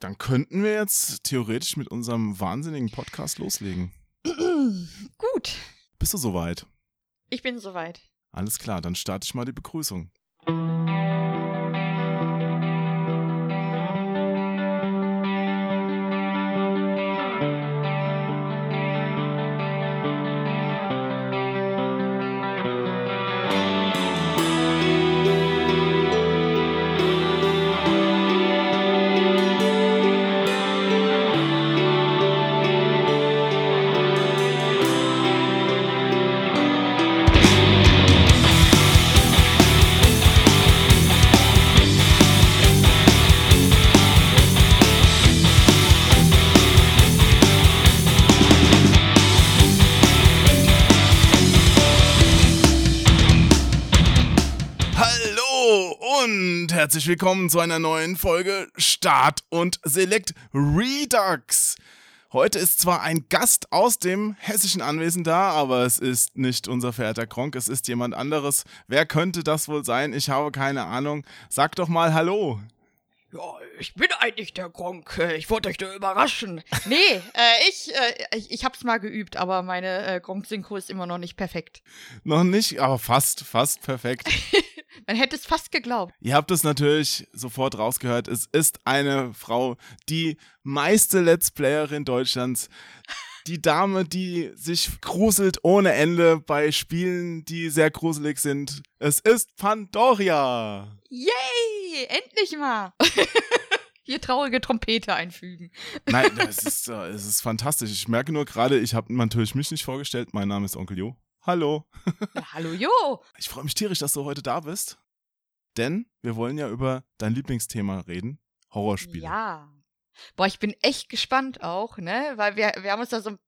Dann könnten wir jetzt theoretisch mit unserem wahnsinnigen Podcast loslegen. Gut, Bist du soweit? ich bin soweit. Alles klar, dann starte ich mal die Begrüßung. Herzlich willkommen zu einer neuen Folge Start und Select Redux. Heute ist zwar ein Gast aus dem hessischen Anwesen da, aber es ist nicht unser verehrter Kronk, es ist jemand anderes. Wer könnte das wohl sein? Ich habe keine Ahnung. Sag doch mal Hallo. Ja, ich bin eigentlich der Gronk. Ich wollte euch da überraschen. Nee, äh, ich, äh, ich, ich hab's mal geübt, aber meine äh, Gronk-Synchro ist immer noch nicht perfekt. Noch nicht, aber fast, fast perfekt. Man hätte es fast geglaubt. Ihr habt es natürlich sofort rausgehört. Es ist eine Frau, die meiste Let's Playerin Deutschlands. Die Dame, die sich gruselt ohne Ende bei Spielen, die sehr gruselig sind. Es ist Pandoria. Yay! Endlich mal! Hier traurige Trompete einfügen. Nein, es ist, äh, es ist fantastisch. Ich merke nur gerade, ich habe natürlich mich nicht vorgestellt. Mein Name ist Onkel Jo. Hallo. Ja, hallo Jo! Ich freue mich tierisch, dass du heute da bist. Denn wir wollen ja über dein Lieblingsthema reden. Horrorspiele. Ja. Boah, ich bin echt gespannt auch, ne? Weil wir, wir haben uns da so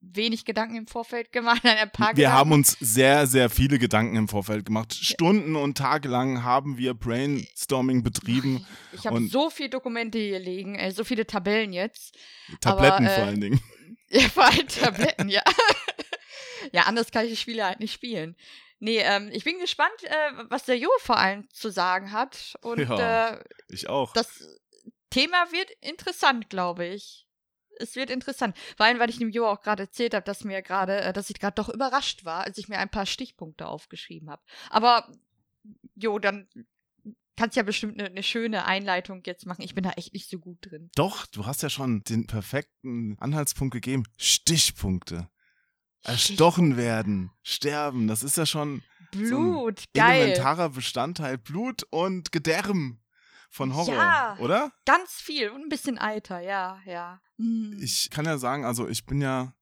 wenig Gedanken im Vorfeld gemacht, ein paar Wir Gedanken. haben uns sehr, sehr viele Gedanken im Vorfeld gemacht. Stunden und Tage lang haben wir Brainstorming betrieben. Ich habe so viele Dokumente hier liegen, äh, so viele Tabellen jetzt. Tabletten Aber, äh, vor allen Dingen. Ja, vor allem Tabletten, ja. ja, anders kann ich die Spiele halt nicht spielen. Nee, ähm, ich bin gespannt, äh, was der Jo vor allem zu sagen hat. Und Ja. äh, Ich auch. das Thema wird interessant, glaube ich. Es wird interessant. Vor allem, weil ich dem Jo auch gerade erzählt habe, dass mir gerade, äh, dass ich gerade doch überrascht war, als ich mir ein paar Stichpunkte aufgeschrieben habe. Aber Jo, dann kannst ja bestimmt eine ne schöne Einleitung jetzt machen. Ich bin da echt nicht so gut drin. Doch, du hast ja schon den perfekten Anhaltspunkt gegeben. Stichpunkte. Erstochen werden, sterben, das ist ja schon Blut, geil. elementarer Bestandteil. Blut und Gedärm von Horror, Ja. oder? Ganz viel und ein bisschen Alter, ja, ja. Hm. Ich kann ja sagen, also ich bin ja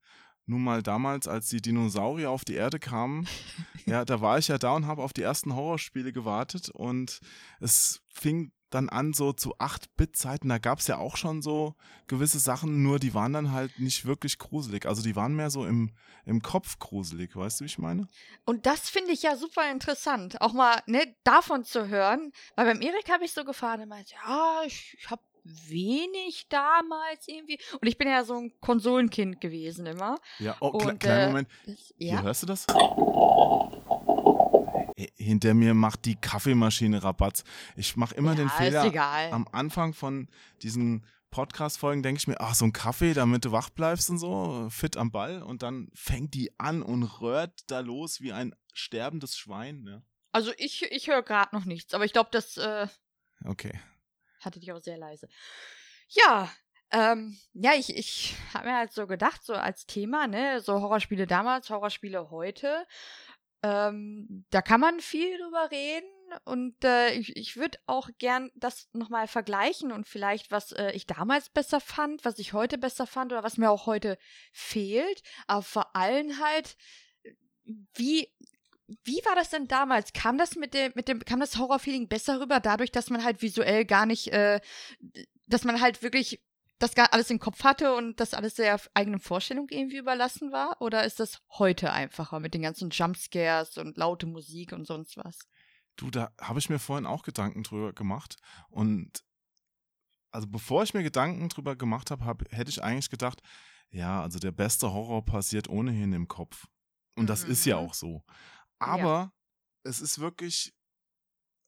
nun mal damals, als die Dinosaurier auf die Erde kamen, ja, da war ich ja da und habe auf die ersten Horrorspiele gewartet und es fing dann an so zu 8-Bit-Zeiten, da gab es ja auch schon so gewisse Sachen, nur die waren dann halt nicht wirklich gruselig. Also die waren mehr so im, im Kopf gruselig, weißt du, wie ich meine? Und das finde ich ja super interessant, auch mal ne, davon zu hören. Weil beim Erik habe ich so gefahren, er meinte, ja, ich, ich habe wenig damals irgendwie. Und ich bin ja so ein Konsolenkind gewesen immer. Ja, oh, kle Und, kleinen äh, Moment. Das, Hier, ja. hörst du das? Hinter mir macht die Kaffeemaschine Rabatz. Ich mache immer ja, den ist Fehler, egal. am Anfang von diesen Podcast-Folgen denke ich mir, ach, so ein Kaffee, damit du wach bleibst und so, fit am Ball. Und dann fängt die an und röhrt da los wie ein sterbendes Schwein. Ne? Also ich, ich höre gerade noch nichts, aber ich glaube, das äh, Okay. hatte dich auch sehr leise. Ja, ähm, ja, ich, ich habe mir halt so gedacht, so als Thema, ne, so Horrorspiele damals, Horrorspiele heute, ähm, da kann man viel drüber reden und äh, ich, ich würde auch gern das nochmal vergleichen und vielleicht, was äh, ich damals besser fand, was ich heute besser fand oder was mir auch heute fehlt, aber vor allem halt, wie wie war das denn damals? Kam das mit dem, mit dem, kam das Horrorfeeling besser rüber, dadurch, dass man halt visuell gar nicht, äh, dass man halt wirklich das gar alles im Kopf hatte und das alles der eigenen Vorstellung irgendwie überlassen war? Oder ist das heute einfacher mit den ganzen Jumpscares und laute Musik und sonst was? Du, da habe ich mir vorhin auch Gedanken drüber gemacht. Und also bevor ich mir Gedanken drüber gemacht habe, hab, hätte ich eigentlich gedacht, ja, also der beste Horror passiert ohnehin im Kopf. Und das ist ja Mhm. auch so. Aber es ist wirklich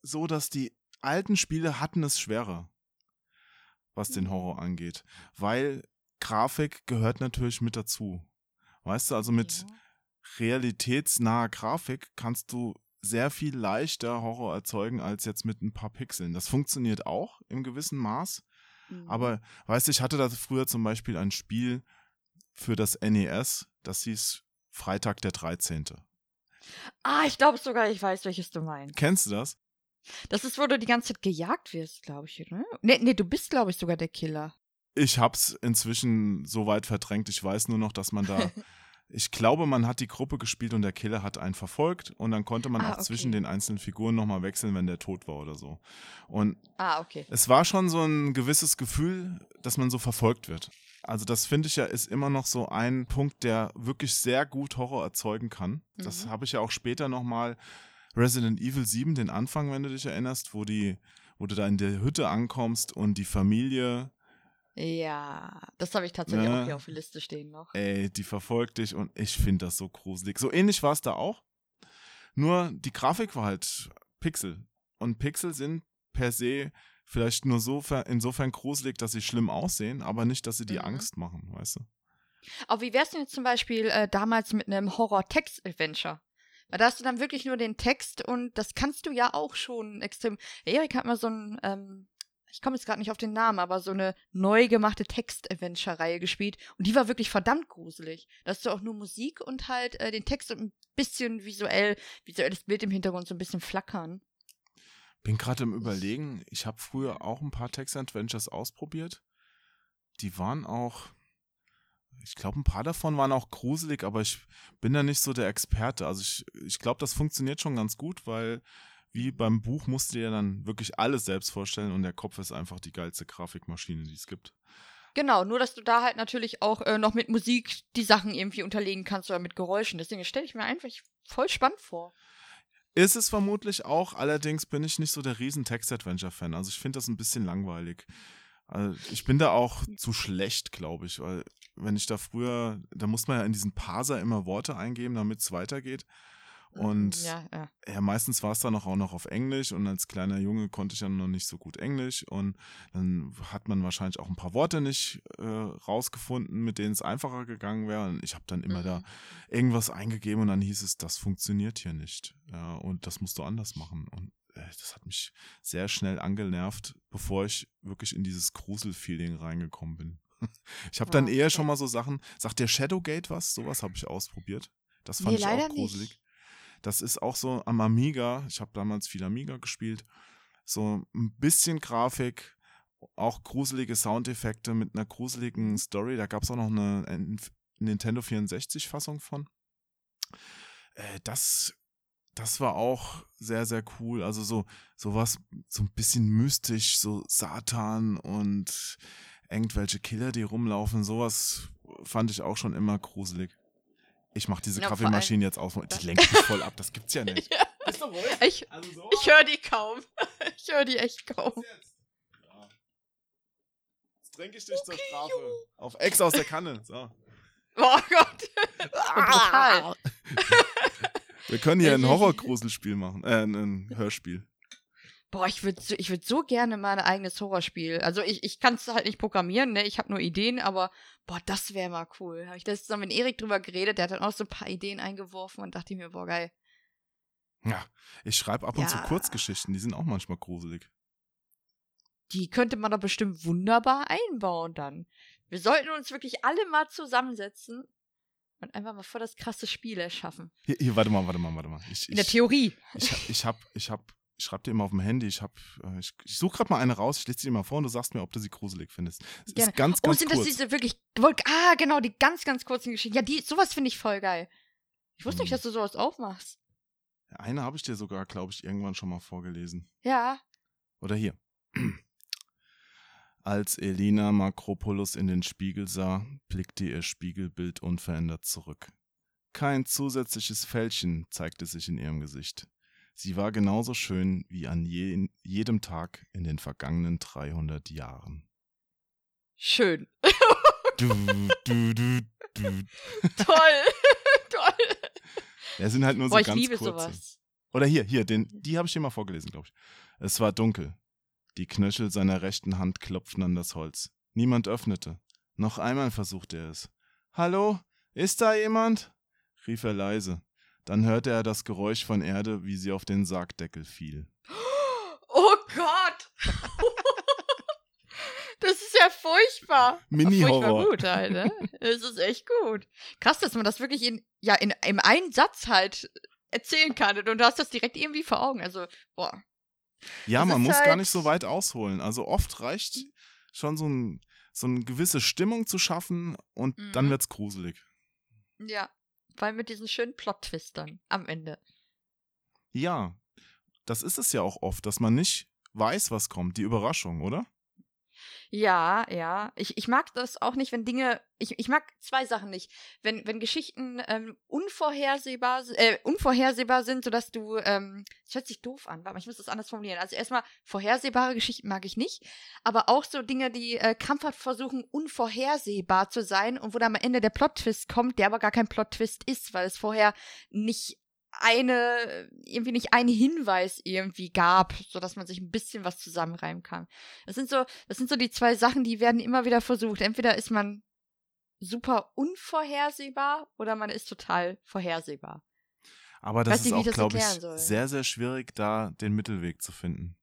so, dass die alten Spiele hatten es schwerer. Was den Horror angeht, weil Grafik gehört natürlich mit dazu. Weißt du, also mit Ja. realitätsnaher Grafik kannst du sehr viel leichter Horror erzeugen als jetzt mit ein paar Pixeln. Das funktioniert auch im gewissen Maß, Mhm. aber weißt du, ich hatte da früher zum Beispiel ein Spiel für das NES, das hieß Freitag der 13. Ah, ich glaube sogar, ich weiß, welches du meinst. Kennst du das? Das ist, wo du die ganze Zeit gejagt wirst, glaube ich, ne? Nee, nee, du bist, glaube ich, sogar der Killer. Ich hab's inzwischen so weit verdrängt. Ich weiß nur noch, dass man da. ich glaube, man hat die Gruppe gespielt und der Killer hat einen verfolgt und dann konnte man Ah, auch zwischen okay. den einzelnen Figuren nochmal wechseln, wenn der tot war oder so. Und Ah, okay. es war schon so ein gewisses Gefühl, dass man so verfolgt wird. Also das finde ich ja ist immer noch so ein Punkt, der wirklich sehr gut Horror erzeugen kann. Das Mhm. habe ich ja auch später nochmal Resident Evil 7, den Anfang, wenn du dich erinnerst, wo die, wo du da in der Hütte ankommst und die Familie Ja, das habe ich tatsächlich Ne? auch hier auf der Liste stehen noch. ey, die verfolgt dich und ich finde das so gruselig. So ähnlich war es da auch. Nur die Grafik war halt Pixel. Und Pixel sind per se vielleicht nur so insofern gruselig, dass sie schlimm aussehen, aber nicht, dass sie die Mhm. Angst machen, weißt du? Aber wie wär's denn jetzt zum Beispiel äh, damals mit einem Horror-Text-Adventure? Da hast du dann wirklich nur den Text und das kannst du ja auch schon extrem. Erik hat mal so ein, ähm, ich komme jetzt gerade nicht auf den Namen, aber so eine neu gemachte Text-Adventure-Reihe gespielt und die war wirklich verdammt gruselig. Da hast du auch nur Musik und halt äh, den Text und ein bisschen visuell, visuelles Bild im Hintergrund so ein bisschen flackern. Bin gerade im Überlegen, ich habe früher auch ein paar Text-Adventures ausprobiert. Die waren auch, ich glaube, ein paar davon waren auch gruselig, aber ich bin da nicht so der Experte. Also ich, ich glaube, das funktioniert schon ganz gut, weil wie beim Buch musst du dir dann wirklich alles selbst vorstellen und der Kopf ist einfach die geilste Grafikmaschine, die es gibt. Genau, nur dass du da halt natürlich auch äh, noch mit Musik die Sachen irgendwie unterlegen kannst oder mit Geräuschen. Deswegen stelle ich mir einfach voll spannend vor. Ist es vermutlich auch, allerdings bin ich nicht so der riesen Text-Adventure-Fan. Also ich finde das ein bisschen langweilig. Also ich bin da auch zu schlecht, glaube ich, weil wenn ich da früher, da muss man ja in diesen Parser immer Worte eingeben, damit es weitergeht. Und ja, ja. ja, meistens war es dann auch, auch noch auf Englisch und als kleiner Junge konnte ich ja noch nicht so gut Englisch und dann hat man wahrscheinlich auch ein paar Worte nicht äh, rausgefunden, mit denen es einfacher gegangen wäre und ich habe dann immer Mhm. da irgendwas eingegeben und dann hieß es, das funktioniert hier nicht ja, und das musst du anders machen und das hat mich sehr schnell angenervt, bevor ich wirklich in dieses Grusel-Feeling reingekommen bin. Ich habe dann Ah, eher okay. schon mal so Sachen, sagt der Shadowgate was? Sowas habe ich ausprobiert. Das fand Nee, ich auch gruselig. nicht. Das ist auch so am Amiga. Ich habe damals viel Amiga gespielt. So ein bisschen Grafik, auch gruselige Soundeffekte mit einer gruseligen Story. Da gab es auch noch eine Nintendo 64-Fassung von. Äh, das, das war auch sehr, sehr cool. Also so sowas, so ein bisschen mystisch, so Satan und irgendwelche Killer, die rumlaufen. Sowas fand ich auch schon immer gruselig. Ich mach diese Ja, vor Kaffeemaschine jetzt auf. Die lenkt mich voll ab. Das gibt's ja nicht. Ja, Bist du ruhig? ich Also so. ich höre die kaum. Ich höre die echt kaum. jetzt? Ja. Jetzt trinke ich dich zur Strafe. Auf Ex aus der Kanne. So. Oh Gott. Brutal. Wir können hier ein ich- Horrorgruselspiel machen. Äh, ein, Hörspiel. Boah, ich würde so, ich würd so gerne mal ein eigenes Horrorspiel. Also ich, ich kann es halt nicht programmieren, ne? Ich habe nur Ideen, aber boah, das wäre mal cool. Habe ich das zusammen mit Erik drüber geredet, der hat dann auch so ein paar Ideen eingeworfen und dachte ich mir, boah, geil. Ja. Ich schreibe ab und zu Ja. Kurzgeschichten. Die sind auch manchmal gruselig. Die könnte man doch bestimmt wunderbar einbauen dann. Wir sollten uns wirklich alle mal zusammensetzen und einfach mal vor das krasse Spiel erschaffen. Hier, hier warte mal, warte mal, warte mal. Ich, In der ich, Theorie. ich, ich hab, ich hab, ich schreib dir immer auf dem Handy, ich hab, äh, ich, ich suche gerade mal eine raus, ich lese sie dir mal vor und du sagst mir, ob du sie gruselig findest. Es Gerne. ist ganz, Oh, ganz sind kurz. das diese wirklich. Ah, genau, die ganz, ganz kurzen Geschichten. Ja, die, sowas finde ich voll geil. Ich wusste nicht, Mhm. dass du sowas aufmachst. Eine habe ich dir sogar, glaube ich, irgendwann schon mal vorgelesen. Ja. Oder hier. Als Elina Makropoulos in den Spiegel sah, blickte ihr Spiegelbild unverändert zurück. Kein zusätzliches Fältchen zeigte sich in ihrem Gesicht. Sie war genauso schön wie an je jedem Tag in den vergangenen 300 Jahren. Schön. Du, du, du, du. Toll. Toll. Ja, sind halt nur Boah, so ich ganz liebe kurze. sowas. Oder hier, hier, den, die habe ich dir mal vorgelesen, glaube ich. Es war dunkel. Die Knöchel seiner rechten Hand klopften an das Holz. Niemand öffnete. Noch einmal versuchte er es. Hallo? Ist da jemand? rief er leise. Dann hörte er das Geräusch von Erde, wie sie auf den Sargdeckel fiel. Oh Gott! Das ist ja furchtbar. Mini-Horror. Furchtbar gut ne? Es ist echt gut. Krass, dass man das wirklich in, ja, in, in einen Satz halt erzählen kann. Und du hast das direkt irgendwie vor Augen. Also, boah. Ja, man muss gar halt- nicht so weit ausholen. Also oft reicht schon so, ein, so eine gewisse Stimmung zu schaffen und dann Mhm. wird's gruselig. Ja. Weil mit diesen schönen Plot-Twistern am Ende. Ja, das ist es ja auch oft, dass man nicht weiß, was kommt. Die Überraschung, oder? Ja, ja. Ich, ich mag das auch nicht, wenn Dinge. Ich, ich mag zwei Sachen nicht. Wenn, wenn Geschichten ähm, unvorhersehbar, äh, unvorhersehbar sind, sodass du. Ähm, das hört sich doof an, aber ich muss das anders formulieren. Also erstmal, vorhersehbare Geschichten mag ich nicht. Aber auch so Dinge, die äh, krampfhaft versuchen, unvorhersehbar zu sein und wo dann am Ende der Plot-Twist kommt, der aber gar kein Plot-Twist ist, weil es vorher nicht eine, irgendwie nicht einen Hinweis irgendwie gab, sodass man sich ein bisschen was zusammenreimen kann. Das sind so, das sind so die zwei Sachen, die werden immer wieder versucht. Entweder ist man super unvorhersehbar oder man ist total vorhersehbar. Aber das ist nicht, auch, glaube ich, soll. sehr, sehr schwierig, da den Mittelweg zu finden.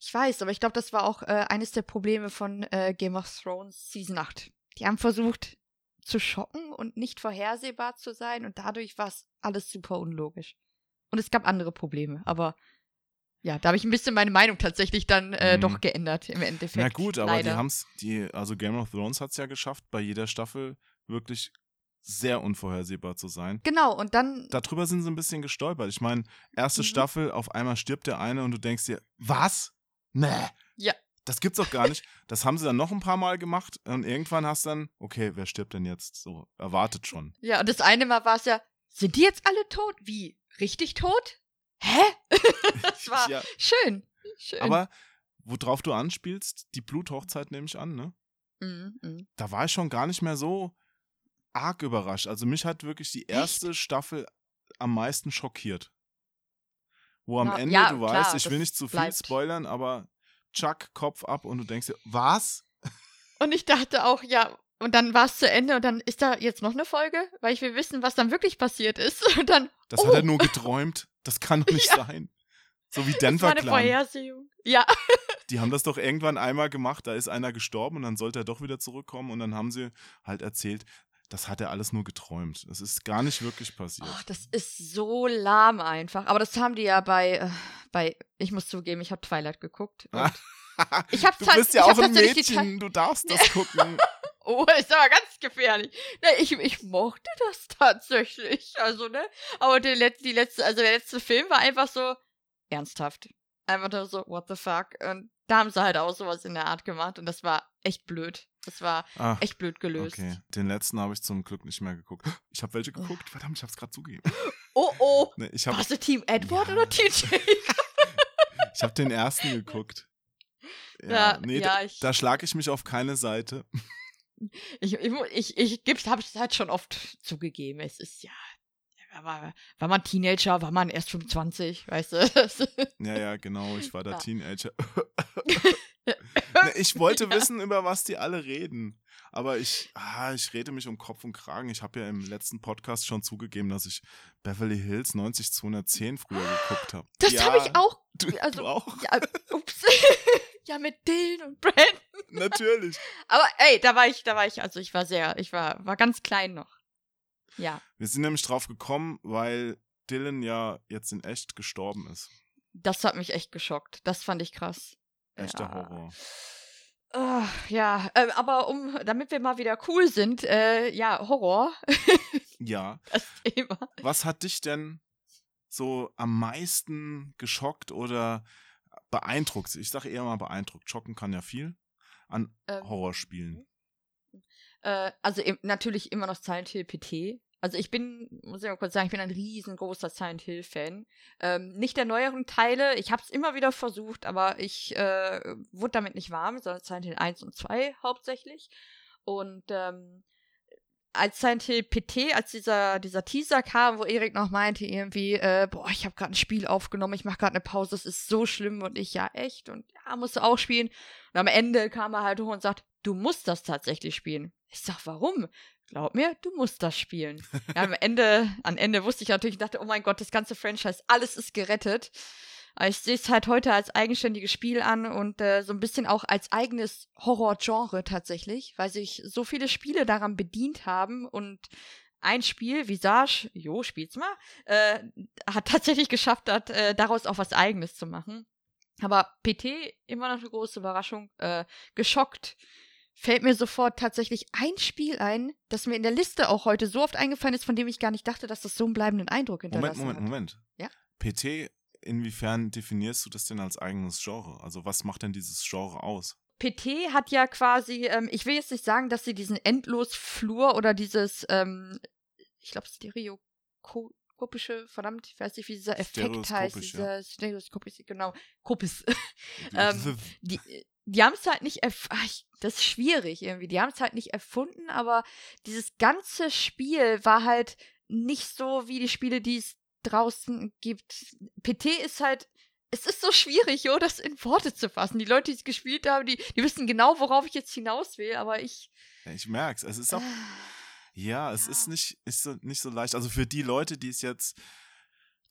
Ich weiß, aber ich glaube, das war auch äh, eines der Probleme von äh, Game of Thrones Season 8. Die haben versucht zu schocken und nicht vorhersehbar zu sein und dadurch war es alles super unlogisch. Und es gab andere Probleme, aber ja, da habe ich ein bisschen meine Meinung tatsächlich dann äh, Mhm. doch geändert im Endeffekt. Na gut, aber Leider. die haben's, die, also Game of Thrones hat's ja geschafft, bei jeder Staffel wirklich sehr unvorhersehbar zu sein. Genau, und dann Darüber sind sie ein bisschen gestolpert. Ich meine, erste Mhm. Staffel, auf einmal stirbt der eine und du denkst dir, was? Nee. Ja. Das gibt's doch gar nicht. Das haben sie dann noch ein paar Mal gemacht und irgendwann hast du dann, okay, wer stirbt denn jetzt? So, erwartet schon. Ja, und das eine Mal war es ja, sind die jetzt alle tot? Wie? Richtig tot? Hä? das war Ja. schön. Schön. Aber worauf du anspielst, die Bluthochzeit nehme ich an, ne? Mhm, mhm. Da war ich schon gar nicht mehr so arg überrascht. Also mich hat wirklich die erste Staffel am meisten schockiert. Wo am Na, Ende, ja, du klar, weißt, ich will nicht zu viel bleibt. spoilern, aber Chuck, Kopf ab und du denkst dir, was? Und ich dachte auch, ja, und dann war es zu Ende und dann ist da jetzt noch eine Folge, weil ich will wissen, was dann wirklich passiert ist. Und dann, Das Oh. hat er nur geträumt. Das kann doch nicht Ja. sein. So wie das Denver war eine. Vorhersehung. Ja, Die haben das doch irgendwann einmal gemacht, da ist einer gestorben und dann sollte er doch wieder zurückkommen und dann haben sie halt erzählt, das hat er alles nur geträumt. Es ist gar nicht wirklich passiert. Ach, das ist so lahm einfach. Aber das haben die ja bei, äh, bei ich muss zugeben, ich habe Twilight geguckt. Ich habe du bist ja hab auch ein Mädchen, du darfst das gucken. Oh, ist aber ganz gefährlich. Ne, ich, ich mochte das tatsächlich. Also, ne? Aber die, die letzte, also der letzte Film war einfach so ernsthaft. Einfach nur so, what the fuck? Und da haben sie halt auch sowas in der Art gemacht und das war echt blöd. Das war Ah, echt blöd gelöst. okay. Den letzten habe ich zum Glück nicht mehr geguckt. Ich habe welche geguckt, verdammt, ich habe es gerade zugegeben. Oh, oh. Nee, ich habe Warst du Team Edward Ja. oder Team Jake? ich hab den ersten geguckt. Ja, Ja, nee, ja, da, da schlage ich mich auf keine Seite. Ich, ich, ich, ich gib's, habe ich halt schon oft zugegeben. Es ist ja. War, war man Teenager, war man erst 25, weißt du? Ja, ja, genau, ich war der Ja. Teenager. Nee, ich wollte Ja. wissen, über was die alle reden. Aber ich, ah, ich rede mich um Kopf und Kragen. Ich habe ja im letzten Podcast schon zugegeben, dass ich Beverly Hills 90210 früher geguckt habe. Das ja, habe ich auch. Du, also- du auch? Ja, ups. Ja, mit Dylan und Brandon. Natürlich. Aber ey, da war ich, da war ich, also ich war sehr, ich war, war ganz klein noch. Ja, Wir sind nämlich drauf gekommen, weil Dylan ja jetzt in echt gestorben ist. das hat mich echt geschockt. Das fand ich krass. Echter Ja. Horror. Ah, ja, äh, aber um, damit wir mal wieder cool sind, äh, ja, Horror, Ja. das Thema. Was hat dich denn so am meisten geschockt oder beeindruckt? Ich sage eher mal beeindruckt. Schocken kann ja viel an Ähm, Horrorspielen. Äh, also im, natürlich immer noch Silent Hill PT. Also ich bin, muss ich mal kurz sagen, ich bin ein riesengroßer Silent Hill Fan. Ähm, nicht der neueren Teile, ich habe es immer wieder versucht, aber ich äh, wurde damit nicht warm, sondern Silent Hill 1 und 2 hauptsächlich. Und ähm, als Silent Hill PT, als dieser, dieser Teaser kam, wo Erik noch meinte, irgendwie, äh, boah, ich habe gerade ein Spiel aufgenommen, ich mache gerade eine Pause, das ist so schlimm und ich, ja, echt, und ja, musst du auch spielen. Und am Ende kam er halt hoch und sagt, du musst das tatsächlich spielen. Ich sag, warum? Glaub mir, du musst das spielen. ja, am Ende, am Ende wusste ich natürlich, dachte, oh mein Gott, das ganze Franchise, alles ist gerettet. Aber ich sehe es halt heute als eigenständiges Spiel an und äh, so ein bisschen auch als eigenes Horror-Genre tatsächlich, weil sich so viele Spiele daran bedient haben und ein Spiel, Visage, jo, spiel's mal, äh, hat tatsächlich geschafft hat, äh, daraus auch was Eigenes zu machen. Aber PT, immer noch eine große Überraschung, äh, geschockt. Fällt mir sofort tatsächlich ein Spiel ein, das mir in der Liste auch heute so oft eingefallen ist, von dem ich gar nicht dachte, dass das so einen bleibenden Eindruck hinterlassen Moment, Moment, hat. Moment. Ja? PT inwiefern definierst du das denn als eigenes Genre? Also was macht denn dieses Genre aus? PT hat ja quasi, ähm, ich will jetzt nicht sagen, dass sie diesen Endlosflur oder dieses, ähm, ich glaube, stereoskopische, verdammt, ich weiß nicht, wie dieser Effekt heißt, dieser stereoskopische, genau, Kopis. ähm, die, die haben es halt nicht erfunden, das ist schwierig irgendwie, die haben es halt nicht erfunden, aber dieses ganze Spiel war halt nicht so wie die Spiele, die es draußen gibt. PT ist halt, es ist so schwierig, jo, das in Worte zu fassen. Die Leute, die es gespielt haben, die, die wissen genau, worauf ich jetzt hinaus will, aber ich. Ich merk's. Es ist auch. Ja, es ja. ist nicht, ist so, nicht so leicht. Also für die Leute, die es jetzt,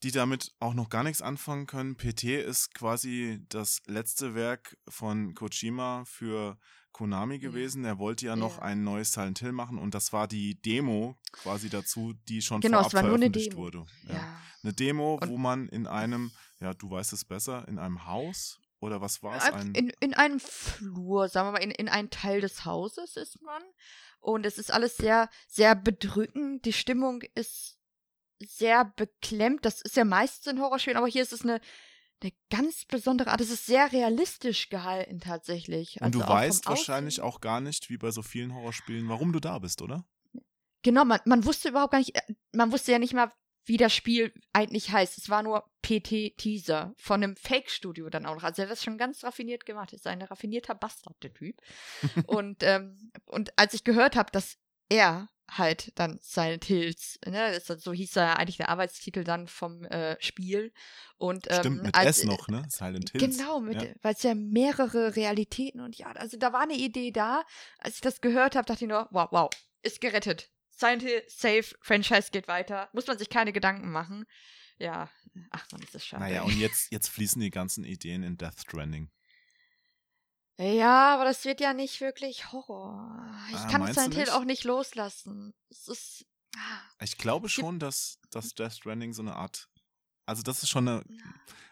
die damit auch noch gar nichts anfangen können, PT ist quasi das letzte Werk von Kojima für Konami gewesen. Er wollte ja noch ein neues Silent Hill machen und das war die Demo quasi dazu, die schon genau, vorab veröffentlicht wurde. Ja. ja. Eine Demo, und wo man in einem, ja, du weißt es besser, in einem Haus oder was war es? Ein in, in einem Flur, sagen wir mal, in, in einem Teil des Hauses ist man. Und es ist alles sehr, sehr bedrückend. Die Stimmung ist sehr beklemmt. Das ist ja meistens in Horrorspielen, aber hier ist es eine eine ganz besondere Art. Es ist sehr realistisch gehalten tatsächlich. Und also du weißt wahrscheinlich auch gar nicht, wie bei so vielen Horrorspielen, warum du da bist, oder? Genau, man, man wusste überhaupt gar nicht, äh, man wusste ja nicht mal, wie das Spiel eigentlich heißt. Es war nur PT-Teaser von einem Fake-Studio dann auch noch. Also er hat das schon ganz raffiniert gemacht. Ist ein raffinierter Bastard, der Typ. und, ähm, und als ich gehört habe, dass er halt dann Silent Hills, ne? So hieß ja eigentlich der Arbeitstitel dann vom äh, Spiel. Und, ähm, Stimmt, mit als, S noch, ne? Silent Hills. Genau, ja. weil es ja mehrere Realitäten und ja, also da war eine Idee da. Als ich das gehört habe, dachte ich nur, wow, wow, ist gerettet. Silent Hill, safe, Franchise geht weiter. Muss man sich keine Gedanken machen. Ja, ach man, ist das schade. Naja, und jetzt, jetzt fließen die ganzen Ideen in Death Stranding. Ja, aber das wird ja nicht wirklich Horror. Ich ah, kann Silent Hill auch nicht loslassen. Es ist. Ah. Ich glaube schon, dass, dass Death Stranding so eine Art. Also, dass es schon eine,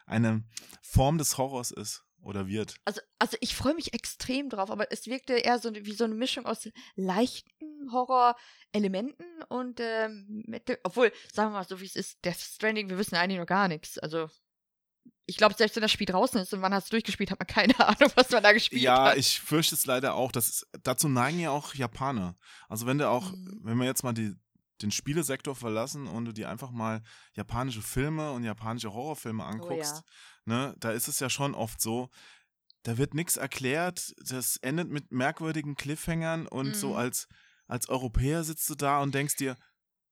eine Form des Horrors ist oder wird. Also, also ich freue mich extrem drauf, aber es wirkte eher so wie so eine Mischung aus leichten Horror-Elementen und ähm, mit, obwohl, sagen wir mal so wie es ist, Death Stranding, wir wissen eigentlich noch gar nichts. Also ich glaube, selbst wenn das Spiel draußen ist und man hat es durchgespielt, hat man keine Ahnung, was man da gespielt ja, hat. Ja, ich fürchte es leider auch. Das dazu neigen ja auch Japaner. Also wenn du auch, mhm. wenn wir jetzt mal die, den Spielesektor verlassen und du dir einfach mal japanische Filme und japanische Horrorfilme anguckst, oh, ja. ne, da ist es ja schon oft so, da wird nichts erklärt, das endet mit merkwürdigen Cliffhangern und mhm. so als, als Europäer sitzt du da und denkst dir,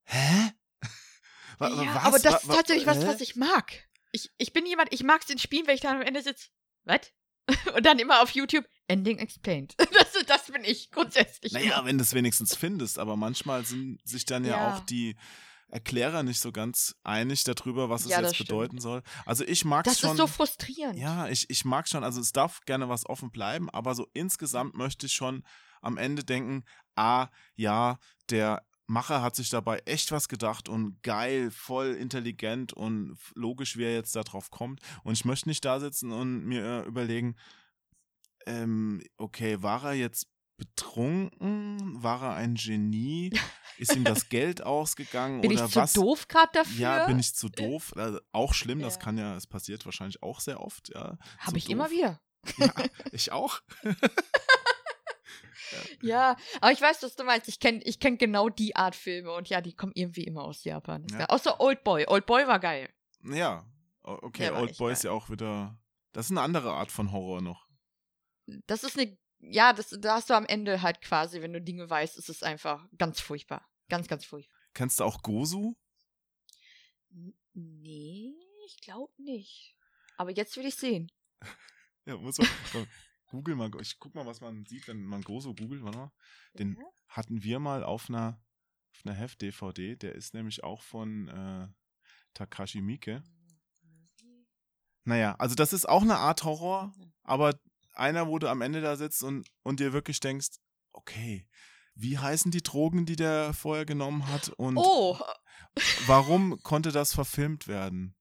hä? ja, was? aber das ist tatsächlich was, was ich mag. Ich, ich bin jemand, ich mag es in Spielen, wenn ich dann am Ende sitze. Was? Und dann immer auf YouTube Ending Explained. Das, das bin ich grundsätzlich. Naja, wenn du es wenigstens findest, aber manchmal sind sich dann ja, ja, auch die Erklärer nicht so ganz einig darüber, was es ja, jetzt bedeuten soll. Also ich mag es schon. Das ist so frustrierend. Ja, ich, ich mag schon, also es darf gerne was offen bleiben, aber so insgesamt möchte ich schon am Ende denken, ah, ja, der Macher hat sich dabei echt was gedacht und geil, voll intelligent und logisch, wie er jetzt darauf kommt. Und ich möchte nicht da sitzen und mir äh, überlegen, ähm, okay, war er jetzt betrunken? War er ein Genie? Ist ihm das Geld ausgegangen bin oder ich zu was? doof gerade dafür? Ja, bin ich zu doof? Also auch schlimm, ja. das kann ja, es passiert wahrscheinlich auch sehr oft, ja. Habe ich doof. immer wieder. Ja, ich auch. Ja, aber ich weiß, was du meinst. Ich kenne ich kenn genau die Art Filme und ja, die kommen irgendwie immer aus Japan. Ja. Außer Old Boy. Old Boy war geil. Ja, okay, Old Boy ist ja auch wieder. Das ist eine andere Art von Horror noch. Das ist eine. Ja, das, da hast du am Ende halt quasi, wenn du Dinge weißt, ist es einfach ganz furchtbar. Ganz, ganz furchtbar. Kennst du auch Gosu? Nee, ich glaube nicht. Aber jetzt will ich sehen. Ja, muss man. Google mal. Ich guck mal, was man sieht, wenn man Gosu googelt. Warte mal. Den Ja. hatten wir mal auf einer, auf einer Heft-DVD. Der ist nämlich auch von äh, Takashi Miike. Naja, also das ist auch eine Art Horror, aber einer, wo du am Ende da sitzt und, und dir wirklich denkst, okay, wie heißen die Drogen, die der vorher genommen hat und Oh, warum konnte das verfilmt werden?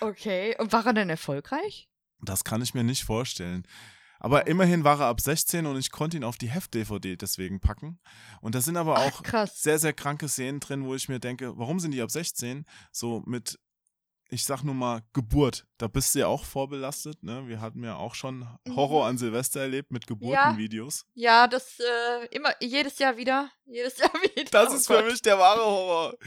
Okay. Und war er denn erfolgreich? Das kann ich mir nicht vorstellen. Aber immerhin war er ab 16 und ich konnte ihn auf die Heft-DVD deswegen packen. Und da sind aber Ach, auch krass. sehr, sehr kranke Szenen drin, wo ich mir denke, warum sind die ab 16? So mit, ich sag nur mal, Geburt. Da bist du ja auch vorbelastet, ne? Wir hatten ja auch schon Horror an Silvester erlebt mit Geburtenvideos. Ja, das äh, immer, jedes Jahr wieder. Jedes Jahr wieder. Das Oh ist Gott. für mich der wahre Horror.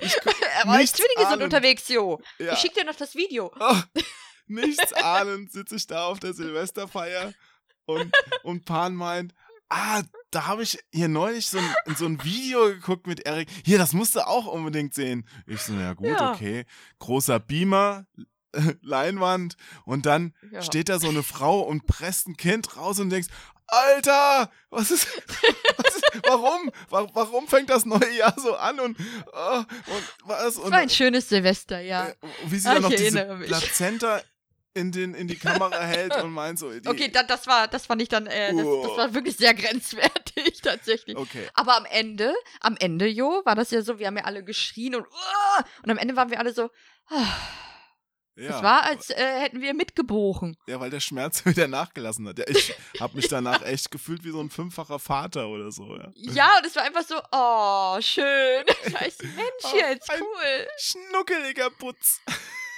Ich, Aber nichts Zwillinge sind unterwegs, Jo. ja. Ich schick dir noch das Video. Oh, nichts ahnend sitze ich da auf der Silvesterfeier und, und Pan meint, ah, da habe ich hier neulich so ein, so ein Video geguckt mit Erik. Hier, das musst du auch unbedingt sehen. Ich so, ja gut, Ja. okay. Großer Beamer, Leinwand und dann Ja. steht da so eine Frau und presst ein Kind raus und denkst, Alter, was ist, was ist warum, Wa- warum fängt das neue Jahr so an und, oh, und was? Das Und, war ein schönes Silvester, ja. äh, wie sie Ah, dann noch diese mich. Plazenta in, den, in die Kamera hält und meint so. Die, Okay, da, das war, das fand ich dann, äh, das, das war wirklich sehr grenzwertig, tatsächlich. Okay. Aber am Ende, am Ende, Jo, war das ja so, wir haben ja alle geschrien und, "Uah!" und am Ende waren wir alle so, ah, Ja. es war, als äh, hätten wir mitgebrochen. ja, weil der Schmerz wieder nachgelassen hat. Ja, ich habe mich danach echt gefühlt wie so ein fünffacher Vater oder so. Ja. Ja, und es war einfach so, oh, schön. Scheiße, Mensch, Oh, jetzt, cool. Schnuckeliger Putz.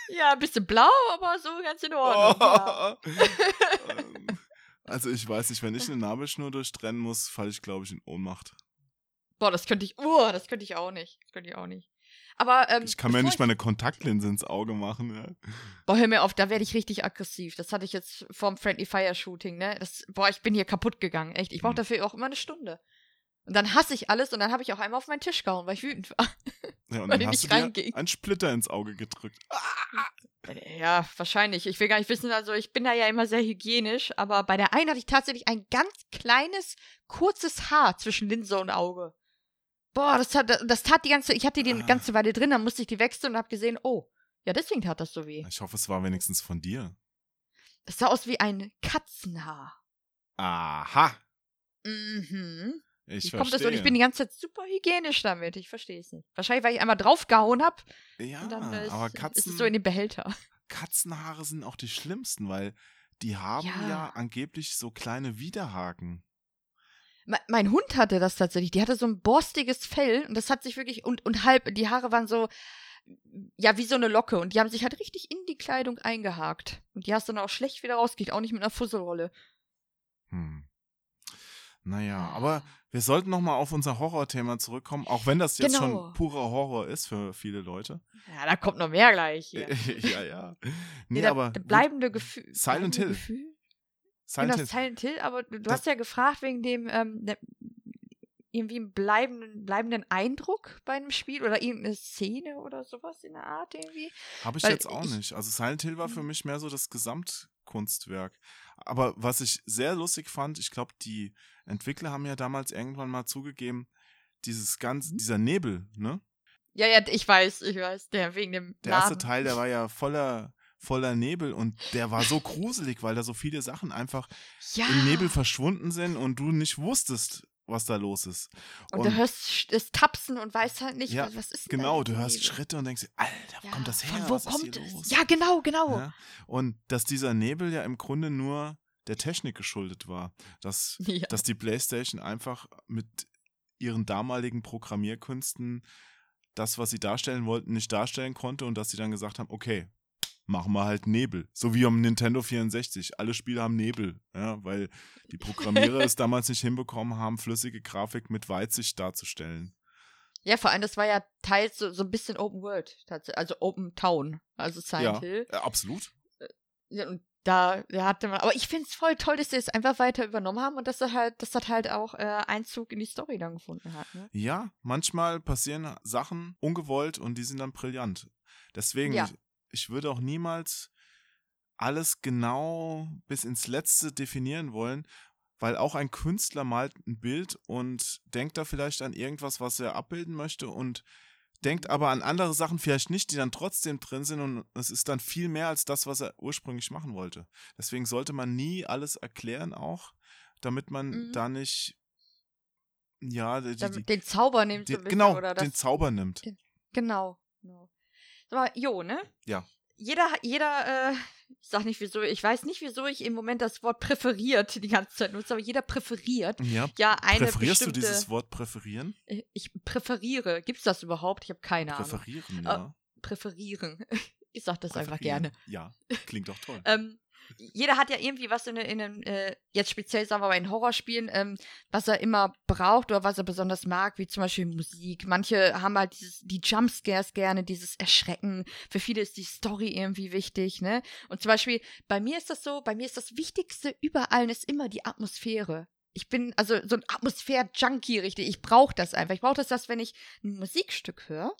Ja, ein bisschen blau, aber so ganz in Ordnung. Ja. Oh. Ähm, also ich weiß nicht, wenn ich eine Nabelschnur durchtrennen muss, falle ich, glaube ich, in Ohnmacht. Boah, das könnte ich, oh, das könnte ich auch nicht. Das könnte ich auch nicht. Aber, ähm, Ich kann mir nicht mal eine Kontaktlinse ins Auge machen. Ja. Boah, hör mir auf, da werde ich richtig aggressiv. Das hatte ich jetzt vorm Friendly Fire Shooting, ne? Das, boah, ich bin hier kaputt gegangen, echt. Ich brauche Mhm. dafür auch immer eine Stunde. Und dann hasse ich alles und dann habe ich auch einmal auf meinen Tisch gehauen, weil ich wütend war. Ja, und Weil dann hast nicht du reinging. einen Splitter ins Auge gedrückt. Ja, wahrscheinlich. Ich will gar nicht wissen, also ich bin da ja immer sehr hygienisch, aber bei der einen hatte ich tatsächlich ein ganz kleines, kurzes Haar zwischen Linse und Auge. Boah, das, hat, das tat die ganze, ich hatte die eine Ah. ganze Weile drin, dann musste ich die wechseln und habe gesehen, oh, ja, deswegen tat das so weh. Ich hoffe, es war wenigstens von dir. Das sah aus wie ein Katzenhaar. Aha. Mhm. Ich Wie verstehe. kommt das? Und ich bin die ganze Zeit super hygienisch damit. Ich verstehe es nicht. Wahrscheinlich, weil ich einmal draufgehauen habe. ja, und dann ist, aber ist Katzen, es so in den Behälter. Katzenhaare sind auch die schlimmsten, weil die haben ja. Ja. angeblich so kleine Widerhaken. Me mein Hund hatte das tatsächlich. Die hatte so ein borstiges Fell und das hat sich wirklich. Und, und halb. Die Haare waren so. Ja, wie so eine Locke. Und die haben sich halt richtig in die Kleidung eingehakt. Und die hast du dann auch schlecht wieder rausgekriegt. Auch nicht mit einer Fusselrolle. Hm. Naja, aber wir sollten nochmal auf unser Horrorthema zurückkommen, auch wenn das jetzt Genau. schon purer Horror ist für viele Leute. Ja, da kommt noch mehr gleich hier. ja, ja. Nee, da- aber gut, bleibende Gefühl. Silent bleibende Hill. Gefühl? Silent genau, Hill. Silent Hill, aber du, Das- hast ja gefragt wegen dem ähm, ne, irgendwie einen bleibenden, bleibenden Eindruck bei einem Spiel oder irgendeine Szene oder sowas in der Art irgendwie. Habe ich Weil jetzt auch ich- nicht. Also Silent Hill war für Mhm. mich mehr so das Gesamtkunstwerk. Aber was ich sehr lustig fand, ich glaube, die Entwickler haben ja damals irgendwann mal zugegeben, dieses ganze, Mhm. dieser Nebel, ne? Ja, ja, ich weiß, ich weiß, der wegen dem Der erste Laden. Teil, der war ja voller, voller Nebel und der war so gruselig, weil da so viele Sachen einfach ja. im Nebel verschwunden sind und du nicht wusstest, was da los ist. und, du hörst das Tapsen und weißt halt nicht, Ja, was, ist Genau, du hörst Nebel? Schritte und denkst, dir, Alter, wo Ja, kommt das her? Wo was kommt es? Ja, genau, genau. Ja? Und dass dieser Nebel ja im Grunde nur der Technik geschuldet war. Dass, dass die PlayStation einfach mit ihren damaligen Programmierkünsten das, was sie darstellen wollten, nicht darstellen konnte und dass sie dann gesagt haben, okay, machen wir halt Nebel. So wie am Nintendo 64. Alle Spiele haben Nebel, ja, weil die Programmierer es damals nicht hinbekommen haben, flüssige Grafik mit Weitsicht darzustellen. Ja, vor allem, das war ja teils so, so ein bisschen Open World, also Open Town, also Silent Ja, Hill. äh, absolut. Ja, und da, da hatte man, aber ich finde es voll toll, dass sie es einfach weiter übernommen haben und dass das halt, dass das halt auch äh, Einzug in die Story dann gefunden hat. Ne? Ja, manchmal passieren Sachen ungewollt und die sind dann brillant. Deswegen, Ja. Ich, würde auch niemals alles genau bis ins Letzte definieren wollen, weil auch ein Künstler malt ein Bild und denkt da vielleicht an irgendwas, was er abbilden möchte und denkt aber an andere Sachen vielleicht nicht, die dann trotzdem drin sind und es ist dann viel mehr als das, was er ursprünglich machen wollte. Deswegen sollte man nie alles erklären auch, damit man Mhm. da nicht ja, die, die, den Zauber nimmt die, genau, den Zauber nimmt. Genau. genau. Aber Jo, ne? Ja. Jeder, jeder, äh, ich sag nicht wieso, ich weiß nicht, wieso ich im Moment das Wort präferiert die ganze Zeit nutze, aber jeder präferiert Ja. ja eine Präferierst du bestimmte. dieses Wort präferieren? Äh, Ich präferiere. Gibt's das überhaupt? Ich habe keine Ahnung. Präferieren, Äh, ja. Präferieren. Ich sag das einfach gerne. Ja, klingt doch toll. Ähm, jeder hat ja irgendwie was in, in einem, äh, jetzt speziell sagen wir mal in Horrorspielen, ähm, was er immer braucht oder was er besonders mag, wie zum Beispiel Musik. Manche haben halt dieses, die Jumpscares gerne, dieses Erschrecken. Für viele ist die Story irgendwie wichtig, ne? Und zum Beispiel, bei mir ist das so, bei mir ist das Wichtigste überall ist immer die Atmosphäre. Ich bin also so ein Atmosphäre-Junkie, richtig. Ich brauche das einfach. Ich brauche das, dass wenn ich ein Musikstück höre,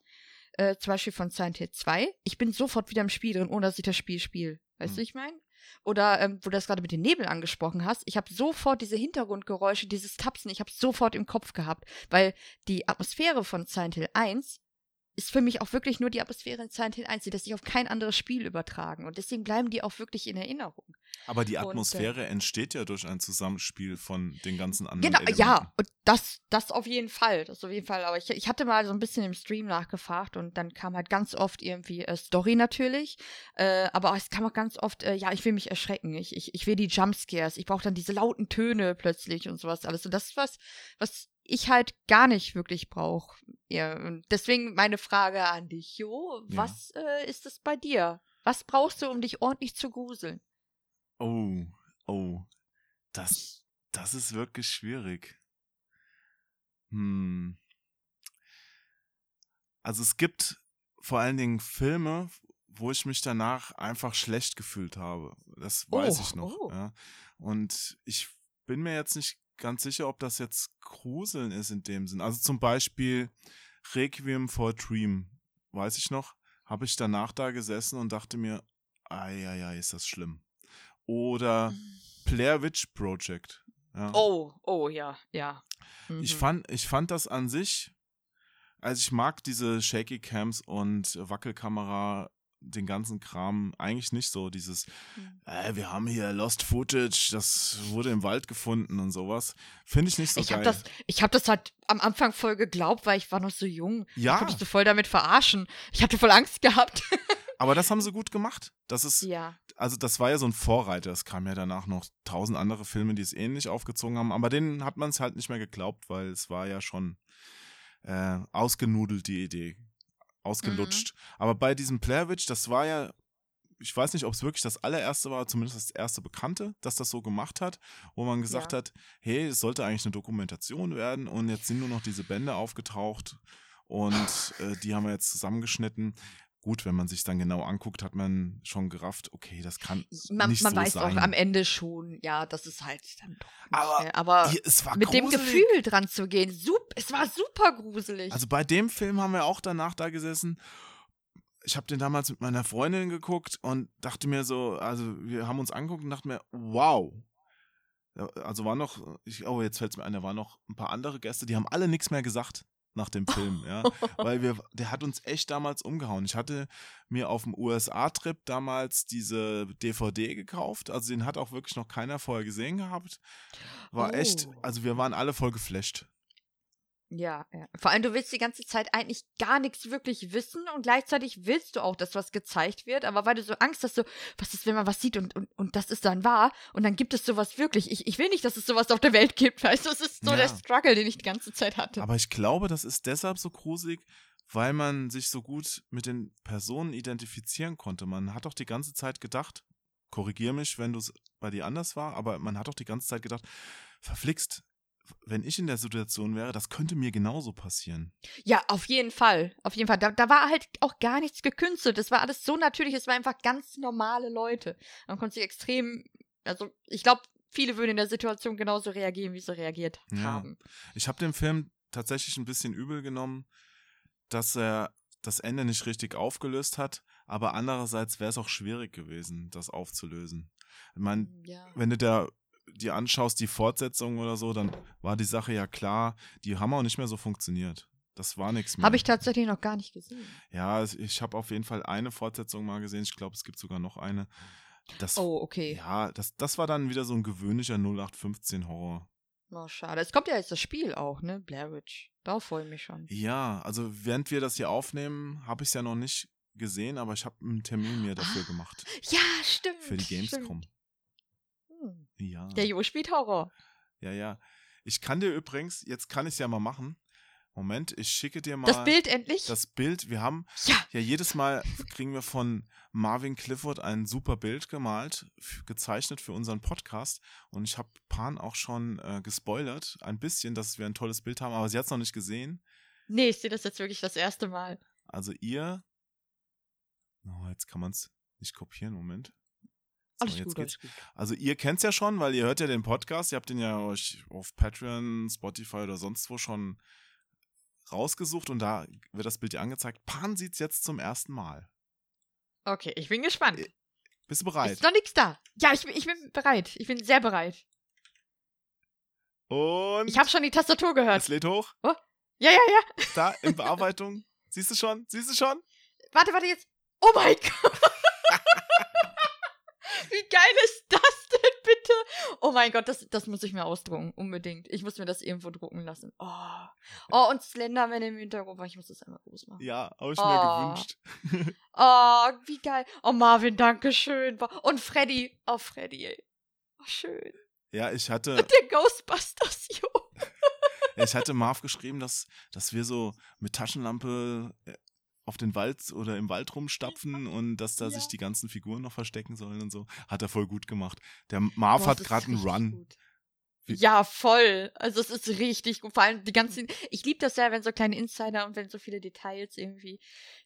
äh, zum Beispiel von Silent Hill 2, ich bin sofort wieder im Spiel drin, ohne dass ich das Spiel spiele. Weißt Hm. du, ich meine? Oder ähm, wo du das gerade mit den Nebel angesprochen hast, ich habe sofort diese Hintergrundgeräusche, dieses Tapsen, ich habe sofort im Kopf gehabt, weil die Atmosphäre von Silent Hill 1 ist für mich auch wirklich nur die Atmosphäre in Silent Hill 1, die lässt sich auf kein anderes Spiel übertragen und deswegen bleiben die auch wirklich in Erinnerung. Aber die und, äh, Atmosphäre entsteht ja durch ein Zusammenspiel von den ganzen anderen Genau, Elementen. ja, und das, das auf jeden Fall, das auf jeden Fall. Aber ich, ich hatte mal so ein bisschen im Stream nachgefragt und dann kam halt ganz oft irgendwie äh, Story natürlich, äh, aber es kam auch ganz oft, äh, ja, ich will mich erschrecken, ich, ich, ich will die Jumpscares, ich brauche dann diese lauten Töne plötzlich und sowas alles. Und das ist was, was ich halt gar nicht wirklich brauche. Ja, deswegen meine Frage an dich, Jo, Ja. was äh, ist es bei dir? Was brauchst du, um dich ordentlich zu gruseln? Oh, oh. Das, das ist wirklich schwierig. Hm. Also es gibt vor allen Dingen Filme, wo ich mich danach einfach schlecht gefühlt habe. Das weiß Oh, ich noch. oh. Ja. Und ich bin mir jetzt nicht ganz sicher, ob das jetzt Gruseln ist in dem Sinn. Also zum Beispiel Requiem for a Dream, weiß ich noch, habe ich danach da gesessen und dachte mir, ei, ist das schlimm. Oder Blair Witch Project. Ja. Oh, oh, ja, ja. Ich Mhm. fand, ich fand das an sich, also ich mag diese Shaky Cams und Wackelkamera, den ganzen Kram eigentlich nicht so. Dieses, Mhm. äh, wir haben hier Lost Footage, das wurde im Wald gefunden und sowas. Finde ich nicht so ich geil. habe das, ich habe das halt am Anfang voll geglaubt, weil ich war noch so jung. Ja. Ich so voll damit verarschen. Ich hatte voll Angst gehabt. Aber das haben sie gut gemacht. Das ist, ja. also das war ja so ein Vorreiter. Es kamen ja danach noch tausend andere Filme, die es ähnlich aufgezogen haben. Aber denen hat man es halt nicht mehr geglaubt, weil es war ja schon äh, ausgenudelt, die Idee. Ausgelutscht. Aber bei diesem Blair Witch, das war ja, ich weiß nicht, ob es wirklich das allererste war, zumindest das erste Bekannte, das das so gemacht hat, wo man gesagt Ja. hat, hey, es sollte eigentlich eine Dokumentation werden und jetzt sind nur noch diese Bände aufgetaucht und äh, die haben wir jetzt zusammengeschnitten. Gut, wenn man sich dann genau anguckt, hat man schon gerafft, okay, das kann Man, nicht man so weiß sein. auch am Ende schon, ja, das ist halt dann doch Aber ne? aber Die- es war mit dem gruselig. Gefühl dran zu gehen, sup, es war super gruselig. Also bei dem Film haben wir auch danach da gesessen. Ich habe den damals mit meiner Freundin geguckt und dachte mir so, also wir haben uns angeguckt und dachten mir, wow. Also war noch, ich, oh, jetzt fällt es mir ein, da waren noch ein paar andere Gäste, die haben alle nichts mehr gesagt nach dem Film, ja. Weil wir, der hat uns echt damals umgehauen. Ich hatte mir auf dem USA-Trip damals diese DVD gekauft. Also den hat auch wirklich noch keiner vorher gesehen gehabt. War echt, Oh. also wir waren alle voll geflasht. Ja, ja. Vor allem, du willst die ganze Zeit eigentlich gar nichts wirklich wissen und gleichzeitig willst du auch, dass was gezeigt wird, aber weil du so Angst hast, so, was ist, wenn man was sieht und, und, und das ist dann wahr und dann gibt es sowas wirklich. Ich, ich will nicht, dass es sowas auf der Welt gibt, weißt du? Das ist so Ja. der Struggle, den ich die ganze Zeit hatte. Aber ich glaube, das ist deshalb so gruselig, weil man sich so gut mit den Personen identifizieren konnte. Man hat doch die ganze Zeit gedacht, korrigier mich, wenn du es bei dir anders war, aber man hat doch die ganze Zeit gedacht, verflixt, wenn ich in der Situation wäre, das könnte mir genauso passieren. Ja, auf jeden Fall. Auf jeden Fall. Da, da war halt auch gar nichts gekünstelt. Das war alles so natürlich. Es waren einfach ganz normale Leute. Man konnte sich extrem, also ich glaube, viele würden in der Situation genauso reagieren, wie sie reagiert Ja. haben. Ich habe dem Film tatsächlich ein bisschen übel genommen, dass er das Ende nicht richtig aufgelöst hat, aber andererseits wäre es auch schwierig gewesen, das aufzulösen. Ich meine, Ja. wenn du da dir anschaust, die Fortsetzung oder so, dann war die Sache ja klar, die haben auch nicht mehr so funktioniert. Das war nichts mehr. Habe ich tatsächlich noch gar nicht gesehen. Ja, ich habe auf jeden Fall eine Fortsetzung mal gesehen. Ich glaube, es gibt sogar noch eine. Das, Oh, okay. Ja, das, das war dann wieder so ein gewöhnlicher 0815-Horror. Oh, schade. Es kommt ja jetzt das Spiel auch, ne? Blair Witch. Darauf freue ich mich schon. Ja, also während wir das hier aufnehmen, habe ich es ja noch nicht gesehen, aber ich habe einen Termin mir dafür Ah, gemacht. Ja, stimmt. Für die Gamescom. Stimmt. Hm. Ja. Der Jo spielt Horror. Ja, ja. Ich kann dir übrigens, jetzt kann ich es ja mal machen. Moment, ich schicke dir mal Das Bild endlich? das Bild. Wir haben ja. ja jedes Mal kriegen wir von Marvin Clifford ein super Bild gemalt, gezeichnet für unseren Podcast. Und ich habe Pan auch schon äh, gespoilert, ein bisschen, dass wir ein tolles Bild haben, aber sie hat es noch nicht gesehen. Nee, ich sehe das jetzt wirklich das erste Mal. Also ihr. Oh, jetzt kann man es nicht kopieren, Moment. So, Alles jetzt gut, geht's. alles gut. Also ihr kennt es ja schon, weil ihr hört ja den Podcast, ihr habt den ja euch auf Patreon, Spotify oder sonst wo schon rausgesucht und da wird das Bild ja angezeigt. Pan sieht es jetzt zum ersten Mal. Okay, ich bin gespannt. Äh, Bist du bereit? Ist noch nichts da. Ja, ich bin, ich bin bereit. Ich bin sehr bereit. Und Ich habe schon die Tastatur gehört. es lädt hoch. Ja, ja, ja. Da in Bearbeitung. Siehst du schon? Siehst du schon? Warte, warte jetzt. Oh mein Gott. Wie geil ist das denn bitte? Oh mein Gott, das, das muss ich mir ausdrucken. Unbedingt. Ich muss mir das irgendwo drucken lassen. Oh, oh und Slenderman im Hintergrund. Ich muss das einmal groß machen. Ja, habe ich Oh. mir gewünscht. Oh, wie geil. Oh, Marvin, danke schön. Und Freddy. Oh, Freddy, ey. Oh, schön. Ja, ich hatte, Und der Ghostbusters, jo. ich hatte Marv geschrieben, dass, dass wir so mit Taschenlampe äh, auf den Wald oder im Wald rumstapfen und dass da Ja. sich die ganzen Figuren noch verstecken sollen und so. Hat er voll gut gemacht. Der Marv Boah, hat gerade einen Run. gut. Ja, voll. Also es ist richtig gut. Vor allem die ganzen. Ich liebe das ja, wenn so kleine Insider und wenn so viele Details irgendwie.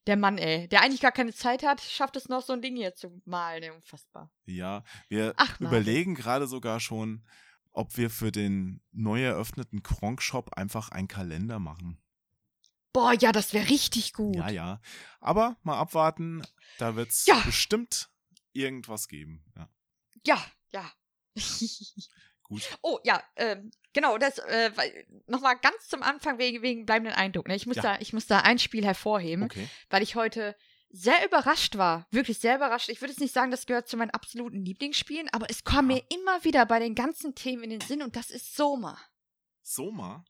Der Mann, ey, der eigentlich gar keine Zeit hat, schafft es noch so ein Ding hier zu malen. Unfassbar. Ja, wir Ach, überlegen gerade sogar schon, ob wir für den neu eröffneten Kronk-Shop einfach einen Kalender machen. Boah, ja, das wäre richtig gut. Ja, ja. Aber mal abwarten, da wird es Ja. bestimmt irgendwas geben. Ja, Ja, ja. gut. oh, ja, ähm, genau, das, äh, nochmal ganz zum Anfang wegen, wegen bleibenden Eindruck. Ne? Ich, muss Ja. da, ich muss da ein Spiel hervorheben. Okay. weil ich heute sehr überrascht war. Wirklich sehr überrascht. Ich würde jetzt nicht sagen, das gehört zu meinen absoluten Lieblingsspielen, aber es kam Ja. mir immer wieder bei den ganzen Themen in den Sinn und das ist Soma. Soma,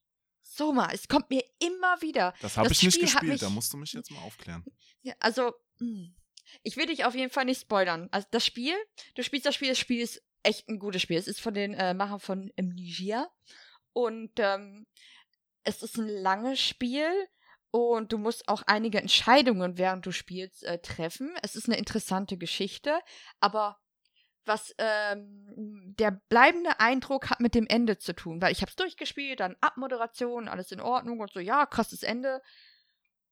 Soma, es kommt mir immer wieder. das habe ich nicht Spiel hat gespielt. mich- Da musst du mich jetzt mal aufklären. Ja, also, mh. ich will dich auf jeden Fall nicht spoilern. Also das Spiel, du spielst das Spiel, das Spiel ist echt ein gutes Spiel. Es ist von den äh, Machern von Amnesia und ähm, es ist ein langes Spiel und du musst auch einige Entscheidungen, während du spielst, äh, treffen. Es ist eine interessante Geschichte, aber was ähm, der bleibende Eindruck hat mit dem Ende zu tun, weil ich habe es durchgespielt, dann Abmoderation, alles in Ordnung und so, ja, krasses Ende.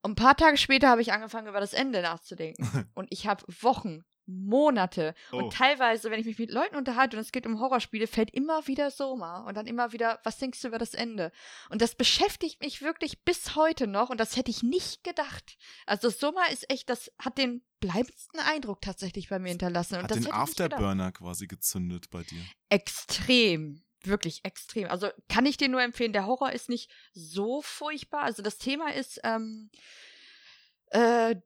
Und ein paar Tage später habe ich angefangen, über das Ende nachzudenken. und ich habe Wochen, Monate Oh. und teilweise, wenn ich mich mit Leuten unterhalte und es geht um Horrorspiele, fällt immer wieder Soma und dann immer wieder, was denkst du über das Ende? Und das beschäftigt mich wirklich bis heute noch und das hätte ich nicht gedacht. Also Soma ist echt, das hat den bleibendsten Eindruck tatsächlich bei mir hinterlassen. Und Hat das den. Afterburner quasi gezündet bei dir. Extrem. Wirklich extrem. Also kann ich dir nur empfehlen, der Horror ist nicht so furchtbar. Also das Thema ist, ähm, äh,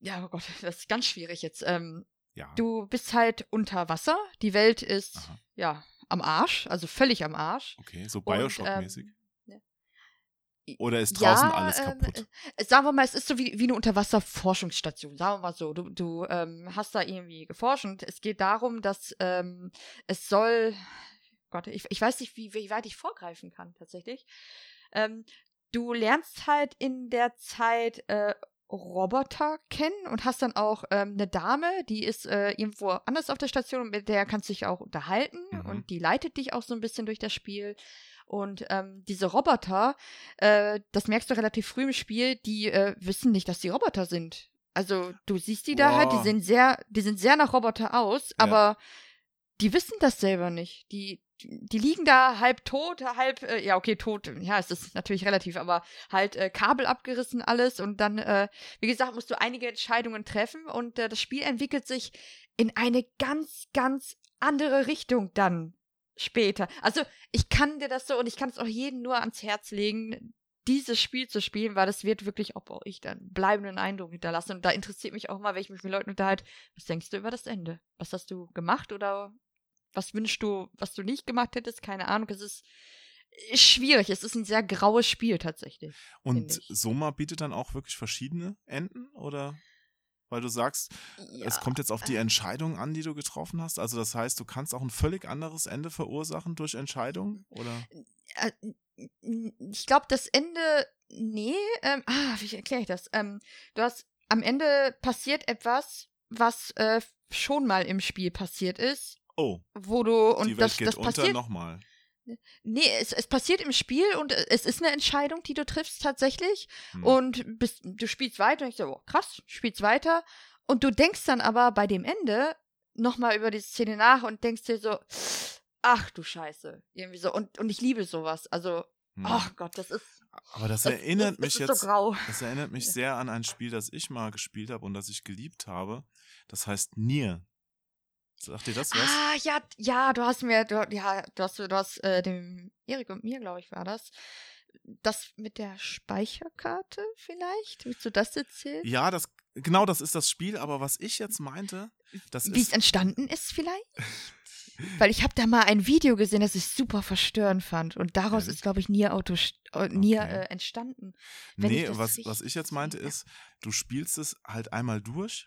ja, oh Gott, das ist ganz schwierig jetzt. Ähm, Ja. du bist halt unter Wasser. Die Welt ist, Aha. ja, am Arsch, also völlig am Arsch. Okay, so Bioshock-mäßig. ähm, Oder ist draußen ja, alles ähm, kaputt? äh, sagen wir mal, es ist so wie, wie eine Unterwasserforschungsstation. Sagen wir mal so. Du, du ähm, hast da irgendwie geforscht und es geht darum, dass ähm, es soll. Gott, ich, ich weiß nicht, wie, wie weit ich vorgreifen kann, tatsächlich. Ähm, du lernst halt in der Zeit äh, Roboter kennen und hast dann auch ähm, eine Dame, die ist äh, irgendwo anders auf der Station und mit der kannst du dich auch unterhalten Mhm. und die leitet dich auch so ein bisschen durch das Spiel. Und ähm, diese Roboter, äh, das merkst du relativ früh im Spiel, die äh, wissen nicht, dass die Roboter sind. Also du siehst die da halt, die sehen sehr, die sind sehr nach Roboter aus, aber die wissen das selber nicht. Die, die liegen da halb tot, halb, äh, ja, okay, tot, ja, es ist natürlich relativ, aber halt äh, Kabel abgerissen alles und dann, äh, wie gesagt, musst du einige Entscheidungen treffen und äh, das Spiel entwickelt sich in eine ganz, ganz andere Richtung dann später. Also ich kann dir das so und ich kann es auch jedem nur ans Herz legen, dieses Spiel zu spielen, weil das wird wirklich auch bei euch dann bleibenden Eindruck hinterlassen. Und da interessiert mich auch mal, wenn ich mich mit Leuten unterhalte, was denkst du über das Ende? Was hast du gemacht oder was wünschst du, was du nicht gemacht hättest? Keine Ahnung. Es ist, ist schwierig. Es ist ein sehr graues Spiel tatsächlich. Und. Soma bietet dann auch wirklich verschiedene Enden? Oder? Weil du sagst, es kommt jetzt auf die Entscheidung an, die du getroffen hast. Also das heißt, du kannst auch ein völlig anderes Ende verursachen durch Entscheidung? Oder? äh, ich glaube, das Ende, nee, ähm, ah, wie erkläre ich das? Ähm, du hast, am Ende passiert etwas, was äh, schon mal im Spiel passiert ist, Oh, wo du, und die Welt das, geht das unter passiert, nochmal. nee, es, es passiert im Spiel und es ist eine Entscheidung, die du triffst tatsächlich Hm. und bist, du spielst weiter und ich so, oh, krass, spielst weiter und du denkst dann aber bei dem Ende nochmal über die Szene nach und denkst dir so, ach du Scheiße, irgendwie so und, und ich liebe sowas, also Hm. Ach Gott, das ist. Aber das Das, erinnert ist, mich ist jetzt so grau. Das erinnert mich sehr an ein Spiel, das ich mal gespielt habe und das ich geliebt habe. Das heißt Nier. Sagt dir das was? Ah, ja, ja, du hast mir, du, ja, du hast, du hast äh, dem Erik und mir, glaube ich, war das. Das mit der Speicherkarte vielleicht? Willst du das erzählen? Ja, das genau das ist das Spiel, aber was ich jetzt meinte, das Wie es entstanden ist vielleicht? Weil ich habe da mal ein Video gesehen, das ich super verstörend fand. Und daraus Ehrlich? ist, glaube ich, Nier, Auto, Nier Okay. äh, entstanden. Nee, was, was ich jetzt meinte sehe. ist, du spielst es halt einmal durch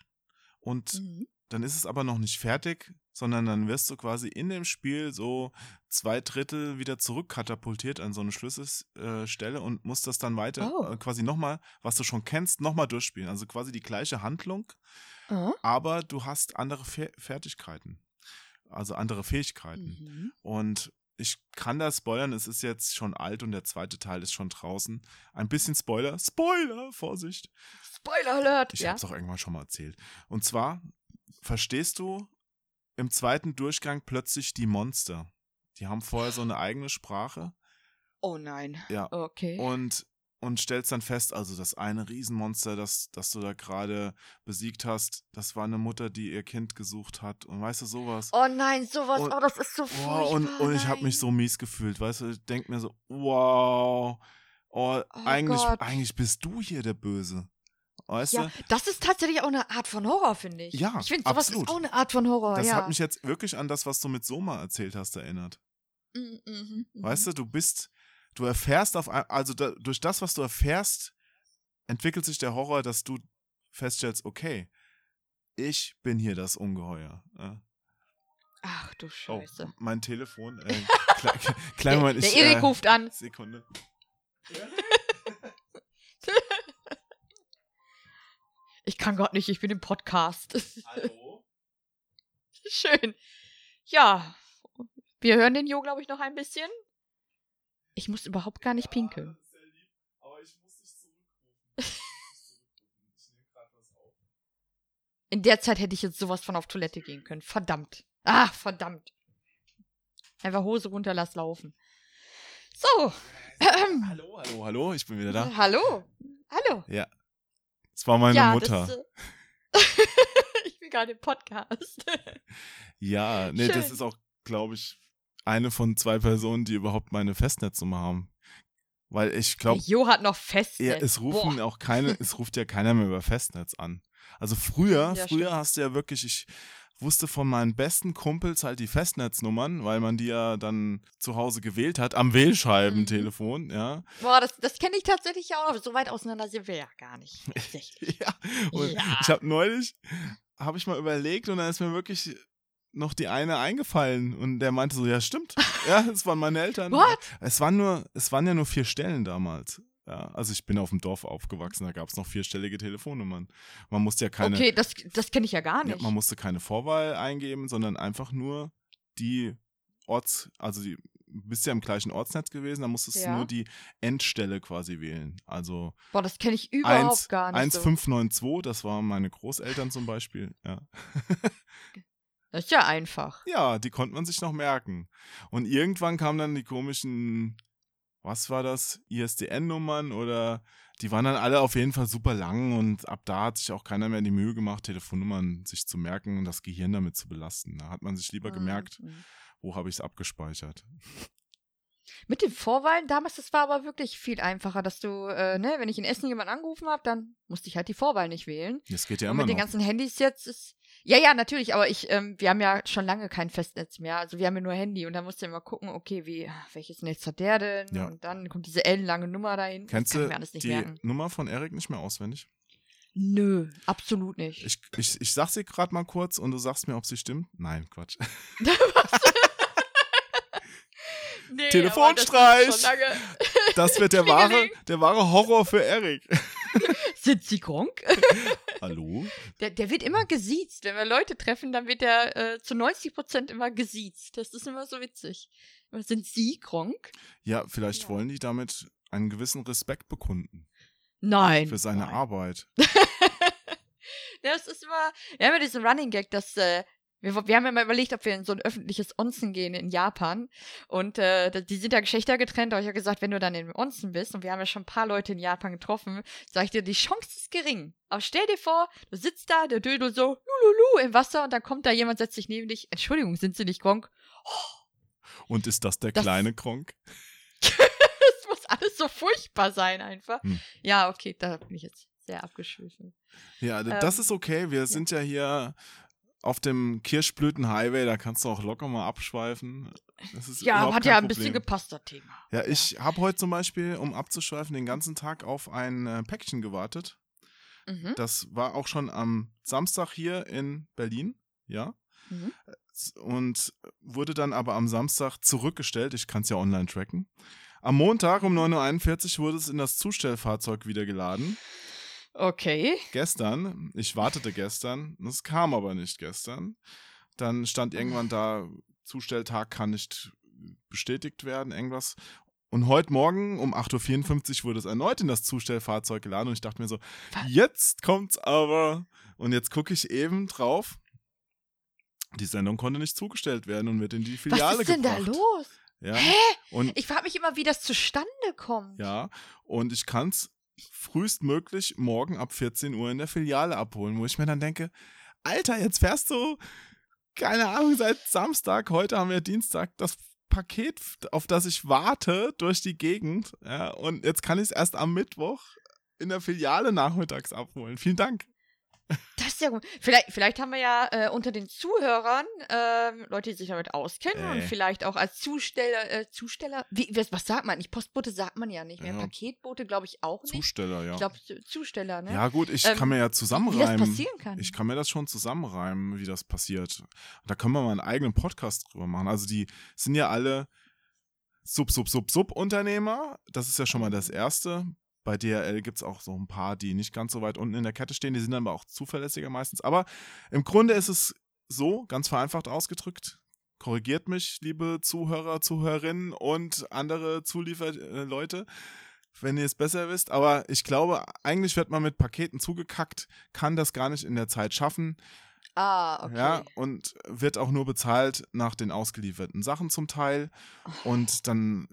und Mhm. Dann ist es aber noch nicht fertig, sondern dann wirst du quasi in dem Spiel so zwei Drittel wieder zurückkatapultiert an so eine Schlüsselstelle und musst das dann weiter Oh. äh, quasi nochmal, was du schon kennst, nochmal durchspielen. Also quasi die gleiche Handlung, Ah. aber du hast andere Fe Fertigkeiten. Also andere Fähigkeiten. Mhm. Und ich kann das spoilern, es ist jetzt schon alt und der zweite Teil ist schon draußen. Ein bisschen Spoiler. Spoiler, Vorsicht. Spoiler Alert! Ich ja. hab's auch irgendwann schon mal erzählt. Und zwar verstehst du im zweiten Durchgang plötzlich die Monster. Die haben vorher so eine eigene Sprache. Oh nein. Ja. Okay. Und, und stellst dann fest, also das eine Riesenmonster, das, das du da gerade besiegt hast, das war eine Mutter, die ihr Kind gesucht hat. Und weißt du, sowas. Oh nein, sowas, Und- oh, das ist so furchtbar. und, und ich habe mich so mies gefühlt, weißt du, ich denk mir so, wow, oh, Oh eigentlich, Gott. eigentlich bist du hier der Böse. Weißt Ja, du? das ist tatsächlich auch eine Art von Horror, finde ich. Ja, Ich finde, sowas absolut. ist auch eine Art von Horror, Das ja. hat mich jetzt wirklich an das, was du mit Soma erzählt hast, erinnert. Mhm, mhm, mhm. Weißt du, du bist, du erfährst auf, also da, durch das, was du erfährst, entwickelt sich der Horror, dass du feststellst, okay, ich bin hier das Ungeheuer. Ja. Ach du Oh, Scheiße. mein Telefon. Äh, klein, kleinen der Moment, der Erik äh, ruft an. Sekunde. Ich kann Gott nicht, ich bin im Podcast. Hallo? Schön. Ja, wir hören den Jo, glaube ich, noch ein bisschen. Ich muss überhaupt gar nicht pinkeln. das ist sehr lieb, aber ich muss dich zurückrufen. Ich nehme gerade was auf. In der Zeit hätte ich jetzt sowas von auf Toilette gehen können. Verdammt. Ah, verdammt. Einfach Hose runter, lass laufen. So. Hallo, hallo, hallo, ich bin wieder da. Hallo. Hallo. Es war meine ja, Mutter. Das, äh, ich bin gerade im Podcast. Ja, nee, das Schön. ist auch, glaube ich, eine von zwei Personen, die überhaupt meine Festnetznummer haben. Weil ich glaube, Jo hat noch fest. ja, es rufen auch keine, es ruft ja keiner mehr über Festnetz an. Also früher, Ja, früher stimmt. hast du ja wirklich, ich wusste von meinen besten Kumpels halt die Festnetznummern, weil man die ja dann zu Hause gewählt hat, am Wählscheibentelefon, ja. Boah, das, das kenne ich tatsächlich auch noch. So weit auseinander sind wir ja gar nicht. Ja, und Ja. ich habe neulich, habe ich mal überlegt und dann ist mir wirklich noch die eine eingefallen und der meinte so, ja stimmt, ja, es waren meine Eltern. What? Es waren nur, es waren ja nur vier Stellen damals. Ja, also ich bin auf dem Dorf aufgewachsen, da gab es noch vierstellige Telefonnummern. Man musste ja keine, Okay, das, das kenne ich ja gar ja, nicht. man musste keine Vorwahl eingeben, sondern einfach nur die Orts, also die bist ja im gleichen Ortsnetz gewesen, da musstest Ja. du nur die Endstelle quasi wählen. Also Boah, das kenne ich überhaupt 1, gar nicht. so. 1592, das waren meine Großeltern zum Beispiel. Ja. Das ist ja einfach. ja, die konnte man sich noch merken. Und irgendwann kamen dann die komischen, was war das, ISDN-Nummern oder die waren dann alle auf jeden Fall super lang und ab da hat sich auch keiner mehr die Mühe gemacht, Telefonnummern sich zu merken und das Gehirn damit zu belasten. Da hat man sich lieber gemerkt, Mhm. wo habe ich es abgespeichert. Mit den Vorwahlen damals, das war aber wirklich viel einfacher, dass du, äh, ne, wenn ich in Essen jemanden angerufen habe, dann musste ich halt die Vorwahl nicht wählen. Das geht ja Und immer mit den noch. ganzen Handys jetzt ist. Ja, ja, natürlich, aber ich, ähm, wir haben ja schon lange kein Festnetz mehr. Also wir haben ja nur Handy und da musst du immer gucken, okay, wie, welches Netz hat der denn? Ja. Und dann kommt diese ellenlange Nummer dahin. Kennst du die merken. Nummer von Erik nicht mehr auswendig? Nö, absolut nicht. Ich, ich, ich sag sie gerade mal kurz und du sagst mir, ob sie stimmt. Nein, Quatsch. nee, Telefonstreich! das Das wird der wahre, der wahre Horror für Erik. Sind sie krank? Hallo? Der, der wird immer gesiezt. Wenn wir Leute treffen, dann wird der äh, zu 90 Prozent immer gesiezt. Das ist immer so witzig. Aber Sind Sie krank? Ja, vielleicht Ja. wollen die damit einen gewissen Respekt bekunden Nein. für seine nein. Arbeit. Das ist immer, wir haben ja diesen Running Gag, dass äh, wir, wir haben ja mal überlegt, ob wir in so ein öffentliches Onsen gehen in Japan. Und äh, die sind ja Geschlechter getrennt, aber ich habe gesagt, wenn du dann im Onsen bist, und wir haben ja schon ein paar Leute in Japan getroffen, sag ich dir, die Chance ist gering. Aber stell dir vor, du sitzt da, der Dödel so, lululu, im Wasser, und dann kommt da jemand, setzt sich neben dich, Entschuldigung, sind sie nicht krank? Und ist das der Das- kleine Kronk? Das muss alles so furchtbar sein einfach. Hm. Ja, okay, da bin ich jetzt sehr abgeschwiffen. Ja, d- das Ähm, ist okay. Wir sind ja hier auf dem Kirschblüten-Highway, da kannst du auch locker mal abschweifen. Das ist Ja, hat ja ein Problem. bisschen gepasst, das Thema. Ja, ich habe heute zum Beispiel, um abzuschweifen, den ganzen Tag auf ein äh, Päckchen gewartet. Mhm. Das war auch schon am Samstag hier in Berlin, ja. Mhm. Und wurde dann aber am Samstag zurückgestellt. Ich kann es ja online tracken. Am Montag um 9.41 Uhr wurde es in das Zustellfahrzeug wieder geladen. Okay. Gestern, ich wartete gestern, es kam aber nicht gestern. Dann stand irgendwann da, Zustelltag kann nicht bestätigt werden, irgendwas. Und heute Morgen um 8.54 Uhr wurde es erneut in das Zustellfahrzeug geladen und ich dachte mir so, Was? jetzt kommt's aber. Und jetzt gucke ich eben drauf. Die Sendung konnte nicht zugestellt werden und wird in die Filiale Was ist denn gebracht. da los? Ja. Hä? Und Ich frage mich immer, wie das zustande kommt. ja, und ich kann es frühestmöglich morgen ab 14 Uhr in der Filiale abholen, wo ich mir dann denke, Alter, jetzt fährst du, keine Ahnung, seit Samstag, heute haben wir Dienstag, das Paket, auf das ich warte, durch die Gegend. Ja, und jetzt kann ich es erst am Mittwoch in der Filiale nachmittags abholen. Vielen Dank. Das ist ja gut. Vielleicht, vielleicht haben wir ja äh, unter den Zuhörern ähm, Leute, die sich damit auskennen und Äh. vielleicht auch als Zusteller, äh, Zusteller, wie, was, was sagt man nicht? Postbote sagt man ja nicht mehr. Ja. Paketbote glaube ich auch nicht. Zusteller, ja. Ich glaube, Zusteller, ne? Ja, gut, ich Ähm, kann mir ja wie das zusammenreimen. passieren kann. Ich kann mir das schon zusammenreimen, wie das passiert. Da können wir mal einen eigenen Podcast drüber machen. Also die sind ja alle Sub, Sub, Sub, Sub-Unternehmer. Das ist ja schon mal das. Erste. Bei DRL gibt es auch so ein paar, die nicht ganz so weit unten in der Kette stehen. Die sind dann aber auch zuverlässiger meistens. Aber im Grunde ist es so, ganz vereinfacht ausgedrückt. Korrigiert mich, liebe Zuhörer, Zuhörerinnen und andere Zulieferleute, wenn ihr es besser wisst. Aber ich glaube, eigentlich wird man mit Paketen zugekackt, kann das gar nicht in der Zeit schaffen. ah, okay. Ja, und wird auch nur bezahlt nach den ausgelieferten Sachen zum Teil. Und dann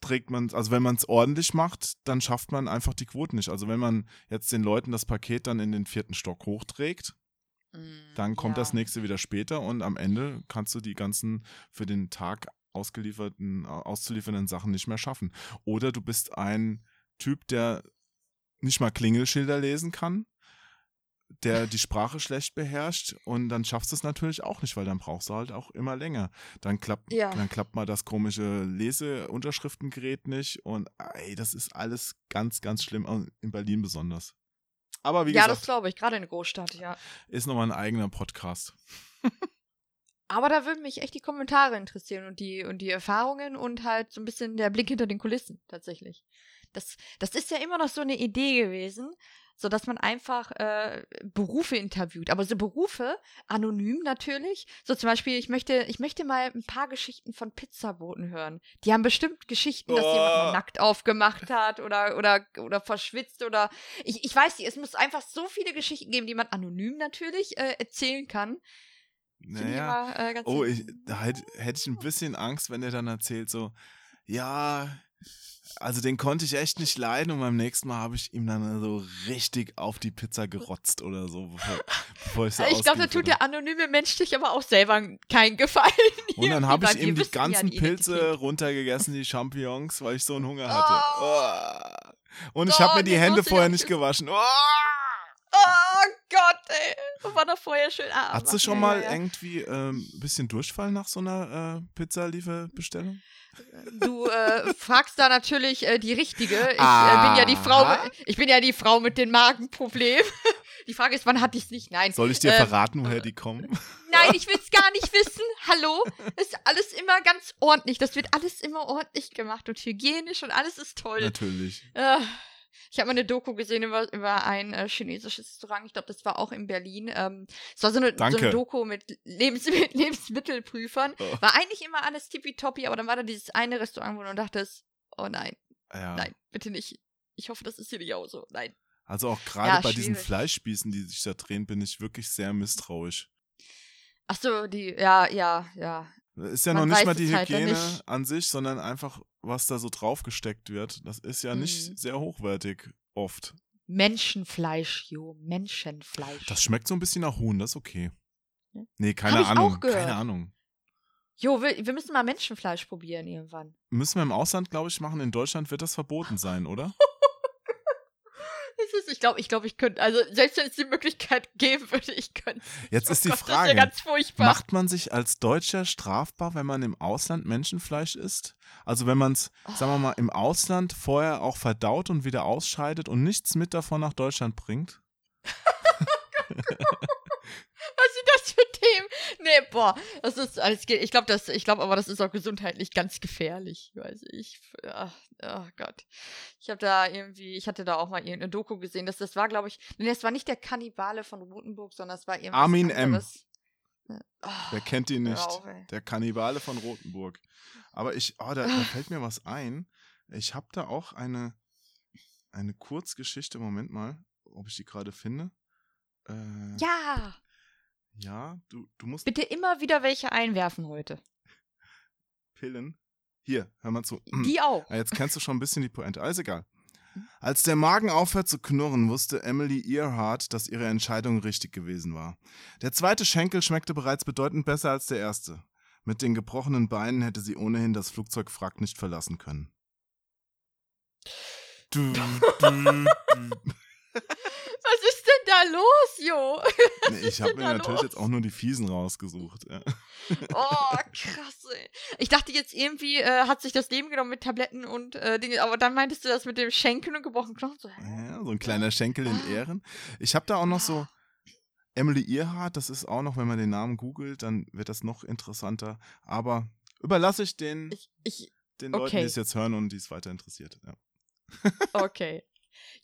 trägt man, also wenn man es ordentlich macht, dann schafft man einfach die Quote nicht. Also wenn man jetzt den Leuten das Paket dann in den vierten Stock hochträgt, Mm, dann kommt ja. das nächste wieder später und am Ende kannst du die ganzen für den Tag ausgelieferten, auszuliefernden Sachen nicht mehr schaffen. Oder du bist ein Typ, der nicht mal Klingelschilder lesen kann, der die Sprache schlecht beherrscht und dann schaffst du es natürlich auch nicht, weil dann brauchst du halt auch immer länger. Dann klappt, Ja. dann klappt mal das komische Leseunterschriftengerät nicht und ey, das ist alles ganz, ganz schlimm, in Berlin besonders. Aber wie Ja, das gesagt, glaube ich, gerade in der Großstadt, ja. ist nochmal ein eigener Podcast. Aber da würden mich echt die Kommentare interessieren und die, und die Erfahrungen und halt so ein bisschen der Blick hinter den Kulissen, tatsächlich. Das, das ist ja immer noch so eine Idee gewesen, so dass man einfach äh, Berufe interviewt. Aber so Berufe, anonym natürlich. So zum Beispiel, ich möchte, ich möchte mal ein paar Geschichten von Pizzaboten hören. Die haben bestimmt Geschichten, dass Oh. jemand mal nackt aufgemacht hat oder, oder, oder verschwitzt oder. Ich, ich weiß nicht, es muss einfach so viele Geschichten geben, die man anonym natürlich äh, erzählen kann. Finde ich Naja. immer, äh, Oh, ich, da hätt- hätte ich ein bisschen Angst, wenn er dann erzählt so, ja, also den konnte ich echt nicht leiden und beim nächsten Mal habe ich ihm dann so richtig auf die Pizza gerotzt oder so, bevor, bevor ich so ich glaube, da tut der anonyme Mensch sich aber auch selber keinen Gefallen. Und dann habe ich ihm die ja ganzen die Pilze runtergegessen, die Champignons, weil ich so einen Hunger hatte. Oh. Und ich Oh, habe mir die das Hände vorher nicht gewaschen. Oh. Oh Gott, ey. War doch vorher schön. Ah, Hast du schon mal ja, ja. irgendwie ähm, ein bisschen Durchfall nach so einer äh, Pizzalieferbestellung? Du äh, fragst da natürlich äh, die richtige. Ich äh, bin ja die Frau. Aha. Mit, ich bin ja die Frau mit den Magenproblemen. Die Frage ist, wann hatte ich es nicht? Nein. Soll ich dir Ähm, verraten, woher die kommen? Nein, ich will es gar nicht wissen. Hallo? Ist alles immer ganz ordentlich. Das wird alles immer ordentlich gemacht und hygienisch und alles ist toll. Natürlich. Ich habe mal eine Doku gesehen über, über ein äh, chinesisches Restaurant. Ich glaube, das war auch in Berlin. Ähm, es war so eine, so eine Doku mit Lebens Lebensmittelprüfern. Oh. War eigentlich immer alles tippitoppi, aber dann war da dieses eine Restaurant, wo du dachtest, oh nein, Ja. nein, bitte nicht. Ich hoffe, das ist hier nicht auch so. Nein. Also auch gerade Ja, bei diesen schwierig. Fleischspießen, die sich da drehen, bin ich wirklich sehr misstrauisch. Ach so, die, ja, ja, ja. Ist ja Man noch nicht mal die halt Hygiene nicht. an sich, sondern einfach, was da so draufgesteckt wird. Das ist ja Mhm. nicht sehr hochwertig oft. Menschenfleisch, Jo, Menschenfleisch. Das schmeckt so ein bisschen nach Huhn, das ist okay. Nee, keine Hab Ahnung. Keine Ahnung. jo, wir, wir müssen mal Menschenfleisch probieren irgendwann. Müssen wir im Ausland, glaube ich, machen. In Deutschland wird das verboten sein, oder? Ich glaube, ich glaube, ich könnte, also selbst wenn es die Möglichkeit geben würde, ich könnte. Jetzt ist die Gott, Frage, ja ganz furchtbar. Macht man sich als Deutscher strafbar, wenn man im Ausland Menschenfleisch isst? Also wenn man es, sagen wir mal, im Ausland vorher auch verdaut und wieder ausscheidet und nichts mit davon nach Deutschland bringt? Was sind das für Themen? Nee, boah, das ist alles. Ich glaube, das, ich glaube, aber das ist auch gesundheitlich ganz gefährlich. Weiß ich. Ach, oh Gott. Ich habe da irgendwie, ich hatte da auch mal irgendeine Doku gesehen. Das, das war, glaube ich, nee, das war nicht der Kannibale von Rotenburg, sondern das war irgendwas Armin M. anderes. Oh, Wer kennt ihn nicht? auf. Der Kannibale von Rothenburg. Aber ich, oh, da, da fällt mir was ein. Ich habe da auch eine, eine Kurzgeschichte. Moment mal, ob ich die gerade finde. Äh, Ja, ja, du, du musst bitte immer wieder welche einwerfen heute. Pillen. Hier, hör mal zu. Die auch. Ah, Jetzt kennst du schon ein bisschen die Pointe. Alles egal. Als der Magen aufhört zu knurren, wusste Emily Earhart, dass ihre Entscheidung richtig gewesen war. Der zweite Schenkel schmeckte bereits bedeutend besser als der erste. Mit den gebrochenen Beinen hätte sie ohnehin das Flugzeug Frack nicht verlassen können. Du, du, du. Was ist denn da los, Jo? Nee, ich habe mir natürlich los? jetzt auch nur die Fiesen rausgesucht. Ja. Oh, krass, ey. Ich dachte jetzt irgendwie, äh, hat sich das Leben genommen mit Tabletten und äh, Dinge, aber dann meintest du das mit dem Schenkeln und gebrochenen Knochen. So? Ja, so ein kleiner Schenkel in Ah. Ehren. Ich habe da auch noch so Emily Earhart, das ist auch noch, wenn man den Namen googelt, dann wird das noch interessanter. Aber überlasse ich den, Ich, ich, den Leuten, okay. die es jetzt hören und die es weiter interessiert. Ja. okay.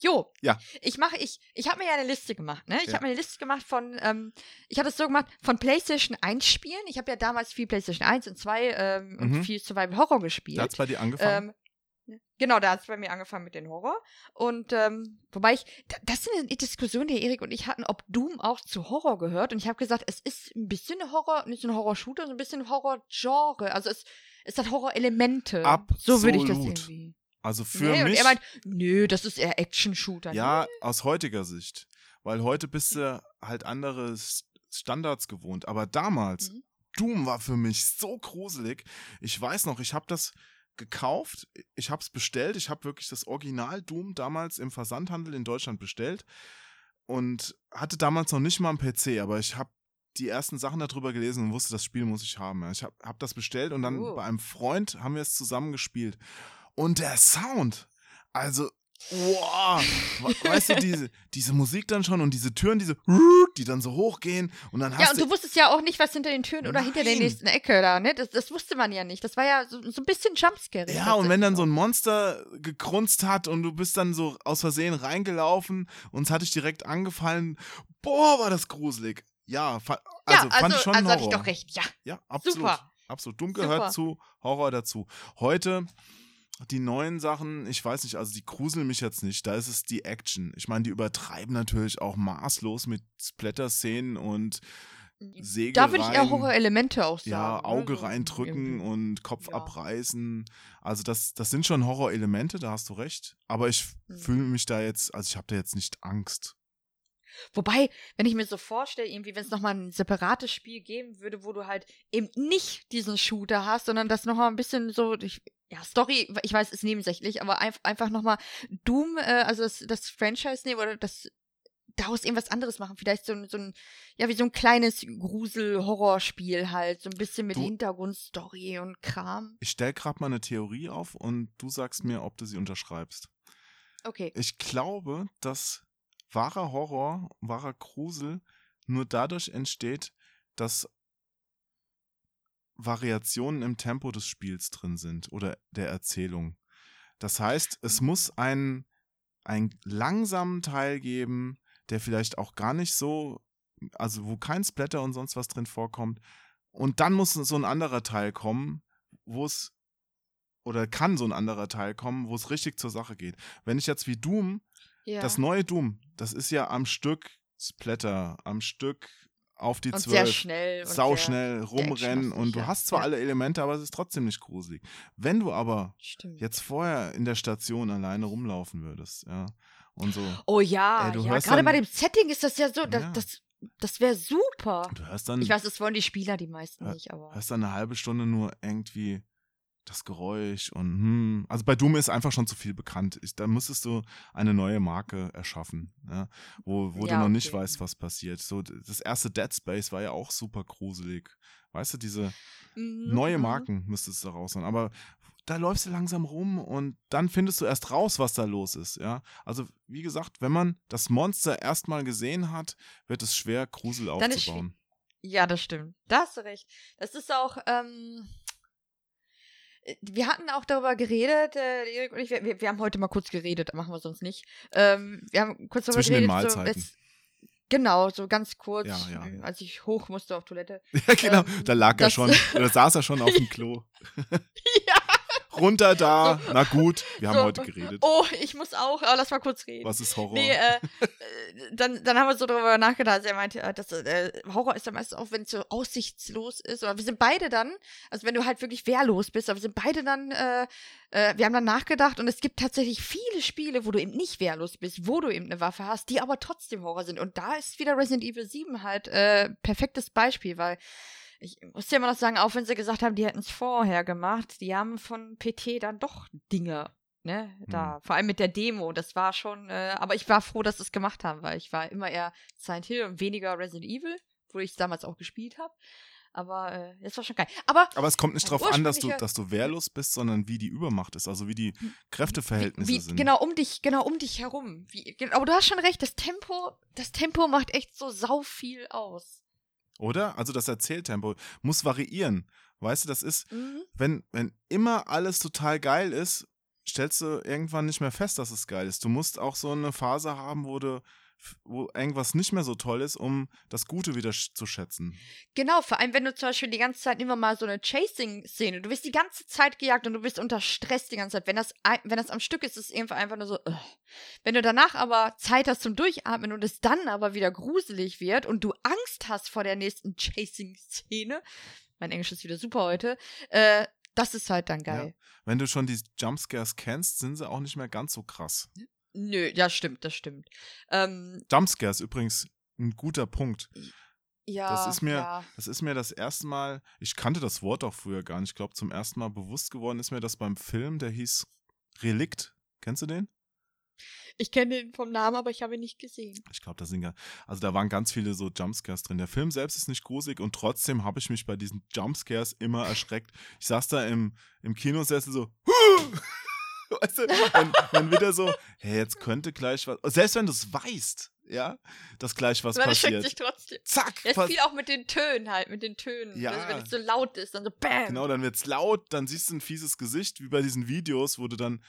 Jo, Ja. ich mache, ich, ich habe mir ja eine Liste gemacht, ne? Ich Ja. habe mir eine Liste gemacht von, ähm, ich habe es so gemacht, von PlayStation 1 Spielen. Ich habe ja damals viel PlayStation 1 und 2 ähm, und Mhm. viel Survival Horror gespielt. Da hat es bei dir angefangen. Ähm, genau, da hat es bei mir angefangen mit dem Horror. Und ähm, wobei ich, da- das ist eine Diskussion, die Erik und ich hatten, ob Doom auch zu Horror gehört. Und ich habe gesagt, es ist ein bisschen Horror, nicht so ein Horror-Shooter, so ein bisschen Horror-Genre. Also es, es hat Horror-Elemente. So würde ich das irgendwie. Also für nee, und mich, er meint, nö, das ist eher Action-Shooter. ja, aus heutiger Sicht. Weil heute bist du halt andere Standards gewohnt. Aber damals, Mhm. Doom war für mich so gruselig. Ich weiß noch, ich habe das gekauft, ich habe es bestellt, ich habe wirklich das Original Doom damals im Versandhandel in Deutschland bestellt und hatte damals noch nicht mal einen PC, aber ich habe die ersten Sachen darüber gelesen und wusste, das Spiel muss ich haben. Ich habe hab das bestellt und dann Oh. bei einem Freund haben wir es zusammen gespielt. Und der Sound, also Wow, weißt du, diese, diese Musik dann schon und diese Türen, diese, die dann so hochgehen und dann hast Ja, und du wusstest ja auch nicht, was hinter den Türen oder hinter der nächsten Ecke da, ne? Das, das wusste man ja nicht. Das war ja so, so ein bisschen Jumpscare. Ja, und wenn dann so ein Monster gekrunzt hat und du bist dann so aus Versehen reingelaufen und es hat dich direkt angefallen, boah, war das gruselig. Ja, also, ja, also, fand ich schon also hatte ich Horror. doch recht, ja. Ja, absolut. Super. Absolut. Dumm gehört Super. zu Horror dazu. Heute die neuen Sachen, ich weiß nicht, also die gruseln mich jetzt nicht. Da ist es die Action. Ich meine, die übertreiben natürlich auch maßlos mit Splatter-Szenen und Sägereien. Da würde ich eher Horrorelemente auch sagen. Ja, ne? Auge reindrücken irgendwie. und Kopf Ja. abreißen. Also das, das sind schon Horrorelemente, da hast du recht. Aber ich Mhm. fühle mich da jetzt, also ich habe da jetzt nicht Angst. Wobei, wenn ich mir so vorstelle, irgendwie, wenn es nochmal ein separates Spiel geben würde, wo du halt eben nicht diesen Shooter hast, sondern das nochmal ein bisschen so, ich, ja, Story, ich weiß, ist nebensächlich, aber ein, einfach nochmal Doom, äh, also das, das Franchise nehmen oder das daraus irgendwas anderes machen. Vielleicht so, ein- so ein, ja, wie so ein kleines Grusel-Horrorspiel halt, so ein bisschen mit Du- Hintergrundstory und Kram. Ich stell gerade mal eine Theorie auf und du sagst mir, ob du sie unterschreibst. Okay. Ich glaube, dass wahrer Horror, wahrer Grusel nur dadurch entsteht, dass Variationen im Tempo des Spiels drin sind oder der Erzählung. Das heißt, es muss einen, einen langsamen Teil geben, der vielleicht auch gar nicht so, also wo kein Splatter und sonst was drin vorkommt. Und dann muss so ein anderer Teil kommen, wo es oder kann so ein anderer Teil kommen, wo es richtig zur Sache geht. Wenn ich jetzt wie Doom Ja. das neue Doom, das ist ja am Stück Splatter, am Stück auf die und sehr Zwölf, schnell. und sehr- sauschnell rumrennen und du hast zwar Ja. alle Elemente, aber es ist trotzdem nicht gruselig. Wenn du aber Stimmt. jetzt vorher in der Station alleine rumlaufen würdest, ja, und so, Oh ja, Ey, ja. Gerade bei dem Setting ist das ja so, das, Ja. das, das wäre super. du hörst dann, Ich weiß, das wollen die Spieler die meisten Ja, nicht, aber. hörst dann eine halbe Stunde nur irgendwie das Geräusch und hm, also bei Doom ist einfach schon zu viel bekannt. Ich, da müsstest du eine neue Marke erschaffen, ja, wo, wo Ja, du noch nicht okay. weißt, was passiert. So das erste Dead Space war ja auch super gruselig. Weißt du, diese Mhm, neue mhm. Marken müsstest du raus sein, aber da läufst du langsam rum und dann findest du erst raus, was da los ist, ja? Also, wie gesagt, wenn man das Monster erstmal gesehen hat, wird es schwer Grusel Dann aufzubauen. Ja, das stimmt. Da hast du recht. Das ist auch, ähm. Äh, Wir hatten auch darüber geredet, äh, Erik und ich, wir, wir haben heute mal kurz geredet, machen wir sonst nicht. Ähm, wir haben kurz darüber Zwischen den geredet. So, Mahlzeiten. wes- genau, so ganz kurz, Ja, ja, ja. als ich hoch musste auf Toilette. Ja, genau, Ähm, da lag er schon, oder saß er schon auf dem Klo. ja. Runter da, na gut, wir haben so, heute geredet. Oh, ich muss auch, aber lass mal kurz reden. Was ist Horror? Nee, äh, äh, dann, dann haben wir so darüber nachgedacht. Also er meinte, äh, dass äh, Horror ist dann meistens auch, wenn es so aussichtslos ist. Oder wir sind beide dann, also wenn du halt wirklich wehrlos bist, aber wir sind beide dann, äh, äh, wir haben dann nachgedacht und es gibt tatsächlich viele Spiele, wo du eben nicht wehrlos bist, wo du eben eine Waffe hast, die aber trotzdem Horror sind. Und da ist wieder Resident Evil 7 halt äh, perfektes Beispiel, weil ich muss ja immer noch sagen, auch wenn sie gesagt haben, die hätten es vorher gemacht, die haben von PT dann doch Dinge ne, da, vor allem mit der Demo, das war schon, äh, aber ich war froh, dass sie es gemacht haben, weil ich war immer eher Silent Hill und weniger Resident Evil, wo ich es damals auch gespielt habe. Aber äh, das war schon geil. Aber Aber es kommt nicht darauf an, dass du, dass du wehrlos bist, sondern wie die Übermacht ist, also wie die Kräfteverhältnisse wie, sind. genau um dich, genau um dich herum. Wie, aber du hast schon recht, das Tempo, das Tempo macht echt so sau viel aus. Oder? Also das Erzähltempo muss variieren. Weißt du, das ist, Mhm. wenn, wenn immer alles total geil ist, stellst du irgendwann nicht mehr fest, dass es geil ist. Du musst auch so eine Phase haben, wo du wo irgendwas nicht mehr so toll ist, um das Gute wieder zu schätzen. Genau, vor allem wenn du zum Beispiel die ganze Zeit immer mal so eine Chasing-Szene, du wirst die ganze Zeit gejagt und du bist unter Stress die ganze Zeit. Wenn das, wenn das am Stück ist, ist es irgendwann einfach nur so, ugh. wenn du danach aber Zeit hast zum Durchatmen und es dann aber wieder gruselig wird und du Angst hast vor der nächsten Chasing-Szene, mein Englisch ist wieder super heute, äh, das ist halt dann geil. Wenn du schon die Jumpscares kennst, sind sie auch nicht mehr ganz so krass. Nö, ja, stimmt, das stimmt. Ähm, Jumpscares übrigens ein guter Punkt. ja, Das ist mir- ja. Das ist mir das erste Mal, ich kannte das Wort auch früher gar nicht, ich glaube zum ersten Mal bewusst geworden ist mir das beim Film, der hieß Relikt. Kennst du den? Ich kenne den vom Namen, aber ich habe ihn nicht gesehen. Ich glaube, da sind ja, also da waren ganz viele so Jumpscares drin. Der Film selbst ist nicht gruselig und trotzdem habe ich mich bei diesen Jumpscares immer erschreckt. Ich saß da im, im Kinosessel so, Weißt du, wenn, wenn wieder so, hey, jetzt könnte gleich was, selbst wenn du es weißt, ja, dass gleich was Man passiert. erschreckt sich trotzdem. Zack, Ja, viel auch mit den Tönen halt, mit den Tönen. Ja. Also, wenn es so laut ist, dann so BAM. Genau, dann wird's laut, dann siehst du ein fieses Gesicht, wie bei diesen Videos, wo du dann,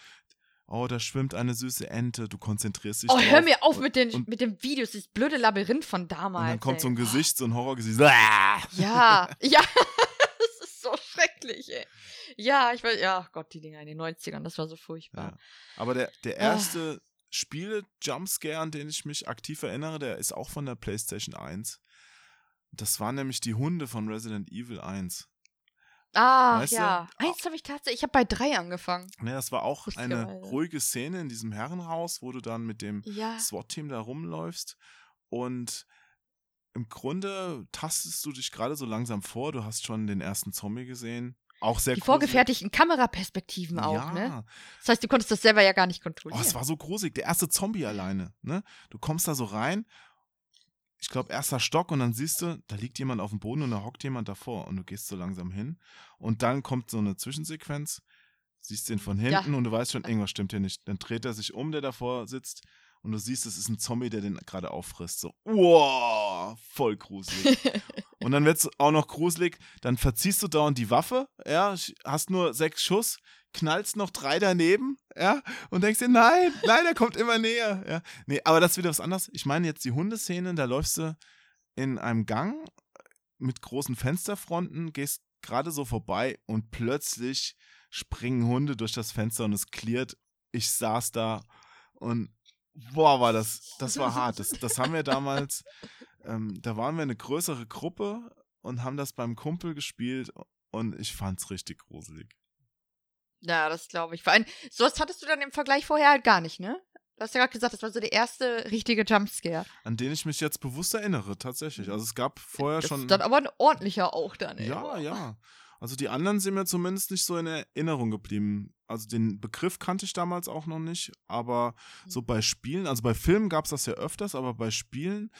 oh, da schwimmt eine süße Ente, du konzentrierst dich Oh, drauf. hör mir auf mit den, und- mit den Videos, dieses blöde Labyrinth von damals. Und dann kommt so ein ey. Gesicht, so ein Horrorgesicht. Ja, ja, schrecklich, ey. Ja, ich weiß, ja, Gott, die Dinger in den 90ern, das war so furchtbar. Ja. Aber der, der Ah. erste Spiele-Jumpscare, an den ich mich aktiv erinnere, der ist auch von der PlayStation 1. Das waren nämlich die Hunde von Resident Evil 1. Ah, Weißt du? ja. Eins habe ich tatsächlich, ich habe bei drei angefangen. Ne, das war auch eine ruhige Szene in diesem Herrenhaus, wo du dann mit dem Ja. SWAT-Team da rumläufst und im Grunde tastest du dich gerade so langsam vor. Du hast schon den ersten Zombie gesehen. Auch sehr Die gruselig. vorgefertigten Kameraperspektiven auch, ja. ne? Das heißt, du konntest das selber ja gar nicht Oh, kontrollieren. es war so gruselig. Der erste Zombie alleine. Ne? Du kommst da so rein. Ich glaube, erster Stock und dann siehst du, da liegt jemand auf dem Boden und da hockt jemand davor und du gehst so langsam hin. Und dann kommt so eine Zwischensequenz, siehst den von Ja. hinten und du weißt schon, irgendwas stimmt hier nicht. Dann dreht er sich um, der davor sitzt und du siehst, es ist ein Zombie, der den gerade auffrisst. So, wow, voll gruselig. und dann wird es auch noch gruselig, dann verziehst du dauernd die Waffe, ja, hast nur sechs Schuss, knallst noch drei daneben, ja, und denkst dir, nein, nein, er kommt immer näher. Ja. Nee, aber das ist wieder was anderes. Ich meine jetzt die Hundeszene, da läufst du in einem Gang mit großen Fensterfronten, gehst gerade so vorbei und plötzlich springen Hunde durch das Fenster und es klirrt. Ich saß da und boah, war das, das war hart. Das, das haben wir damals, ähm, da waren wir eine größere Gruppe und haben das beim Kumpel gespielt und ich fand's richtig gruselig. Ja, das glaube ich. Vor allem, sowas hattest du dann im Vergleich vorher halt gar nicht, ne? Du hast ja gerade gesagt, das war so der erste richtige Jumpscare. An den ich mich jetzt bewusst erinnere, tatsächlich. Also es gab vorher Das schon. ist dann aber ein ordentlicher auch dann, ey. Ja, ja. Also die anderen sind mir zumindest nicht so in Erinnerung geblieben. Also den Begriff kannte ich damals auch noch nicht, aber so bei Spielen, also bei Filmen gab es das ja öfters, aber bei Spielen,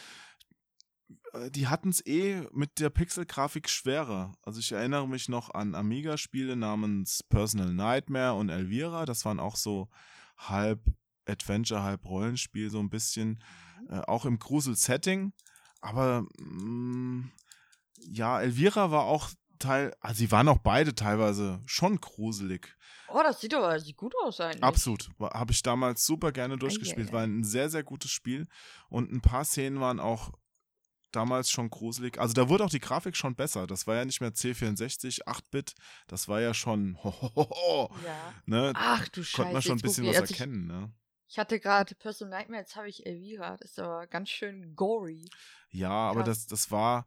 äh, die hatten es eh mit der Pixelgrafik schwerer. Also ich erinnere mich noch an Amiga-Spiele namens Personal Nightmare und Elvira. Das waren auch so halb Adventure, halb Rollenspiel, so ein bisschen. Äh, auch im Grusel-Setting. Aber mh, ja, Elvira war auch Teil, also sie waren auch beide teilweise schon gruselig. Oh, das sieht aber sieht gut aus eigentlich. Absolut. Habe ich damals super gerne durchgespielt. War ein sehr, sehr gutes Spiel. Und ein paar Szenen waren auch damals schon gruselig. Also da wurde auch die Grafik schon besser. Das war ja nicht mehr C64, 8-Bit. Das war ja schon. Hohoho, Ja. ne? Ach du Scheiße. Konnte man schon ein bisschen was erkennen, ne? Ich hatte gerade Personal Nightmare, jetzt habe ich Elvira. Das ist aber ganz schön gory. Ja, aber Krass. das, das war,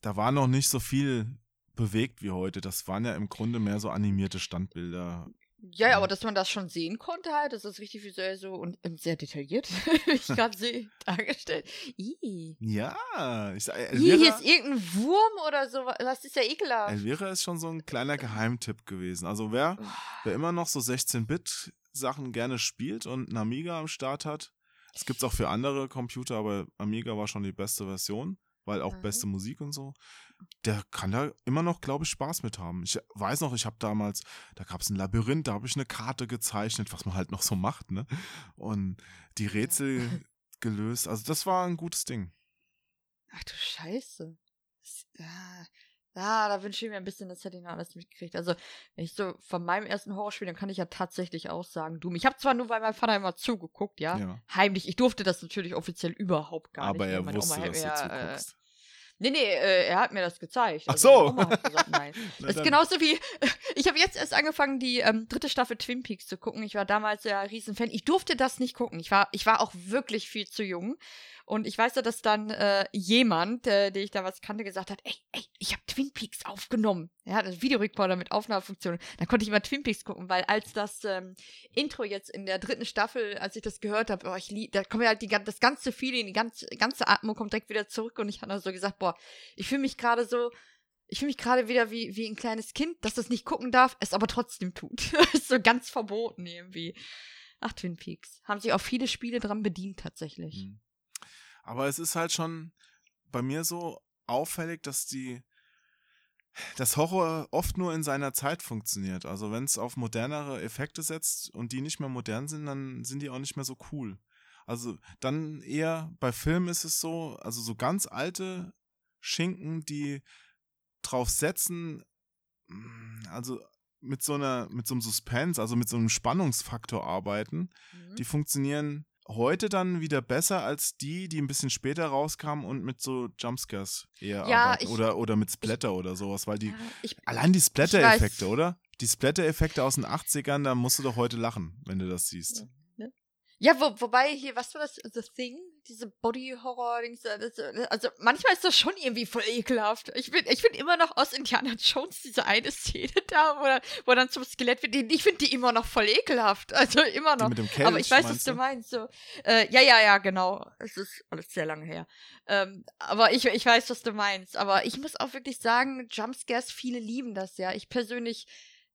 da war noch nicht so viel bewegt wie heute. Das waren ja im Grunde mehr so animierte Standbilder. Ja, aber dass man das schon sehen konnte halt, das ist richtig visuell so und ähm, sehr detailliert, ich gerade sehe, dargestellt. Ih. Ja, ich Elvira, hier ist irgendein Wurm oder so. Das ist ja ekelhaft. Elvira ist schon so ein kleiner Geheimtipp gewesen. Also wer, wer immer noch so 16-Bit-Sachen gerne spielt und einen Amiga am Start hat, das gibt's auch für andere Computer, aber Amiga war schon die beste Version, weil auch Mhm. beste Musik und so. Der kann da immer noch, glaube ich, Spaß mit haben. Ich weiß noch, ich habe damals, da gab's ein Labyrinth, da habe ich eine Karte gezeichnet, was man halt noch so macht, ne? Und die Rätsel gelöst. Also das war ein gutes Ding. Ach du Scheiße. Das, ah, ah, da wünsche ich mir ein bisschen, das hätte ich noch alles mitgekriegt. Also, wenn ich so von meinem ersten Horrorspiel, dann kann ich ja tatsächlich auch sagen, Doom. Ich habe zwar nur bei meinem Vater immer zugeguckt, ja? Ja. Heimlich. Ich durfte das natürlich offiziell überhaupt gar Aber nicht. er ne? Meine wusste, Oma dass mir du ja, äh, zuguckst. Nee, nee, äh, er hat mir das gezeigt. Ach Also so. hat gesagt, nein. Na ist genauso wie, ich habe jetzt erst angefangen, die ähm, dritte Staffel Twin Peaks zu gucken. Ich war damals ja ein Riesenfan. Ich durfte das nicht gucken. Ich war, ich war auch wirklich viel zu jung. Und ich weiß ja, dass dann äh, jemand, äh, den ich damals kannte, gesagt hat, ey, ey, ich habe Twin Peaks aufgenommen. Er hat einen Videorekorder mit Aufnahmefunktion. Dann konnte ich immer Twin Peaks gucken, weil als das ähm, Intro jetzt in der dritten Staffel, als ich das gehört habe, oh, da kommt ja halt die, das ganze Feeling, die ganze, ganze Atmung kommt direkt wieder zurück und ich habe dann so gesagt, boah, ich fühle mich gerade so, ich fühle mich gerade wieder wie, wie ein kleines Kind, das das nicht gucken darf, es aber trotzdem tut. ist so ganz verboten irgendwie. Ach, Twin Peaks. Haben sich auch viele Spiele dran bedient, tatsächlich. Mhm. Aber es ist halt schon bei mir so auffällig, dass die, dass Horror oft nur in seiner Zeit funktioniert. Also wenn es auf modernere Effekte setzt und die nicht mehr modern sind, dann sind die auch nicht mehr so cool. Also dann eher bei Filmen ist es so, also so ganz alte Schinken, die drauf setzen, mm, also mit so einer, mit so einem Suspense, also mit so einem Spannungsfaktor arbeiten, Mhm. die funktionieren heute dann wieder besser als die, die ein bisschen später rauskamen und mit so Jumpscares eher Ja, arbeiten. ich- oder, oder mit Splatter oder sowas, weil die, Ja, ich, allein die Splatter-Effekte, oder? Die Splatter-Effekte aus den 80ern, da musst du doch heute lachen, wenn du das siehst. Ja, wo, wobei hier, was war das? The Thing? Diese Body-Horror-Dings. äh, äh, Also manchmal ist das schon irgendwie voll ekelhaft. Ich finde ich find immer noch aus Indiana Jones diese eine Szene da, wo, er- wo dann zum Skelett wird. die- Ich finde die immer noch voll ekelhaft. Also immer Die noch. mit dem Kelch, Aber ich weiß, was du meinst. So. Äh, ja, ja, ja, genau. Es ist alles sehr lange her. Ähm, aber ich, ich weiß, was du meinst. Aber ich muss auch wirklich sagen, Jumpscares, viele lieben das ja. Ich persönlich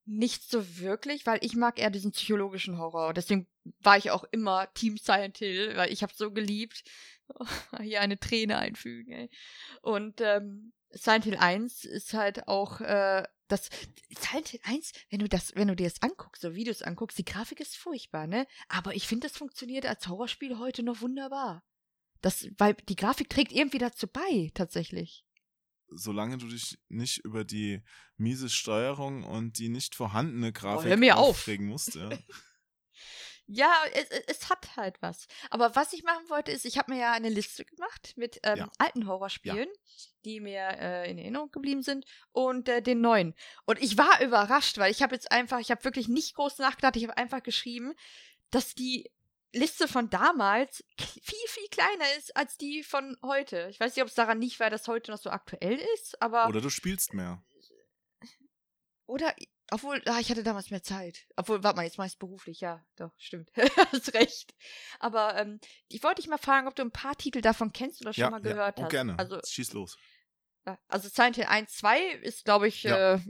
nicht so wirklich, weil ich mag eher diesen psychologischen Horror. Deswegen war ich auch immer Team Silent Hill, weil ich habe so geliebt. Hier eine Träne einfügen, ey. Und ähm, Silent Hill 1 ist halt auch äh, das Silent Hill 1, wenn du das, wenn du dir das anguckst, so Videos anguckst, die Grafik ist furchtbar, ne? Aber ich finde, das funktioniert als Horrorspiel heute noch wunderbar. Das, weil die Grafik trägt irgendwie dazu bei, tatsächlich. Solange du dich nicht über die miese Steuerung und die nicht vorhandene Grafik Oh, mir auf. aufregen musst. Ja. Ja, es, es- hat halt was. Aber was ich machen wollte, ist, ich habe mir ja eine Liste gemacht mit ähm, Ja. alten Horrorspielen, die mir äh, in Erinnerung geblieben sind, und äh, den neuen. Und ich war überrascht, weil ich habe jetzt einfach, ich habe wirklich nicht groß nachgedacht, ich habe einfach geschrieben, dass die Liste von damals viel, viel kleiner ist als die von heute. Ich weiß nicht, ob es daran nicht, weil das heute noch so aktuell ist, aber. Oder du spielst mehr. Oder, obwohl, ah, ich hatte damals mehr Zeit. Obwohl, warte mal, jetzt mach ich's beruflich, ja, doch, stimmt. Hast recht. Aber ähm, ich wollte dich mal fragen, ob du ein paar Titel davon kennst oder schon Ja, mal ja. gehört Oh, hast. gerne. Also, Schieß los. ja, also Silent Hill 1, 2 ist, glaube ich, Ja. äh,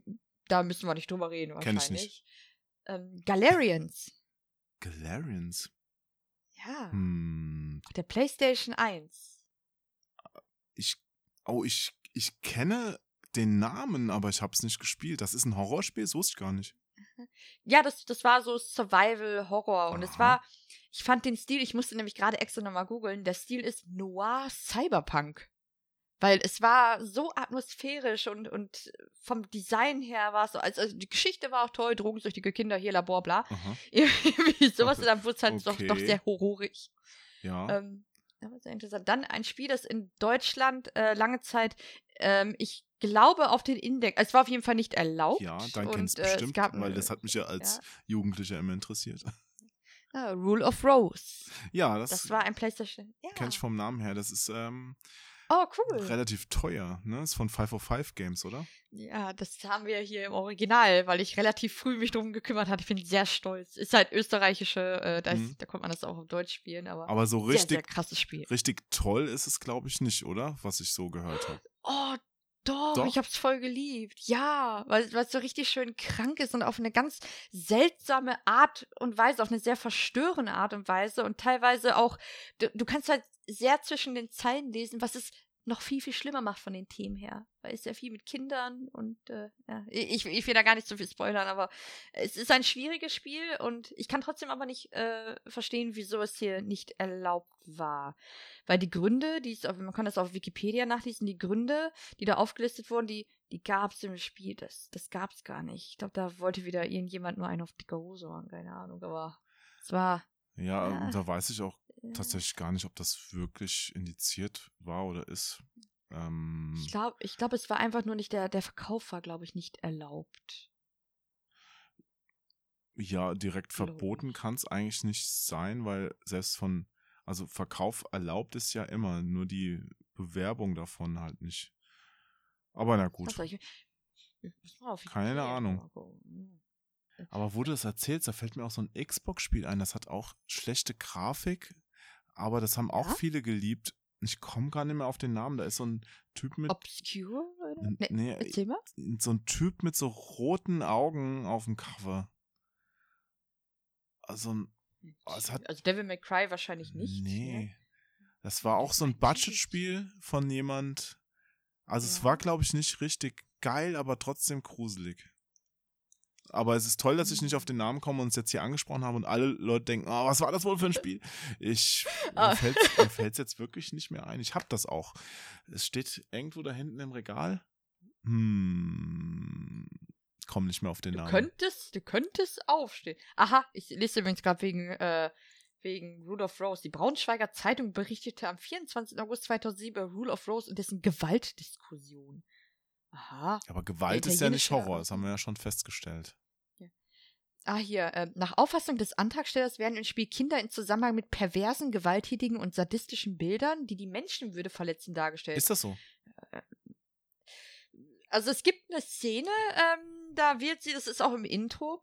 da müssen wir nicht drüber reden, Kenn ich nicht. Ähm, Galarians. Galarians. Ja. Hm. Der PlayStation 1. Ich. Oh, ich, ich kenne den Namen, aber ich habe es nicht gespielt. Das ist ein Horrorspiel, das wusste ich gar nicht. Ja, das, das war so Survival-Horror. Und es war, ich fand den Stil, ich musste nämlich gerade extra nochmal googeln, der Stil ist Noir Cyberpunk. Weil es war so atmosphärisch und, und vom Design her war es so, also, also die Geschichte war auch toll, drogensüchtige Kinder, hier Labor, bla. Irgendwie sowas, und dann wurde es halt doch, doch Okay. sehr horrorig. Ja. Ähm, war sehr interessant. Dann ein Spiel, das in Deutschland äh, lange Zeit, ähm, ich glaube, auf den Index, es war auf jeden Fall nicht erlaubt. ja, dann kennst du äh, es bestimmt, gab, weil das hat mich ja als ja. Jugendlicher immer interessiert. Ja, Rule of Rose. Ja, das, Das war ein PlayStation. Ja. kenne ich vom Namen her. Das ist ähm, Oh, cool. relativ teuer. Ne? Ist von 505 Games, oder? Ja, das haben wir hier im Original, weil ich relativ früh mich drum gekümmert hatte. Ich bin sehr stolz. Ist halt österreichische, äh, da, ist, Mhm. da konnte man das auch auf Deutsch spielen, aber, Aber so sehr, richtig, sehr krasses Spiel. richtig toll ist es, glaube ich, nicht, oder? Was ich so gehört habe. Oh, doch, Doch? ich hab's voll geliebt. Ja, weil es so richtig schön krank ist und auf eine ganz seltsame Art und Weise, auf eine sehr verstörende Art und Weise und teilweise auch, du, du kannst halt sehr zwischen den Zeilen lesen, was es noch viel, viel schlimmer macht von den Themen her. Weil es ja viel mit Kindern und äh, ja, ich, ich will da gar nicht so viel spoilern, aber es ist ein schwieriges Spiel und ich kann trotzdem aber nicht äh, verstehen, wieso es hier nicht erlaubt war. Weil die Gründe, die es auf, man kann das auf Wikipedia nachlesen, die Gründe, die da aufgelistet wurden, die, die gab es im Spiel. Das, das gab es gar nicht. Ich glaube, da wollte wieder irgendjemand nur einen auf dicke Hose machen, keine Ahnung, aber es war. Ja, Ja. da weiß ich auch äh, tatsächlich gar nicht, ob das wirklich indiziert war oder ist. Ähm, Ich glaube, ich glaub, es war einfach nur nicht der, der Verkauf war, glaube ich, nicht erlaubt. ja, direkt verboten kann es eigentlich nicht sein, weil selbst von, also Verkauf erlaubt ist ja immer, nur die Bewerbung davon halt nicht. Aber na gut. ich, ich Keine Ahnung. mal gucken. Aber wo du das erzählst, da fällt mir auch so ein Xbox-Spiel ein, das hat auch schlechte Grafik, aber das haben auch Ja? viele geliebt. Ich komme gar nicht mehr auf den Namen. Da ist so ein Typ mit. Obscure? Oder? Nee, nee, erzähl mal. so ein Typ mit so roten Augen auf dem Cover. Also ein, es hat- also Devil May Cry wahrscheinlich nicht. nee. Ne? Das war auch so ein. Budgetspiel von jemand. Also es Ja. war, glaube ich, nicht richtig geil, aber trotzdem gruselig. Aber es ist toll, dass ich nicht auf den Namen komme und es jetzt hier angesprochen habe und alle Leute denken, oh, was war das wohl für ein Spiel? Ich, mir fällt es jetzt wirklich nicht mehr ein. Ich habe das auch. Es steht irgendwo da hinten im Regal. Hm, komm nicht mehr auf den Du Namen. könntest, du könntest aufstehen. Aha, ich lese übrigens gerade wegen, äh, wegen Rule of Rose. Die Braunschweiger Zeitung berichtete am 24. August 2007 über Rule of Rose und dessen Gewaltdiskussion. Aha. Aber Gewalt ist ja nicht Horror, das haben wir ja schon festgestellt. Ah, hier. Äh, nach Auffassung des Antragstellers werden im Spiel Kinder in Zusammenhang mit perversen, gewalttätigen und sadistischen Bildern, die die Menschenwürde verletzen, dargestellt. Ist das so? Also es gibt eine Szene, ähm, da wird sie, das ist auch im Intro,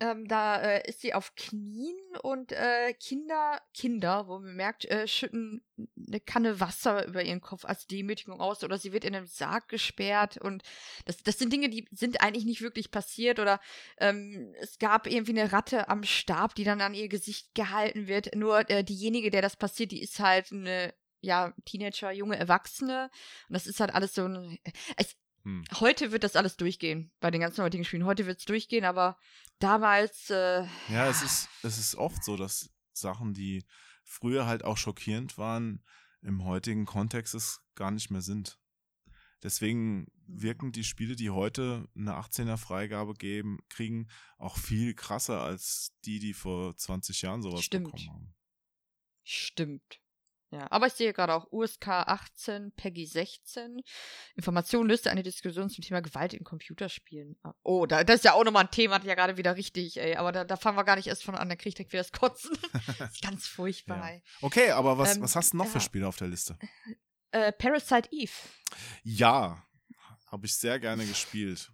ähm, da äh, ist sie auf Knien und äh, Kinder, Kinder, wo man merkt, äh, schütten eine Kanne Wasser über ihren Kopf als Demütigung aus oder sie wird in einem Sarg gesperrt und das, das sind Dinge, die sind eigentlich nicht wirklich passiert oder ähm, es gab irgendwie eine Ratte am Stab, die dann an ihr Gesicht gehalten wird. Nur äh, diejenige, der das passiert, die ist halt eine ja, Teenager, junge Erwachsene und das ist halt alles so ein, es, Hm. Heute wird das alles durchgehen. Bei den ganzen heutigen Spielen. Heute wird es durchgehen, aber damals. Äh, Ja, es ist, es ist oft so, dass Sachen, die früher halt auch schockierend waren, im heutigen Kontext es gar nicht mehr sind. Deswegen wirken die Spiele, die heute eine 18er Freigabe geben, kriegen, auch viel krasser als die, die vor 20 Jahren sowas Stimmt. bekommen haben. Stimmt. Ja, aber ich sehe gerade auch USK 18, Peggy 16. Information löste eine Diskussion zum Thema Gewalt in Computerspielen. ab. Oh, da, das ist ja auch nochmal ein Thema, ja gerade wieder richtig, ey. Aber da, da fangen wir gar nicht erst von an, da kriege ich direkt wieder das Kotzen. das ist ganz furchtbar, Ja. Okay, aber was, Ähm, was hast du noch für ja. Spiele auf der Liste? Äh, Parasite Eve. Ja, habe ich sehr gerne gespielt.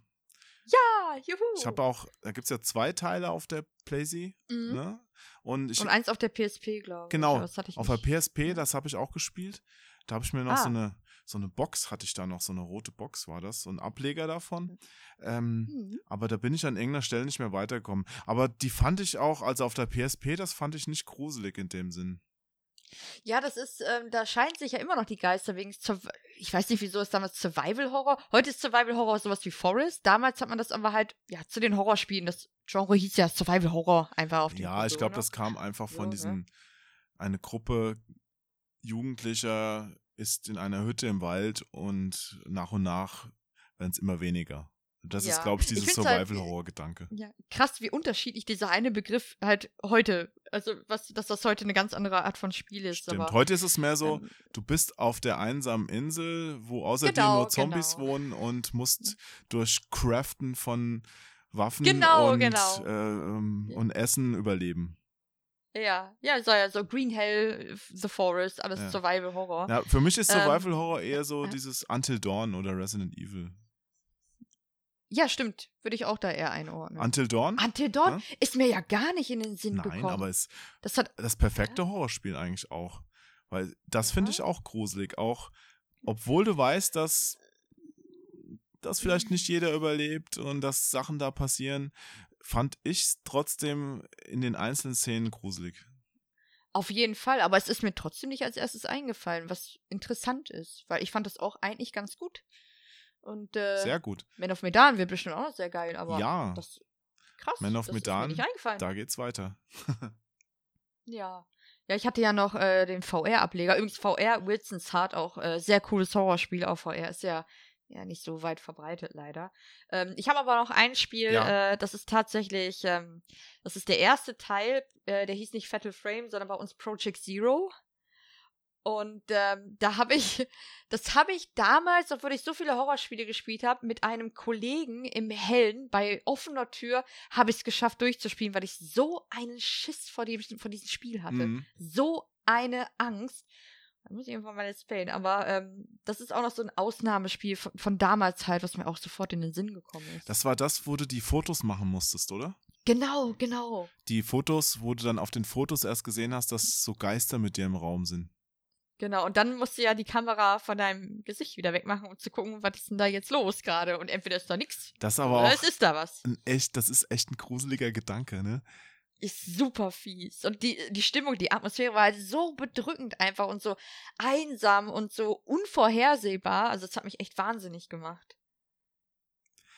Ja, juhu. Ich habe auch, da gibt es ja zwei Teile auf der PlayZ, Mhm. ne? Und ich Und eins auf der PSP, glaube ich. Genau, aber das hatte ich Auf der nicht. PSP, das habe ich auch gespielt. Da habe ich mir noch so Ah. eine so eine Box hatte ich da noch, so eine rote Box war das, so ein Ableger davon. Ähm, Mhm. aber da bin ich an irgendeiner Stelle nicht mehr weitergekommen. Aber die fand ich auch, also auf der PSP, das fand ich nicht gruselig in dem Sinn. Ja, das ist, ähm, da scheinen sich ja immer noch die Geister wegen, ich weiß nicht, wieso es damals Survival Horror, heute ist Survival Horror sowas wie Forest, damals hat man das aber halt, ja, zu den Horrorspielen, das Genre hieß ja Survival Horror, einfach auf die Ja, ich Konsole, glaube, ne? das kam einfach von So, ne? diesen, eine Gruppe Jugendlicher ist in einer Hütte im Wald und nach und nach werden es immer weniger. Das ist, Ja. glaube ich, dieses halt- Survival-Horror-Gedanke. Ja, krass, wie unterschiedlich dieser eine Begriff halt heute, also was, dass das heute eine ganz andere Art von Spiel ist. Stimmt. aber, Heute ist es mehr so, ähm, du bist auf der einsamen Insel, wo außer dir Genau, nur Zombies genau. wohnen und musst durch Craften von Waffen Genau, und, genau. Äh, ähm, und Essen überleben. ja, ja, so, ja, so Green Hell, The Forest, alles Ja. Survival Horror. Ja, für mich ist Ähm, Survival Horror eher so dieses Until Dawn oder Resident Evil. Ja, stimmt, würde ich auch da eher einordnen. Until Dawn? Until Dawn Ja? ist mir ja gar nicht in den Sinn Nein, gekommen. aber es das hat das perfekte Horrorspiel eigentlich auch. Weil das finde Ja. ich auch gruselig. Auch obwohl du weißt, dass dass vielleicht nicht jeder überlebt und dass Sachen da passieren, fand ich es trotzdem in den einzelnen Szenen gruselig. Auf jeden Fall, aber es ist mir trotzdem nicht als erstes eingefallen, was interessant ist, weil ich fand das auch eigentlich ganz gut. Und äh, Sehr gut. Man of Medan wird bestimmt auch noch sehr geil, aber Ja. das krass. Man of Medan. Da geht's weiter. Ja. Ja, ich hatte ja noch äh, den VR-Ableger. Übrigens, VR, Wilson's Heart, auch äh, sehr cooles Horrorspiel auf VR. Ist ja, ja nicht so weit verbreitet, leider. Ähm, ich habe aber noch ein Spiel, Ja. äh, das ist tatsächlich, ähm, das ist der erste Teil, äh, der hieß nicht Fatal Frame, sondern bei uns Project Zero. Und ähm, da habe ich, das habe ich damals, obwohl ich so viele Horrorspiele gespielt habe, mit einem Kollegen im Hellen bei offener Tür, habe ich es geschafft durchzuspielen, weil ich so einen Schiss vor, dem, vor diesem Spiel hatte. Mhm. So eine Angst. Da muss ich irgendwann mal playen. Aber ähm, das ist auch noch so ein Ausnahmespiel von, von damals halt, was mir auch sofort in den Sinn gekommen ist. Das war das, wo du die Fotos machen musstest, oder? genau, genau. Die Fotos, wo du dann auf den Fotos erst gesehen hast, dass so Geister mit dir im Raum sind. Genau, und dann musst du ja die Kamera von deinem Gesicht wieder wegmachen, um zu gucken, was ist denn da jetzt los gerade. Und entweder ist da nichts Das aber oder auch es ist da was. echt, das ist echt ein gruseliger Gedanke, ne? Ist super fies. Und die, die Stimmung, die Atmosphäre war halt so bedrückend einfach und so einsam und so unvorhersehbar. Also es hat mich echt wahnsinnig gemacht.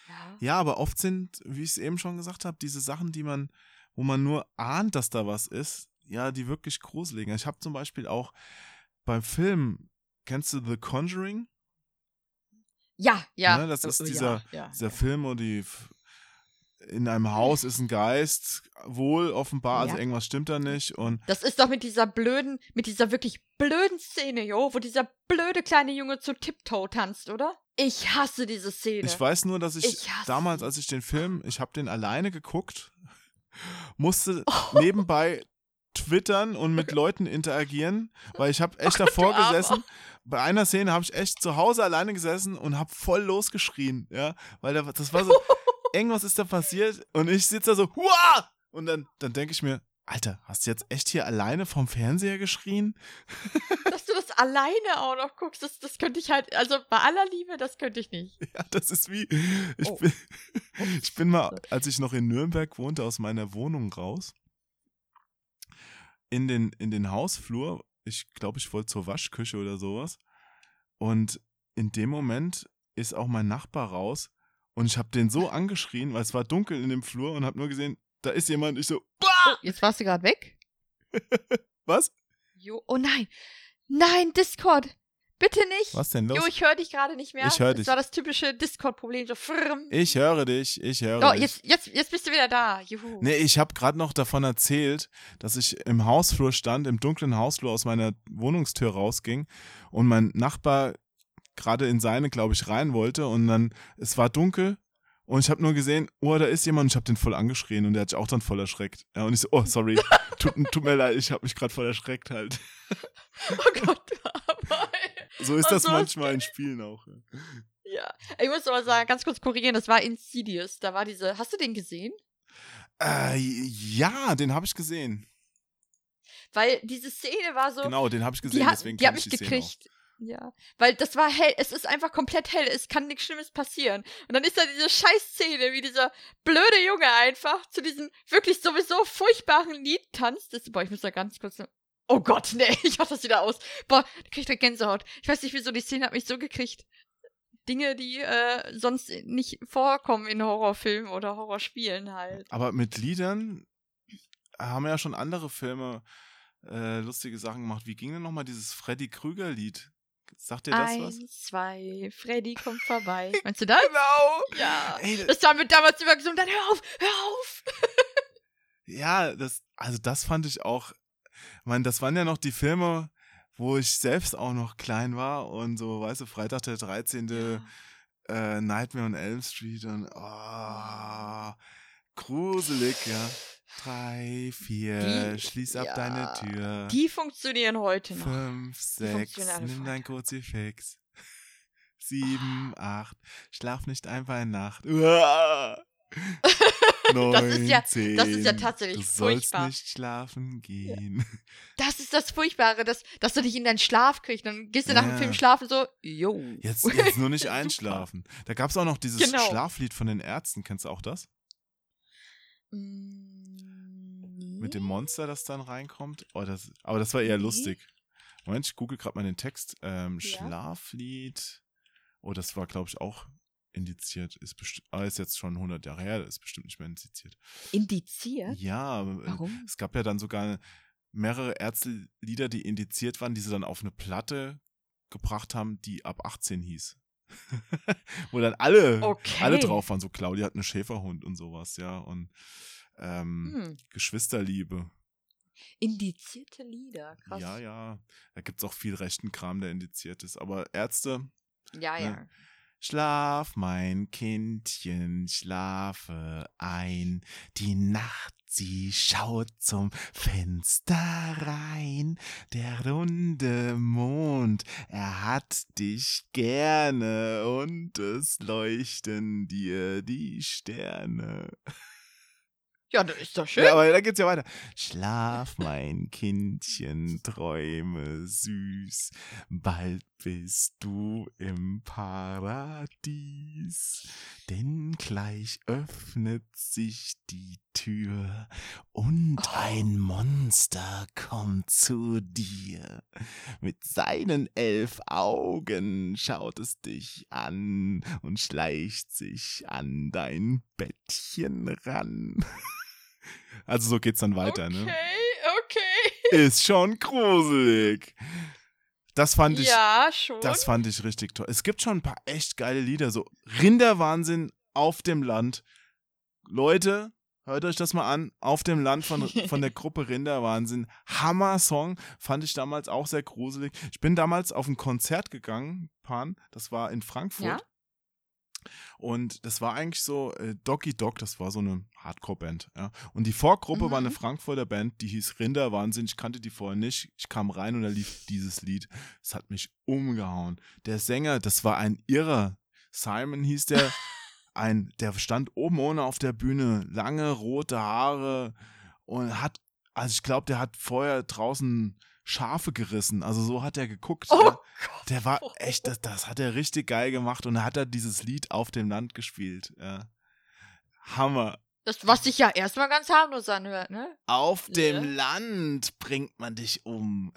Ja. Ja, aber oft sind, wie ich es eben schon gesagt habe, diese Sachen, die man, wo man nur ahnt, dass da was ist, ja, die wirklich gruseligen. Ich habe zum Beispiel auch beim Film, kennst du The Conjuring? Ja, ja. Ne, das Oh, ist oh, dieser- ja, ja, Dieser ja. Film, wo die in einem Haus ist ein Geist, wohl offenbar, also irgendwas stimmt da nicht und Das ist doch mit dieser blöden, mit dieser wirklich blöden Szene, jo, wo dieser blöde kleine Junge zu Tiptoe tanzt, oder? Ich hasse diese Szene. Ich weiß nur, dass ich, Ich damals, als ich den Film, ich habe den alleine geguckt, musste nebenbei twittern und mit Leuten interagieren, weil ich habe echt Oh Gott, davor gesessen. Bei einer Szene habe ich echt zu Hause alleine gesessen und habe voll losgeschrien, ja, weil da, das war so, irgendwas ist da passiert und ich sitze da so, Huah! und dann, dann denke ich mir, Alter, hast du jetzt echt hier alleine vom Fernseher geschrien? Dass du das alleine auch noch guckst, das, das könnte ich halt, also bei aller Liebe, das könnte ich nicht. Ja, das ist wie. Ich, Oh. bin, ich bin mal, als ich noch in Nürnberg wohnte, aus meiner Wohnung raus. In den, in den Hausflur. Ich glaube, ich wollte zur Waschküche oder sowas. Und in dem Moment ist auch mein Nachbar raus. Und ich habe den so angeschrien, weil es war dunkel in dem Flur und habe nur gesehen, da ist jemand. Ich so, Oh, jetzt warst du gerade weg? was? Jo, oh nein. Nein, Discord. Bitte nicht. Was denn los? Jo, ich höre dich gerade nicht mehr. Ich hör Das dich. war das typische Discord-Problem. So frrm. Ich höre dich, ich höre Oh, dich. jetzt, jetzt, jetzt bist du wieder da. Juhu. Nee, ich habe gerade noch davon erzählt, dass ich im Hausflur stand, im dunklen Hausflur aus meiner Wohnungstür rausging und mein Nachbar gerade in seine, glaube ich, rein wollte und dann, es war dunkel und ich habe nur gesehen, oh, da ist jemand und ich habe den voll angeschrien und der hat sich auch dann voll erschreckt. Ja, und ich so, oh, sorry, tut, tut mir leid, ich habe mich gerade voll erschreckt halt. Oh Gott, aber. So ist das so, manchmal in Spielen auch. Ja. Ich muss aber sagen, ganz kurz korrigieren, das war Insidious. Da war diese. Hast du den gesehen? Äh, ja, den habe ich gesehen. Weil diese Szene war so. Genau, den habe ich gesehen, die hat, deswegen die kenn ich auch. gekriegt. Ja, weil das war hell, es ist einfach komplett hell, es kann nichts Schlimmes passieren. Und dann ist da diese Scheißszene, wie dieser blöde Junge einfach zu diesem wirklich sowieso furchtbaren Lied tanzt. Das, boah, ich muss da ganz kurz. Oh Gott, nee, ich mach das wieder aus. Boah, da krieg ich da Gänsehaut. Ich weiß nicht, wieso die Szene hat mich so gekriegt. Dinge, die äh, sonst nicht vorkommen in Horrorfilmen oder Horrorspielen halt. Aber mit Liedern haben ja schon andere Filme äh, lustige Sachen gemacht. Wie ging denn nochmal dieses Freddy Krüger-Lied? Sagt dir das was? Eins, zwei, Freddy kommt vorbei. Meinst du das? Genau! Ja. Ey, Das haben wir damals immer gesungen. Dann hör auf, hör auf. ja, das, also das fand ich auch. Ich meine, das waren ja noch die Filme, wo ich selbst auch noch klein war und so, weißt du, Freitag der 13. Äh, Nightmare on Elm Street und oh, gruselig, ja. Drei, vier, Die- schließ ab ja, deine Tür. Die funktionieren heute noch. Fünf, sechs, nimm dein. Kruzifix. Sieben, acht, schlaf nicht einfach in Nacht. Das ist ja- das ist ja tatsächlich du sollst furchtbar. nicht schlafen gehen. Das ist das Furchtbare, dass, dass du dich in deinen Schlaf kriegst. Dann gehst du nach dem Ja. Film schlafen so, yo. Jetzt, jetzt nur nicht einschlafen. Da gab es auch noch dieses Genau. Schlaflied von den Ärzten. Kennst du auch das? Mm, Mit dem Monster, das dann reinkommt? Oh, das, aber das war eher Nee. lustig. Moment, ich google gerade mal den Text. Ähm, Ja. Schlaflied. Oh, das war, glaube ich, auch indiziert. Ist, ah, ist jetzt schon 100 Jahre her, ist bestimmt nicht mehr indiziert. Indiziert? Ja, aber, äh, Warum? es gab ja dann sogar mehrere Ärztelieder, die indiziert waren, die sie dann auf eine Platte gebracht haben, die ab 18 hieß. Wo dann alle, Okay. alle drauf waren. So Claudia hat einen Schäferhund und sowas, ja. Und ähm, Hm. Geschwisterliebe. Indizierte Lieder, krass. Ja, ja. Da gibt es auch viel rechten Kram, der indiziert ist. Aber Ärzte, Ja, ja. Schlaf, mein Kindchen, schlafe ein. Die Nacht, sie schaut zum Fenster rein. Der runde Mond, er hat dich gerne und es leuchten dir die Sterne. Ja, das ist doch schön. Ja, aber da geht's ja weiter. Schlaf, mein Kindchen, träume süß. Bald bist du im Paradies, denn gleich öffnet sich die Tür und Oh. ein Monster kommt zu dir. Mit seinen elf Augen schaut es dich an und schleicht sich an dein Bettchen ran. Also so geht's dann weiter, okay, ne? okay. Ist schon gruselig. Das fand ich, ja, schon. das fand ich richtig toll. Es gibt schon ein paar echt geile Lieder, so Rinderwahnsinn auf dem Land. Leute, hört euch das mal an. Auf dem Land von, von der Gruppe Rinderwahnsinn. Hammer-Song. Fand ich damals auch sehr gruselig. Ich bin damals auf ein Konzert gegangen, Pan. Das war in Frankfurt. Ja? Und das war eigentlich so, äh, Doggy Dog, das war so eine Hardcore-Band. Ja. Und die Vorgruppe war eine Mhm. Frankfurter Band, die hieß Rinderwahnsinn. Ich kannte die vorher nicht. Ich kam rein und da lief dieses Lied. Es hat mich umgehauen. Der Sänger, das war ein Irrer. Simon hieß der. Ein, der stand oben ohne auf der Bühne, lange rote Haare und hat, also ich glaube, der hat vorher draußen Schafe gerissen. Also so hat er geguckt. Oh. Gott. Der war echt, das, das hat er richtig geil gemacht und hat er dieses Lied auf dem Land gespielt. Ja. Hammer. Das, was sich ja erstmal ganz harmlos anhört, ne? Auf dem Ja. Land bringt man dich um.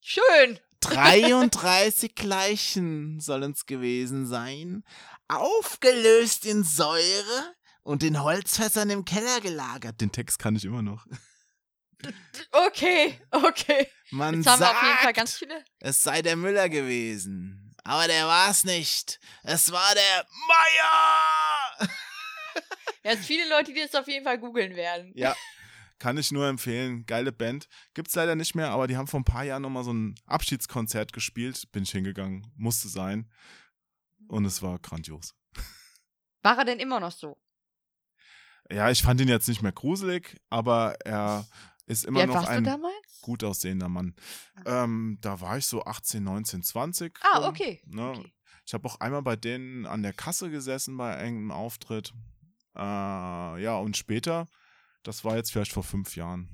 Schön. 33 Leichen sollen's gewesen sein, aufgelöst in Säure und in Holzfässern im Keller gelagert. Den Text kann ich immer noch. Okay, okay. Man Jetzt haben wir sagt, auf jeden Fall ganz viele. es sei der Müller gewesen. Aber der war's nicht. Es war der Meier! Ja, es viele Leute, die das auf jeden Fall googeln werden. Ja, kann ich nur empfehlen. Geile Band. Gibt's leider nicht mehr, aber die haben vor ein paar Jahren nochmal so ein Abschiedskonzert gespielt. Bin ich hingegangen. Musste sein. Und es war grandios. War er denn immer noch so? Ja, ich fand ihn jetzt nicht mehr gruselig, aber er ist immer noch warst du ein damals? gut aussehender Mann. Ähm, da war ich so 18, 19, 20. Ah, rum, okay. Ne? okay. Ich habe auch einmal bei denen an der Kasse gesessen bei irgendeinem Auftritt. Äh, ja, und später, das war jetzt vielleicht vor fünf Jahren.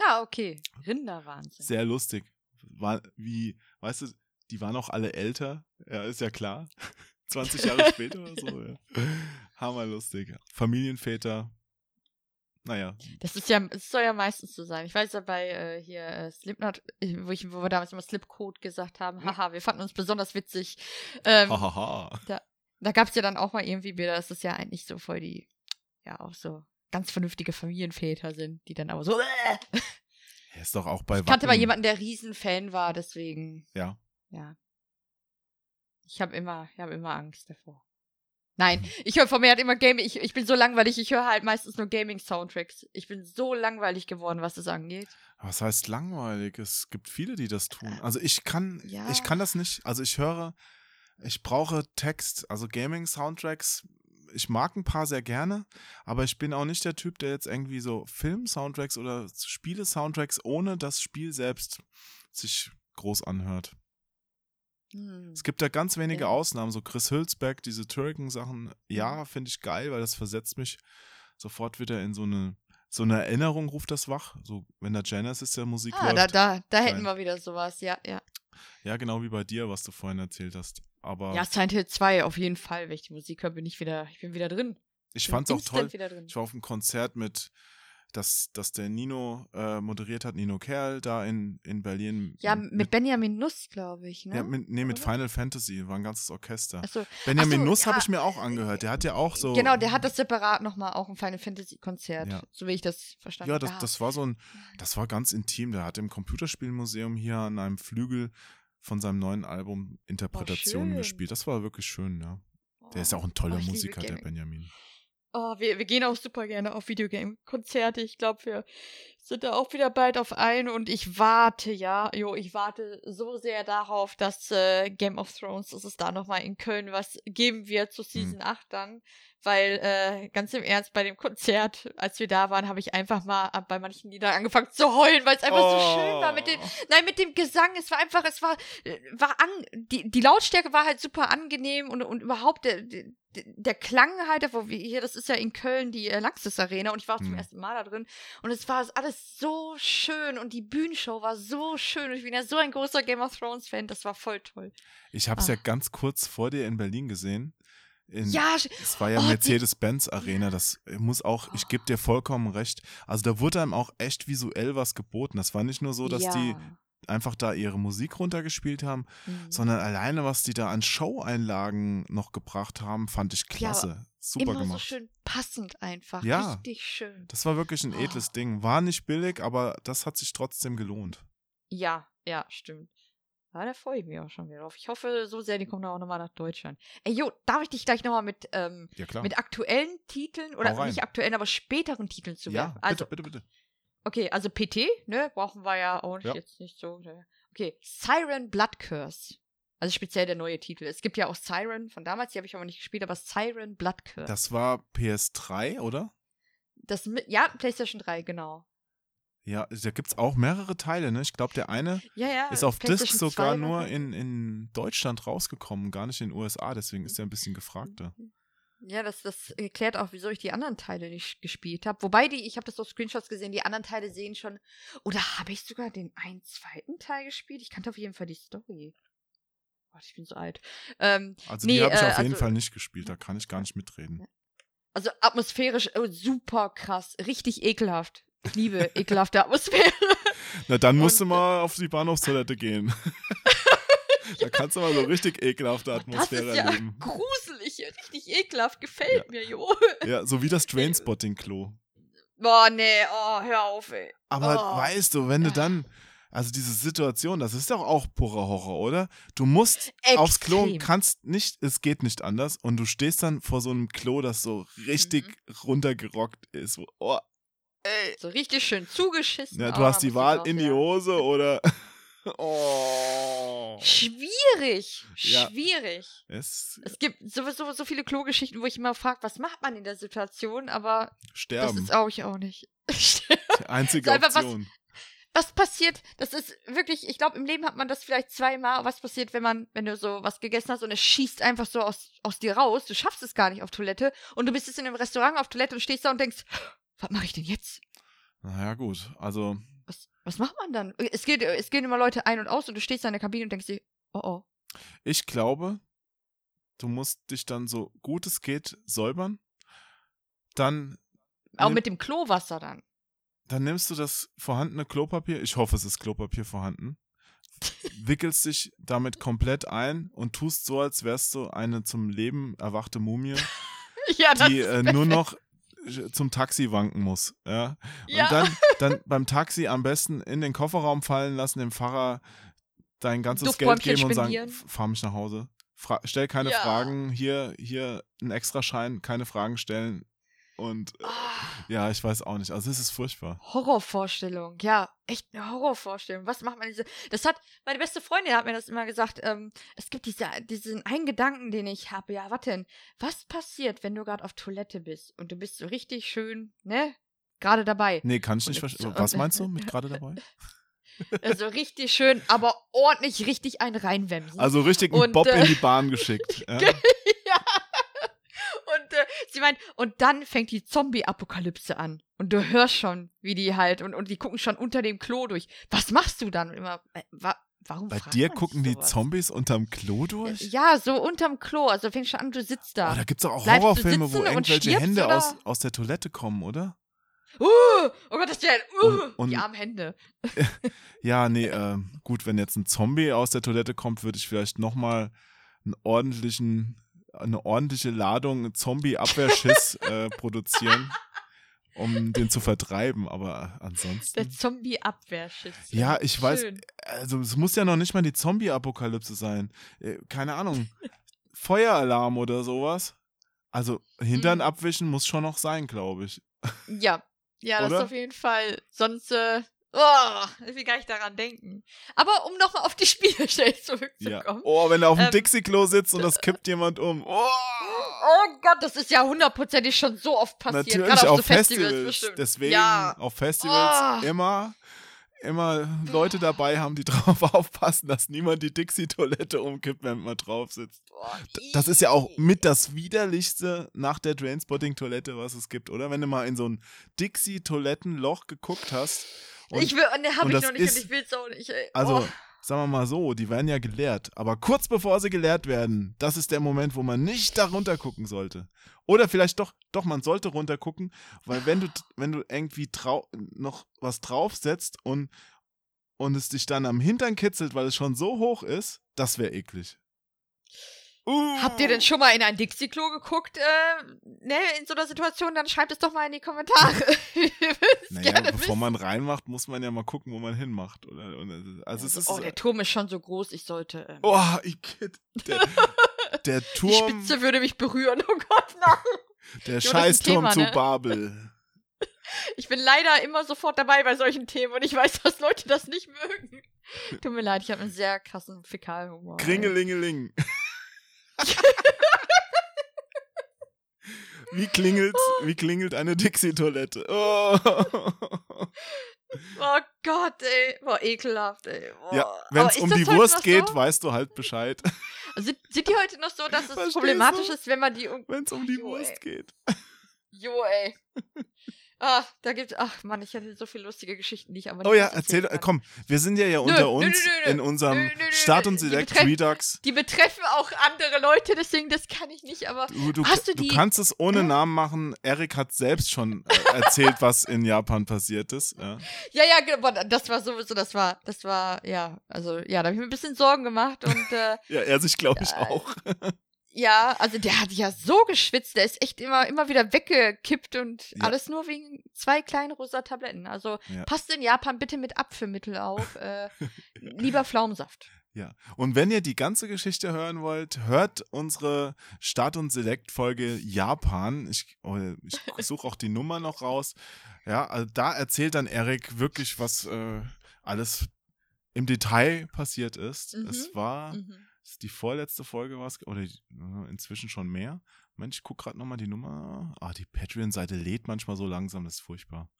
Ah, okay. Rinderwahnsinn. Sehr lustig. War wie, weißt du, die waren auch alle älter. Ja, ist ja klar. 20 Jahre später oder so. Ja. Hammerlustig. Familienväter. Naja, Das ist ja, es soll ja meistens so sein. Ich weiß ja bei äh, hier äh, Slipknot, wo, ich, wo wir damals immer Slipcode gesagt haben, haha, wir fanden uns besonders witzig. Ähm, hahaha. da gab es ja dann auch mal irgendwie Bilder, dass es ja eigentlich so voll die, ja, auch so ganz vernünftige Familienväter sind, die dann aber so. Äh. Er ist doch auch bei Ich kannte mal Wacken- jemanden, der Riesenfan war, deswegen, Ja. ja. Ich habe immer, ich habe immer Angst davor. Nein, ich höre von mir halt immer Gaming. Ich, ich bin so langweilig, ich höre halt meistens nur Gaming-Soundtracks. Ich bin so langweilig geworden, was das angeht. Was heißt langweilig? Es gibt viele, die das tun. Also ich kann, ja. ich kann das nicht. Also ich höre, ich brauche Text, also Gaming-Soundtracks. Ich mag ein paar sehr gerne, aber ich bin auch nicht der Typ, der jetzt irgendwie so Film-Soundtracks oder Spiele-Soundtracks ohne das Spiel selbst sich groß anhört. Hm. Es gibt da ganz wenige Ja. Ausnahmen, so Chris Hülsbeck, diese Turrican-Sachen. Ja, finde ich geil, weil das versetzt mich sofort wieder in so eine, so eine Erinnerung, ruft das wach. So, wenn da Genesis der Musik Ah, läuft. da, da, da hätten wir wieder sowas, ja, ja. Ja, genau wie bei dir, was du vorhin erzählt hast. Aber Ja, Silent Hill 2 auf jeden Fall. Wenn ich die Musik höre, bin ich wieder, ich bin wieder drin. ich Bin fand's auch toll. Ich war auf einem Konzert mit, dass, dass der Nino äh, moderiert hat, Nino Kerl, da in, in Berlin. Ja, mit, Benjamin Nuss, glaube ich, ne? ja, mit, nee, mit Oder? Final Fantasy, war ein ganzes Orchester. Achso, Benjamin ach so, Nuss habe ja, ich mir auch angehört. Der hat ja auch so. genau, der hat das separat nochmal auch ein Final Fantasy Konzert, Ja. so wie ich das verstanden Ja, das, habe. das war so ein, das war ganz intim. Der hat im Computerspielmuseum hier an einem Flügel von seinem neuen Album Interpretationen schön. gespielt. Das war wirklich schön, ja. Der ist ja auch ein toller Oh, ich liebe Musiker, der. Benjamin. Oh, wir, wir gehen auch super gerne auf Videogame-Konzerte. Ich glaube, wir sind da auch wieder bald auf ein und ich warte, ja, jo, ich warte so sehr darauf, dass äh, Game of Thrones, dass es da nochmal in Köln was geben wird zu Season 8 dann. Weil, äh, ganz im Ernst, bei dem Konzert, als wir da waren, habe ich einfach mal bei manchen Liedern angefangen zu heulen, weil es einfach so schön war mit den, Oh. Nein, mit dem Gesang, es war einfach, es war, war an, die, die Lautstärke war halt super angenehm und, und überhaupt der, der, Klang halt, wo wir hier, das ist ja in Köln die äh, Arena und ich war auch zum Hm. ersten Mal da drin und es war alles so schön und die Bühnenshow war so schön und ich bin ja so ein großer Game of Thrones Fan, das war voll toll. Ich habe es ja Ah. ganz kurz vor dir in Berlin gesehen. In, Ja, Es war ja Oh, Mercedes-Benz Arena, das muss auch, ich gebe dir vollkommen recht. Also da wurde einem auch echt visuell was geboten. Das war nicht nur so, dass ja. die einfach da ihre Musik runtergespielt haben, Mhm. sondern alleine, was die da an Show-Einlagen noch gebracht haben, fand ich Ja, klasse. Super immer so gemacht. schön passend einfach. Ja. Richtig schön. Das war wirklich ein Oh. edles Ding. War nicht billig, aber das hat sich trotzdem gelohnt. Ja, ja, stimmt. Ja, da freue ich mich auch schon wieder drauf. Ich hoffe so sehr, die kommen auch nochmal nach Deutschland. Ey, Jo, darf ich dich gleich nochmal mit, ähm, Ja, mit aktuellen Titeln oder rein. nicht aktuellen, aber späteren Titeln zu ja? Also, bitte, bitte, bitte. okay, also PT, ne, brauchen wir ja auch nicht, Ja. jetzt nicht so. Ne. Okay, Siren Blood Curse. Also speziell der neue Titel. Es gibt ja auch Siren von damals, die habe ich aber nicht gespielt, aber Siren Blood Curse. Das war PS3, oder? Das ja, PlayStation 3, genau. Ja, da gibt es auch mehrere Teile, ne? Ich glaube, der eine Ja, ja. ist auf Disc sogar 2 war nur in, in Deutschland rausgekommen, gar nicht in den USA, deswegen ist er ein bisschen gefragter. Ja, das, das erklärt auch, wieso ich die anderen Teile nicht gespielt habe. Wobei die, ich habe das auf Screenshots gesehen, die anderen Teile sehen schon. Oder habe ich sogar den einen zweiten Teil gespielt? Ich kannte auf jeden Fall die Story. Gott, ich bin so alt. Ähm, Also Nee, die habe ich äh, auf jeden also- Fall nicht gespielt, da kann ich gar nicht mitreden. also atmosphärisch oh, super krass, richtig ekelhaft. Ich liebe ekelhafte Atmosphäre. Na, dann musst du Und, mal auf die Bahnhofstoilette gehen. da kannst du mal so richtig ekelhafte Das Atmosphäre ist ja erleben. gruselig, richtig ekelhaft, gefällt mir, jo. Ja, so wie das Trainspotting-Klo. Boah, nee, oh, hör auf, ey. Aber Oh. weißt du, wenn du dann, also diese Situation, das ist doch auch purer Horror, oder? Du musst aufs Klo, Extrem. kannst nicht, es geht nicht anders und du stehst dann vor so einem Klo, das so richtig Mhm. runtergerockt ist. So, oh, ey. So richtig schön zugeschissen. Ja, du Oh, hast die Wahl in die. Hose oder. oh. Schwierig, Ja. schwierig. Es Es gibt sowieso so viele Klogeschichten, wo ich immer frage, was macht man in der Situation, aber das sterben. ist auch ich auch nicht. Die einzige Ist einfach was- Option. was passiert, das ist wirklich, ich glaube, im Leben hat man das vielleicht zweimal, was passiert, wenn man, wenn du so was gegessen hast und es schießt einfach so aus, aus dir raus, du schaffst es gar nicht auf Toilette und du bist jetzt in einem Restaurant auf Toilette und stehst da und denkst, was mache ich denn jetzt? Naja, gut. Also, Was, was macht man dann? Es, geht, es gehen immer Leute ein und aus und du stehst da in der Kabine und denkst dir, oh oh. ich glaube, du musst dich dann so gut es geht säubern. Dann, Auch mit dem Klowasser dann. dann nimmst du das vorhandene Klopapier. Ich hoffe, es ist Klopapier vorhanden. Wickelst dich damit komplett ein und tust so, als wärst du eine zum Leben erwachte Mumie, ja, die äh, nur noch zum Taxi wanken muss. Ja? Ja. Und dann, dann beim Taxi am besten in den Kofferraum fallen lassen, dem Fahrer dein ganzes Geld geben und sagen, spendieren. "F- fahr mich nach Hause. Fra stell keine Ja. Fragen, hier, hier ein Extraschein, keine Fragen stellen. Und äh, Ah. ja, ich weiß auch nicht. Also es ist furchtbar. Horrorvorstellung, ja, echt eine Horrorvorstellung. Was macht man diese? Das hat meine beste Freundin hat mir das immer gesagt. Ähm, es gibt diese, diesen einen Gedanken, den ich habe. Ja, warte, denn, was passiert, wenn du gerade auf Toilette bist und du bist so richtig schön, ne, gerade dabei, Nee, kann ich nicht verstehen. Was meinst du mit gerade dabei? also richtig schön, aber ordentlich richtig einen reinwemsen. Also richtig einen Und, Bob äh, in die Bahn geschickt. Ja? Sie meint, und dann fängt die Zombie-Apokalypse an. Und du hörst schon, wie die halt, und, und die gucken schon unter dem Klo durch. Was machst du dann? Und immer, äh, wa warum Bei dir gucken die? Zombies unterm Klo durch? Ja, so unterm Klo. Also fängst du an, du sitzt da. Oh, da gibt es auch Bleibst Horrorfilme, wo irgendwelche Hände oder? aus, aus der Toilette kommen, oder? uh, oh Gott, das ist ja uh, Und- und- die armen Hände. Ja, nee, äh, gut, wenn jetzt ein Zombie aus der Toilette kommt, würde ich vielleicht nochmal einen ordentlichen, eine ordentliche Ladung Zombie-Abwehrschiss äh, produzieren, um den zu vertreiben. Aber Der ansonsten. Zombie-Abwehrschiss. Ja, ich weiß, Schön. also es muss ja noch nicht mal die Zombie-Apokalypse sein. Äh, keine Ahnung. Feueralarm oder sowas. Also Hintern Mhm. abwischen muss schon noch sein, glaube ich. Ja, ja, das Oder? ist auf jeden Fall. Sonst, äh, oh, ich will gar nicht daran denken. Aber um nochmal auf die Spielstelle Ja. zurückzukommen. Oh, wenn er auf dem Ähm, Dixie-Klo sitzt und das kippt jemand um. Oh! Oh Gott, das ist ja hundertprozentig schon so oft passiert. Natürlich Gerade auf so Festivals. Festivals bestimmt. Deswegen Ja. auf Festivals Oh. immer immer Leute dabei haben, die drauf aufpassen, dass niemand die Dixie-Toilette umkippt, wenn man drauf sitzt. Das ist ja auch mit das widerlichste nach der Trainspotting-Toilette, was es gibt, oder? Wenn du mal in so ein Dixie-Toilettenloch geguckt hast. Und, ich will, ne, hab ich noch nicht ist- und ich will's auch nicht, ey. also, oh. sagen wir mal so, die werden ja geleert. Aber kurz bevor sie geleert werden, das ist der Moment, wo man nicht da runter gucken sollte. Oder vielleicht doch, doch, man sollte runter gucken, weil wenn du, wenn du irgendwie noch was draufsetzt und, und es dich dann am Hintern kitzelt, weil es schon so hoch ist, das wäre eklig. Uh. Habt ihr denn schon mal in ein Dixie-Klo geguckt, äh, ne, in so einer Situation? Dann schreibt es doch mal in die Kommentare. Naja, bevor wissen. man reinmacht, muss man ja mal gucken, wo man hinmacht. Oder, oder, also es ist. oh, der Turm ist schon so groß, ich sollte. Ähm, oh, Igitt, der, der die Turm, Spitze würde mich berühren. Oh Gott, nein. der Scheißturm Thema, zu ne? Babel. Ich bin leider immer sofort dabei bei solchen Themen und ich weiß, dass Leute das nicht mögen. Tut mir leid, ich habe einen sehr krassen Fäkalhumor. Kringelingeling. Wie klingelt, wie klingelt eine Dixie-Toilette? Oh. Oh Gott, ey. Boah, ekelhaft, ey. Boah. Ja, wenn es um die Wurst geht, so? weißt du halt Bescheid. Sind, sind die heute noch so, dass es Verstehst problematisch du? ist, wenn man die. um- Wenn es um die Jo, Wurst ey. geht. Jo, ey. Ah, da gibt's. Ach Mann, ich hatte so viele lustige Geschichten, die ich aber nicht Oh ja, erzähl, kann. komm, wir sind ja ja unter nö, uns nö, nö, in unserem Start und Die Select betreffen- Redux. Die betreffen auch andere Leute, deswegen das kann ich nicht, aber. Du, du, Hast du du die- kannst es ohne? Namen machen. Erik hat selbst schon äh, erzählt, was in Japan passiert ist. Ja. Ja, ja, genau, aber das war sowieso, das war, das war, ja, also ja, da habe ich mir ein bisschen Sorgen gemacht und äh, ja, er sich, glaube ich, Ja, auch. Ja, also der hat ja so geschwitzt, der ist echt immer, immer wieder weggekippt und Ja. alles nur wegen zwei kleinen rosa Tabletten. Also Ja. passt in Japan bitte mit Apfelmittel auf, äh, lieber Pflaumensaft. Ja. Und wenn ihr die ganze Geschichte hören wollt, hört unsere Start- und Select-Folge Japan. Ich, oh, ich suche auch die Nummer noch raus. Ja, also da erzählt dann Erik wirklich, was äh, alles im Detail passiert ist. Mhm. Es war Mhm. Ist die vorletzte Folge war oder äh, inzwischen schon mehr. Mensch, ich guck gerade nochmal die Nummer. Ah, die Patreon-Seite lädt manchmal so langsam, das ist furchtbar.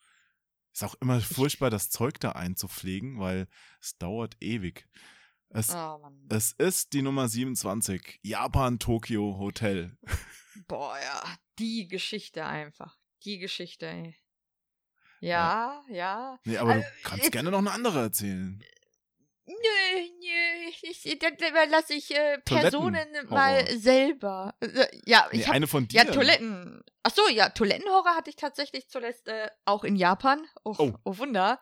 Ist auch immer furchtbar, das Zeug da einzupflegen, weil es dauert ewig. Es, Oh es ist die Nummer 27, Japan Tokyo Hotel. Boah, ja, die Geschichte einfach. Die Geschichte, ey. Ja, ja. Nee, aber du Also, kannst ich- gerne noch eine andere erzählen. Nö, nö, ich, dann überlasse ich äh, Personen mal selber. Äh, ja, Nee, ich habe eine von dir. ja Toiletten. Ach so, ja, Toilettenhorror hatte ich tatsächlich zuletzt äh, auch in Japan. Oh, Oh. oh. Wunder.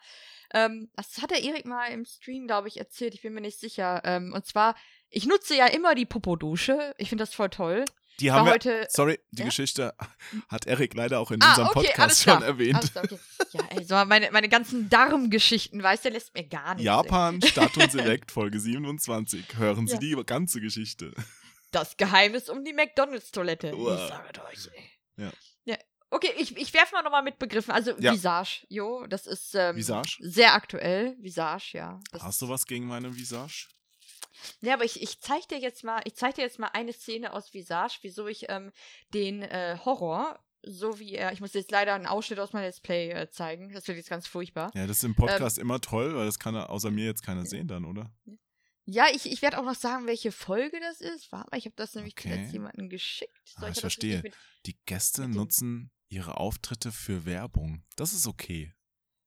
Ähm, das hat der Erik mal im Stream, glaube ich, erzählt. Ich bin mir nicht sicher. Ähm, und zwar, ich nutze ja immer die Popodusche. Ich finde das voll toll. Die haben wir, heute. sorry, die Ja? Geschichte hat Erik leider auch in Ah, unserem okay, Podcast schon erwähnt. Klar, okay. Ja, ey, so meine, meine ganzen Darmgeschichten, weißt du, lässt mir gar nichts. Japan, Stadt und Select, Folge 27. Hören Sie Ja. die ganze Geschichte. Das Geheimnis um die McDonalds-Toilette. Ich sage euch, ey. Ja. ja. Okay, ich, ich werfe mal nochmal mit Begriffen. Also. Visage, jo, das ist ähm, Visage? sehr aktuell. Visage, ja. Das Hast du was gegen meine Visage? Ja, aber ich, ich zeig dir jetzt mal, ich zeig dir jetzt mal eine Szene aus Visage, wieso ich ähm, den äh, Horror, so wie er, ich muss jetzt leider einen Ausschnitt aus meinem Let's Play äh, zeigen, das wird jetzt ganz furchtbar. Ja, das ist im Ähm, Podcast immer toll, weil das kann er außer mir jetzt keiner sehen dann, oder? Ja, ich, ich werde auch noch sagen, welche Folge das ist. Warte mal, ich habe das nämlich Okay. zuletzt jemandem geschickt. Ah, ich verstehe. Mit, Die Gäste nutzen ihre Auftritte für Werbung. Das ist okay.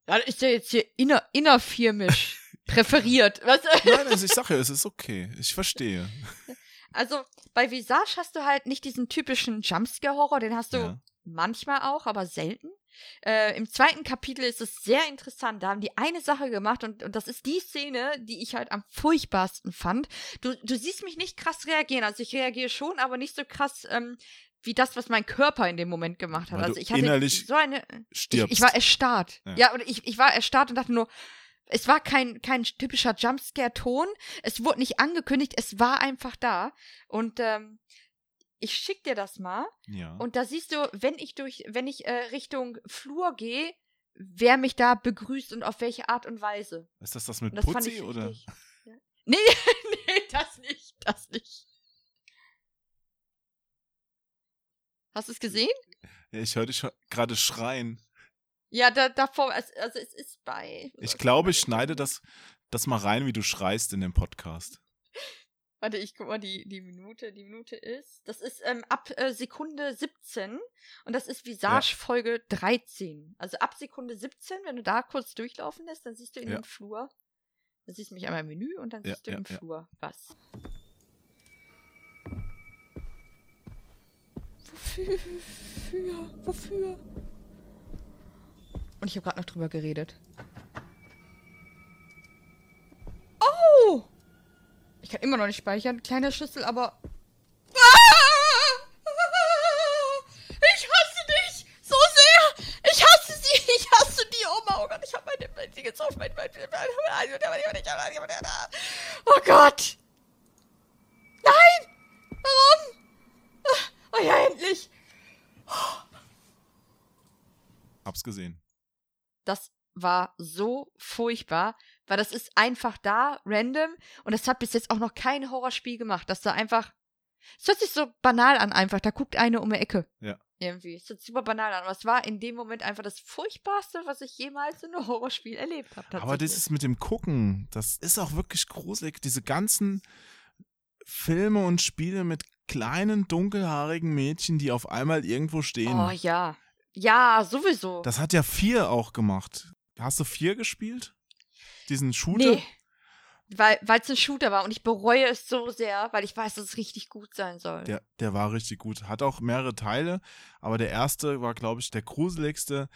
ja, das ist ja jetzt hier inner, innerfirmisch präferiert. Was? Nein, also ich sage ja, es ist okay. Ich verstehe. Also bei Visage hast du halt nicht diesen typischen Jumpscare-Horror, den hast du Ja. manchmal auch, aber selten. Äh, Im zweiten Kapitel ist es sehr interessant. Da haben die eine Sache gemacht und, und das ist die Szene, die ich halt am furchtbarsten fand. Du, du siehst mich nicht krass reagieren. Also ich reagiere schon, aber nicht so krass ähm, wie das, was mein Körper in dem Moment gemacht hat. Weil also ich hatte innerlich so eine. Ich, ich war erstarrt. Ja. Ja, und ich, ich war erstarrt und dachte nur, es war kein, kein typischer Jumpscare-Ton. Es wurde nicht angekündigt, es war einfach da. Und ähm, ich schick dir das mal. ja. Und da siehst du, wenn ich durch, wenn ich äh, Richtung Flur gehe, wer mich da begrüßt und auf welche Art und Weise. ist das das mit das Putzi oder? richtig. Nee, nee, das nicht, das nicht. Hast du es gesehen? Ja, ich höre dich gerade schreien. Ja, da, davor, also, also es ist bei. Ich glaube, ich schneide das, das mal rein, wie du schreist in dem Podcast. Warte, ich guck mal, die, die Minute, die Minute ist. Das ist ähm, ab äh, Sekunde 17 und das ist Visage Folge 13. Also ab Sekunde 17, wenn du da kurz durchlaufen lässt, dann siehst du in Ja. dem Flur. Dann siehst du mich einmal im Menü und dann Ja, siehst du ja, im ja. Flur was. Wofür? Wofür? Wofür? Und ich habe gerade noch drüber geredet. Oh! Ich kann immer noch nicht speichern. Kleine Schüssel, aber. Ich hasse dich so sehr! Ich hasse sie! Ich hasse die Oma! Oh Gott, ich habe meine Benzin jetzt auf mein. mein, mein, mein oh Gott! Nein! Warum? Oh ja, endlich! Hab's gesehen. Das war so furchtbar, weil das ist einfach da, random, und das hat bis jetzt auch noch kein Horrorspiel gemacht, dass da einfach. Es hört sich so banal an, einfach. Da guckt eine um die Ecke. Ja. Irgendwie. Es hört sich super banal an. Aber es war in dem Moment einfach das Furchtbarste, was ich jemals in einem Horrorspiel erlebt habe. Aber das ist mit dem Gucken, das ist auch wirklich gruselig. Diese ganzen Filme und Spiele mit kleinen, dunkelhaarigen Mädchen, die auf einmal irgendwo stehen. Oh ja. Ja, sowieso. Das hat ja vier auch gemacht. Hast du vier gespielt? Diesen Shooter? nee. Weil es ein Shooter war und ich bereue es so sehr, weil ich weiß, dass es richtig gut sein soll. Der, der war richtig gut. Hat auch mehrere Teile, aber der erste war, glaube ich, der gruseligste,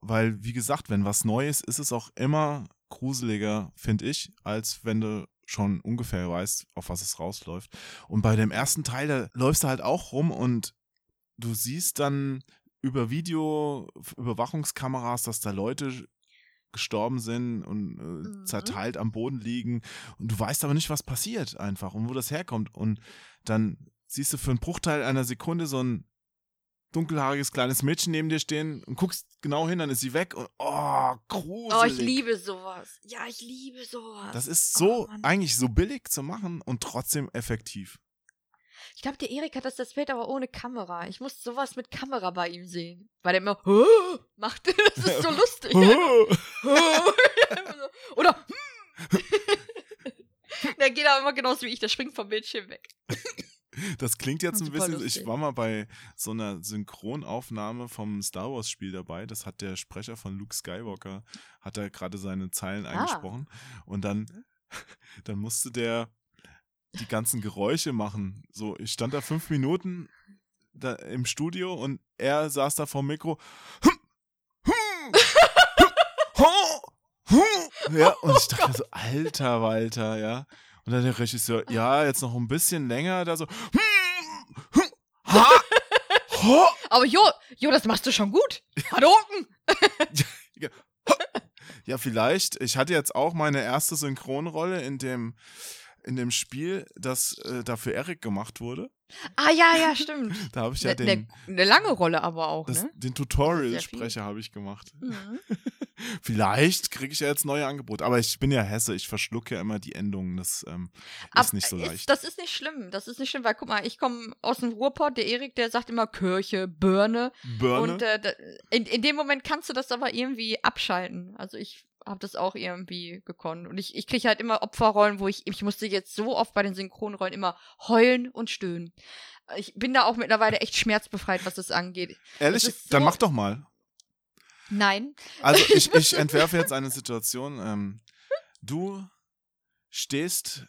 weil, wie gesagt, wenn was Neues ist, es auch immer gruseliger, finde ich, als wenn du schon ungefähr weißt, auf was es rausläuft. Und bei dem ersten Teil, da läufst du halt auch rum und du siehst dann über Video, Überwachungskameras, dass da Leute gestorben sind und äh, Mhm. zerteilt am Boden liegen und du weißt aber nicht, was passiert einfach und wo das herkommt und dann siehst du für einen Bruchteil einer Sekunde so ein dunkelhaariges kleines Mädchen neben dir stehen und guckst genau hin, dann ist sie weg und oh, gruselig. oh, ich liebe sowas. Ja, ich liebe sowas. Das ist so Oh, eigentlich so billig zu machen und trotzdem effektiv. Ich glaube, der Erik hat das das Bild aber ohne Kamera. Ich muss sowas mit Kamera bei ihm sehen. Weil der immer "Hö" macht. Das ist so lustig. Oder hm. Der geht aber immer genauso wie ich, der springt vom Bildschirm weg. Das klingt jetzt ein bisschen, lustig. ich war mal bei so einer Synchronaufnahme vom Star Wars Spiel dabei, das hat der Sprecher von Luke Skywalker, hat er gerade seine Zeilen Ah. eingesprochen und dann, dann musste der die ganzen Geräusche machen. So, ich stand da fünf Minuten da im Studio und er saß da vorm Mikro. Ja, und ich dachte so, alter Walter, ja. Und dann der Regisseur, ja, jetzt noch ein bisschen länger, da so. Aber Jo, Jo, das machst du schon gut. Hadouken! Ja, vielleicht. Ich hatte jetzt auch meine erste Synchronrolle in dem, in dem Spiel, das äh, da für Eric gemacht wurde. Ah, ja, ja, stimmt. Da habe ich ja Eine den, ne lange Rolle aber auch, das, ne? den. Tutorial-Sprecher habe ich gemacht. Mhm. Vielleicht kriege ich ja jetzt neue Angebote. Aber ich bin ja Hesse, ich verschlucke ja immer die Endungen. Das ähm, ist Ab- nicht so ist- leicht. Das ist nicht schlimm. Das ist nicht schlimm, weil guck mal, ich komme aus dem Ruhrpott. Der Erik, der sagt immer Kirche, Birne. Birne. Und äh, in, in dem Moment kannst du das aber irgendwie abschalten. Also ich habe das auch irgendwie gekonnt. Und ich, ich kriege halt immer Opferrollen, wo ich, ich musste jetzt so oft bei den Synchronrollen immer heulen und stöhnen. Ich bin da auch mittlerweile echt schmerzbefreit, was das angeht. Ehrlich, das ist dann so- mach doch mal. Nein. Also ich, ich entwerfe jetzt eine Situation. Ähm, du stehst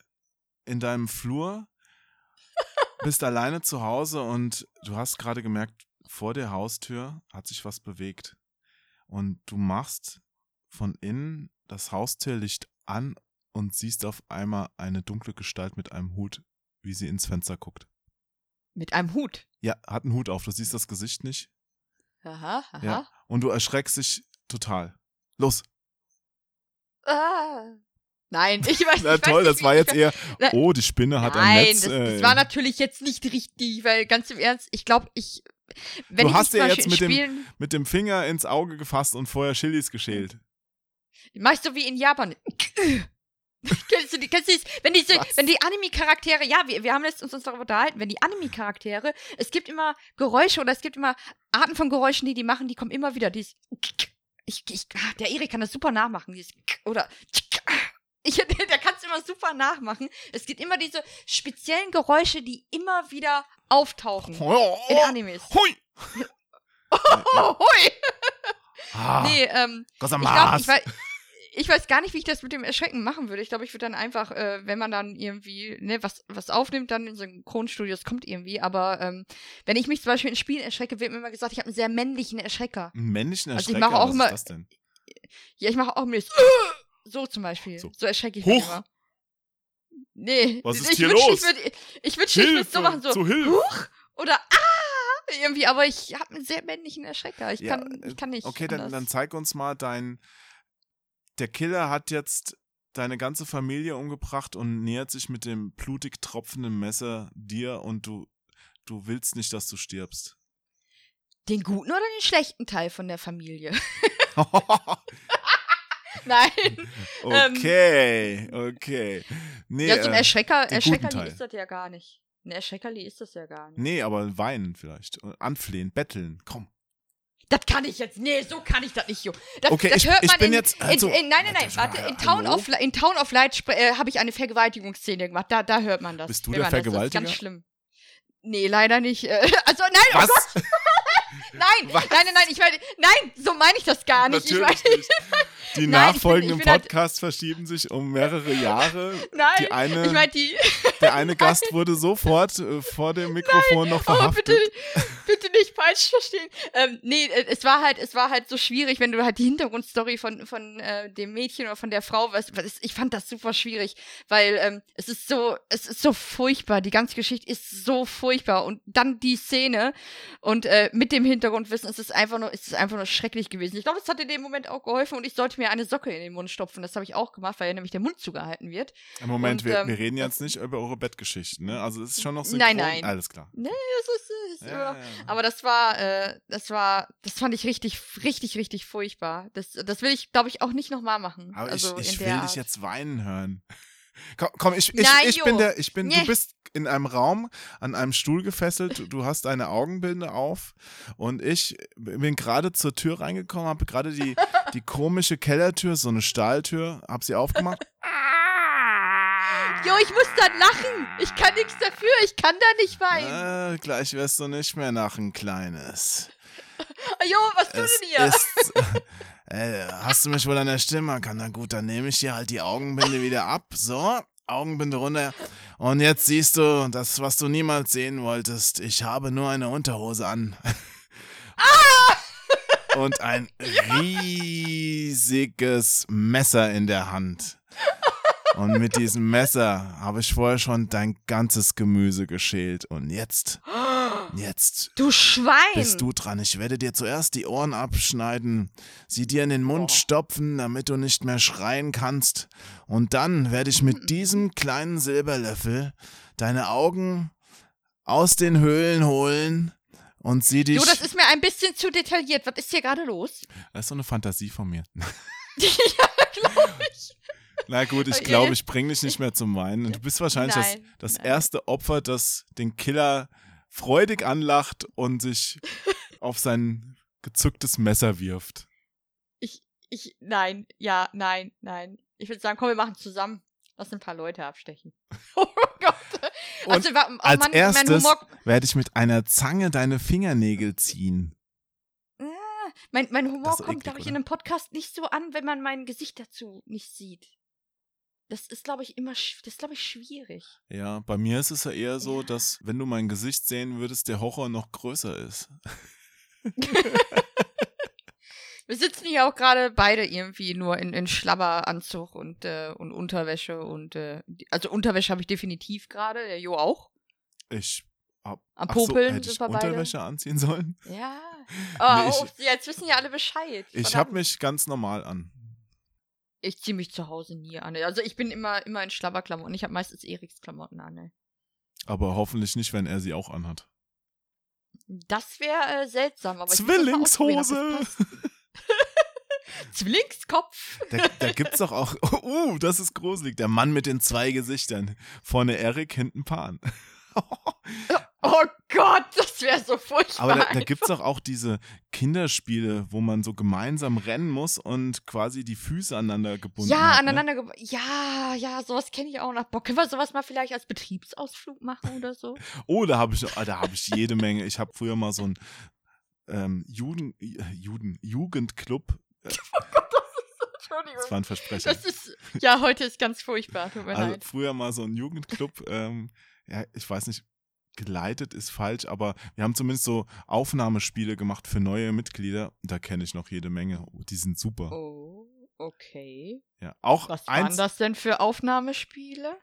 in deinem Flur, bist alleine zu Hause und du hast gerade gemerkt, vor der Haustür hat sich was bewegt. Und du machst von innen das Haustürlicht an und siehst auf einmal eine dunkle Gestalt mit einem Hut, wie sie ins Fenster guckt. Mit einem Hut. Ja, hat einen Hut auf, du siehst das Gesicht nicht. Aha, aha. Ja. Und du erschreckst dich total. Los. Ah. Nein, ich weiß Na ich toll, weiß nicht, das war jetzt eher, Na- oh, die Spinne hat ein Nein, Netz. das, äh, das war natürlich jetzt nicht richtig, weil ganz im Ernst, ich glaube, ich. Wenn Du ich hast zum jetzt mit dem- mit dem Finger ins Auge gefasst und vorher Chilis geschält. Mach ich so wie in Japan. kennst du die, kennst du das? Wenn diese, Was? wenn die Anime-Charaktere, ja, wir, wir haben letztens uns darüber unterhalten, wenn die Anime-Charaktere, es gibt immer Geräusche oder es gibt immer Arten von Geräuschen, die die machen, die kommen immer wieder. Dies, Ich, ich, ah, der Erik kann das super nachmachen. Dieses oder ich, der kann es immer super nachmachen. Es gibt immer diese speziellen Geräusche, die immer wieder auftauchen in Animes. Hui! Oh, hui! Ah, Nee, ähm, ich glaube, ich, wei ich weiß gar nicht, wie ich das mit dem Erschrecken machen würde. Ich glaube, ich würde dann einfach, äh, wenn man dann irgendwie ne, was, was aufnimmt, dann in Synchronstudio, das kommt irgendwie. Aber ähm, wenn ich mich zum Beispiel in Spielen erschrecke, wird mir immer gesagt, ich habe einen sehr männlichen Erschrecker. Einen männlichen Also ich Erschrecker, mache auch was immer- ist das denn? Ja, ich mache auch mir so zum Beispiel. So. So, erschrecke ich mich Huch! immer. Nee, Was ist ich hier los? Ich würde ich wünschte, ich würde so machen, so! Huch! oder Ah! Irgendwie, aber ich habe einen sehr männlichen Erschrecker. Ich, Ja, kann, ich kann nicht. Okay, dann, anders. dann zeig uns mal dein. Der Killer hat jetzt deine ganze Familie umgebracht und nähert sich mit dem blutig tropfenden Messer dir und du, du willst nicht, dass du stirbst. Den guten oder den schlechten Teil von der Familie? Nein. okay, okay. Nee, ja, so ein äh, Erschrecker, Erschreckerli ist das ja gar nicht. Ein Erschreckerli ist das ja gar nicht. nee, aber weinen vielleicht. Anflehen, betteln, komm. Das kann ich jetzt. Nee, so kann ich das nicht, Jo. Das, Okay, das ich- hört ich man bin in, jetzt- in, also- in, Nein, nein, nein, Warte. In hallo? Town, of, Li- in Town of Light äh, habe ich eine Vergewaltigungsszene gemacht. Da, da hört man das. Bist du der man das- Das ist Vergewaltiger? ganz schlimm. Nee, leider nicht. Äh, Also, nein, oh Was? Gott, nein, Was? nein, nein, nein, ich meine, nein, so meine ich das gar nicht. Ich Natürlich meine, nicht. Die Nein, ich bin- nachfolgenden ich bin halt- Podcasts verschieben sich um mehrere Jahre. nein, Die eine, ich meine, die, der eine Gast wurde sofort äh, vor dem Mikrofon noch Oh, verhaftet. bitte, bitte nicht falsch verstehen. Ähm, nee, äh, es war halt, es war halt so schwierig, wenn du halt die Hintergrundstory von, von äh, dem Mädchen oder von der Frau, was, was ich fand das super schwierig, weil ähm, es ist so, es ist so furchtbar. Die ganze Geschichte ist so furchtbar und dann die Szene und äh, mit dem Hintergrundwissen ist es einfach nur, ist es einfach nur schrecklich gewesen. Ich glaube, es hat in dem Moment auch geholfen und ich sollte mir eine Socke in den Mund stopfen. Das habe ich auch gemacht, weil ja nämlich der Mund zugehalten wird. Im Moment, Und, wir, ähm, wir reden jetzt nicht über eure Bettgeschichten, ne? Also es ist schon noch synchron. Nein, nein. Alles klar. Nee, das ist, ist immer Ja, noch ja, ja. Aber das war, äh, das war, das fand ich richtig, richtig, richtig furchtbar. Das, das will ich, glaube ich, auch nicht nochmal machen. Aber also ich, ich will dich jetzt weinen hören. Komm, komm ich, ich, Nein, ich bin der, ich bin, du Nee. bist in einem Raum an einem Stuhl gefesselt, du- du hast deine Augenbinde auf und ich bin gerade zur Tür reingekommen, habe gerade die, die komische Kellertür, so eine Stahltür, habe sie aufgemacht. Jo, ich muss dann lachen. Ich kann nichts dafür. Ich kann da nicht weinen. Äh, gleich wirst du nicht mehr nach ein kleines. Jo, was tut Es denn hier? ist. Äh, hast du mich wohl an der Stimme? Kann na gut, dann nehme ich dir halt die Augenbinde wieder ab. So, Augenbinde runter. Und jetzt siehst du das, was du niemals sehen wolltest. Ich habe nur eine Unterhose an. Und ein riesiges Messer in der Hand. Und mit diesem Messer habe ich vorher schon dein ganzes Gemüse geschält. Und jetzt, jetzt Du Schwein. bist du dran. Ich werde dir zuerst die Ohren abschneiden, sie dir in den Mund Boah. stopfen, damit du nicht mehr schreien kannst. Und dann werde ich mit diesem kleinen Silberlöffel deine Augen aus den Höhlen holen und sie dich. Jo, das ist mir ein bisschen zu detailliert. Was ist hier gerade los? das ist so eine Fantasie von mir. ja, glaube ich. Na gut, ich glaube, ich bringe dich nicht mehr zum Weinen. Und du bist wahrscheinlich das, Nein, das nein. erste Opfer, das den Killer freudig anlacht und sich auf sein gezücktes Messer wirft. Ich, ich, nein, ja, nein, nein. Ich würde sagen, komm, wir machen zusammen. Lass ein paar Leute abstechen. Oh Gott. Also, oh als Mann, erstes mein Humor, werde ich mit einer Zange deine Fingernägel ziehen. Ah, mein, mein Humor kommt, glaube ich, oder? in einem Podcast nicht so an, wenn man mein Gesicht dazu nicht sieht. Das ist, glaube ich, immer, das ist, glaube ich, schwierig. Ja, bei mir ist es ja eher so, Ja. dass wenn du mein Gesicht sehen würdest, der Horror noch größer ist. Wir sitzen hier auch gerade beide irgendwie nur in, in Schlabberanzug und, äh, und Unterwäsche und, äh, also Unterwäsche habe ich definitiv gerade, der Jo auch. Ich hab, Am ach so, Popeln hätte ich wir beide. Unterwäsche anziehen sollen? Ja. Nee, Oh, ich- oh, jetzt wissen ja alle Bescheid. Ich Verdammt. habe mich ganz normal an. Ich ziehe mich zu Hause nie an. Also ich bin immer, immer in Schlabberklamotten. Ich habe meistens Eriks Klamotten an. ey. Aber hoffentlich nicht, wenn er sie auch anhat. Das wäre äh, seltsam. Aber Zwillingshose! Zwillingskopf. Da, da gibt's doch auch. Uh, das ist gruselig. Der Mann mit den zwei Gesichtern. Vorne Erik, hinten Pan. Oh Gott, das wäre so furchtbar. Aber da, da gibt es doch auch diese Kinderspiele, wo man so gemeinsam rennen muss und quasi die Füße aneinander gebunden ja, hat. aneinander gebunden. Ja, ja, sowas kenne ich auch noch. Boah, können wir sowas mal vielleicht als Betriebsausflug machen oder so? Oh, da habe ich, ah, da hab ich jede Menge. Ich habe früher mal so ein ähm, Juden, Juden, Jugendclub. Äh, oh Gott, das ist so, Entschuldigung. das war ein Versprechen. Das ist, ja, heute ist ganz furchtbar, tut mir Also leid. früher mal so ein Jugendclub, ähm, ja, ich weiß nicht, geleitet ist falsch, aber wir haben zumindest so Aufnahmespiele gemacht für neue Mitglieder. Da kenne ich noch jede Menge. Oh, die sind super. Oh, okay. Ja, auch Was waren eins. das denn für Aufnahmespiele?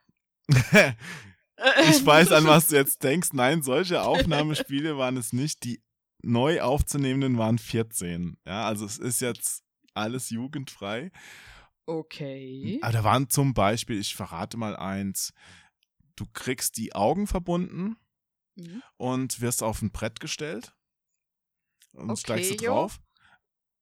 ich weiß, an was du jetzt denkst. Nein, solche Aufnahmespiele waren es nicht. Die neu aufzunehmenden waren 14. Ja, also es ist jetzt alles jugendfrei. Okay. Aber da waren zum Beispiel, ich verrate mal eins, du kriegst die Augen verbunden Mhm. und wirst auf ein Brett gestellt und Okay, steigst du drauf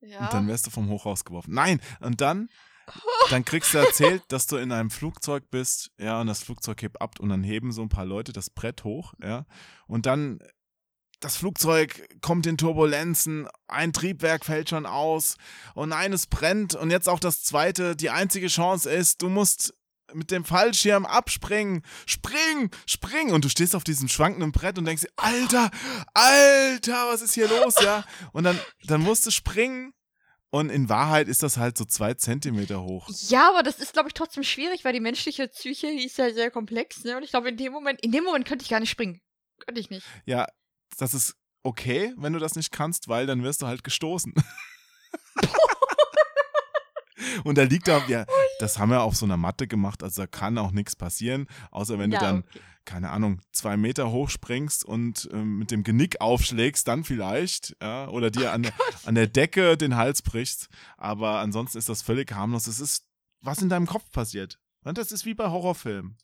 Ja. und dann wirst du vom Hochhaus geworfen. Nein, und dann, dann kriegst du erzählt, dass du in einem Flugzeug bist, ja, und das Flugzeug hebt ab und dann heben so ein paar Leute das Brett hoch, ja, und dann das Flugzeug kommt in Turbulenzen, ein Triebwerk fällt schon aus und eines brennt und jetzt auch das zweite, die einzige Chance ist, du musst mit dem Fallschirm abspringen. Spring, spring. Und du stehst auf diesem schwankenden Brett und denkst dir, Alter, Alter, was ist hier los, ja? Und dann, dann musst du springen. Und in Wahrheit ist das halt so zwei Zentimeter hoch. Ja, aber das ist, glaube ich, trotzdem schwierig, weil die menschliche Psyche die ist ja sehr komplex, ne? Und ich glaube, in dem Moment, in dem Moment könnte ich gar nicht springen. Könnte ich nicht. Ja, das ist okay, wenn du das nicht kannst, weil dann wirst du halt gestoßen. Und da liegt da, ja, das haben wir auf so einer Matte gemacht, also da kann auch nichts passieren, außer wenn ja, du dann, okay. keine Ahnung, zwei Meter hoch springst und ähm, mit dem Genick aufschlägst, dann vielleicht, ja, oder dir an, der, an der Decke den Hals brichst. Aber ansonsten ist das völlig harmlos. Es ist, was in deinem Kopf passiert. Und das ist wie bei Horrorfilmen.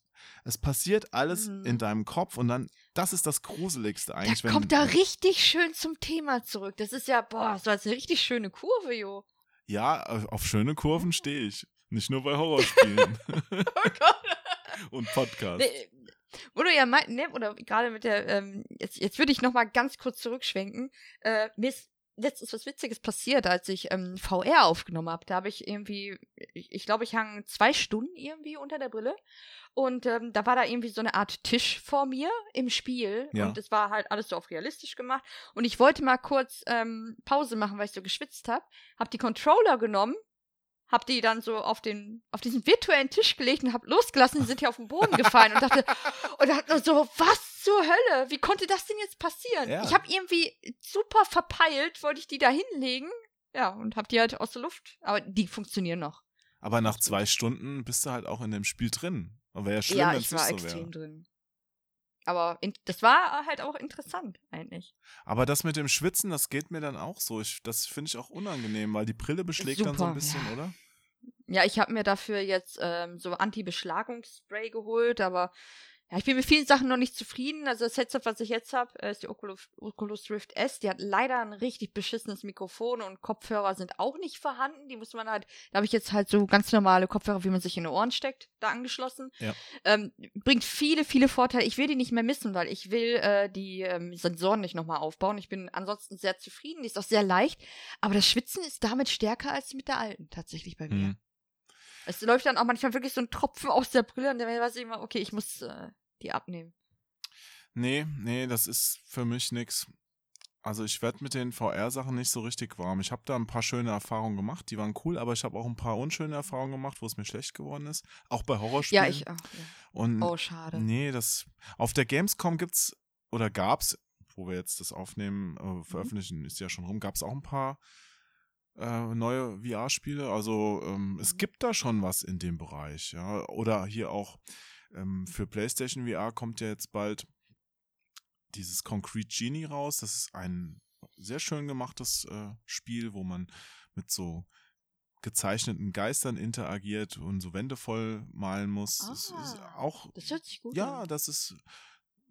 Es passiert alles Mhm. in deinem Kopf und dann, das ist das Gruseligste eigentlich. Da wenn, kommt da richtig schön zum Thema zurück. Das ist ja, boah, so eine richtig schöne Kurve, jo. Ja, auf schöne Kurven stehe ich. Nicht nur bei Horrorspielen Oh Gott. und Podcasts. Nee, wo du ja meinst, ne, oder gerade mit der, ähm, jetzt, jetzt würde ich noch mal ganz kurz zurückschwenken. Äh, mir ist letztens was Witziges passiert, als ich ähm, VR aufgenommen habe. Da habe ich irgendwie, ich, ich glaube, ich hang zwei Stunden irgendwie unter der Brille. Und ähm, da war da irgendwie so eine Art Tisch vor mir im Spiel. Ja. Und es war halt alles so auf realistisch gemacht. Und ich wollte mal kurz ähm, Pause machen, weil ich so geschwitzt habe. Hab die Controller genommen, hab die dann so auf den, auf diesen virtuellen Tisch gelegt und hab losgelassen, die sind hier auf den Boden gefallen und dachte, und dachte nur so, was zur Hölle? Wie konnte das denn jetzt passieren? Ja. Ich habe irgendwie super verpeilt, wollte ich die da hinlegen. Ja, und hab die halt aus der Luft. Aber die funktionieren noch. Aber nach zwei Stunden bist du halt auch in dem Spiel drin. Aber wäre ja schlimm, ja, wenn ich es war nicht so extrem wäre. drin. Aber das war halt auch interessant, eigentlich. Aber das mit dem Schwitzen, das geht mir dann auch so. Ich, das finde ich auch unangenehm, weil die Brille beschlägt dann so ein Super, bisschen, ja. oder? Ja, ich habe mir dafür jetzt ähm, so Anti-Beschlagungsspray geholt, aber ja, ich bin mit vielen Sachen noch nicht zufrieden. Also das Headset, was ich jetzt habe, ist die Oculus, Oculus Rift S. Die hat leider ein richtig beschissenes Mikrofon und Kopfhörer sind auch nicht vorhanden. Die muss man halt, da habe ich jetzt halt so ganz normale Kopfhörer, wie man sich in die Ohren steckt, da angeschlossen. Ja. Ähm, bringt viele, viele Vorteile. Ich will die nicht mehr missen, weil ich will äh, die ähm, Sensoren nicht nochmal aufbauen. Ich bin ansonsten sehr zufrieden. Die ist auch sehr leicht. Aber das Schwitzen ist damit stärker als mit der alten, tatsächlich bei mir. Hm. Es läuft dann auch manchmal wirklich so ein Tropfen aus der Brille und dann weiß ich immer, okay, ich muss äh, die abnehmen. Nee, nee, das ist für mich nix. Also ich werde mit den VR-Sachen nicht so richtig warm. Ich habe da ein paar schöne Erfahrungen gemacht, die waren cool, aber ich habe auch ein paar unschöne Erfahrungen gemacht, wo es mir schlecht geworden ist. Auch bei Horrorspielen. Ja, ich. ach, ja. Und Oh, schade. Nee, das auf der Gamescom gibt's oder gab's, wo wir jetzt das aufnehmen, Mhm. äh, veröffentlichen, ist ja schon rum, gab's auch ein paar äh, neue VR-Spiele. Also ähm, es Mhm. gibt da schon was in dem Bereich, ja. Oder hier auch ähm, für PlayStation VR kommt ja jetzt bald dieses Concrete Genie raus. Das ist ein sehr schön gemachtes äh, Spiel, wo man mit so gezeichneten Geistern interagiert und so Wände voll malen muss. Das ist Ah, auch Das hört sich gut ja, an. das ist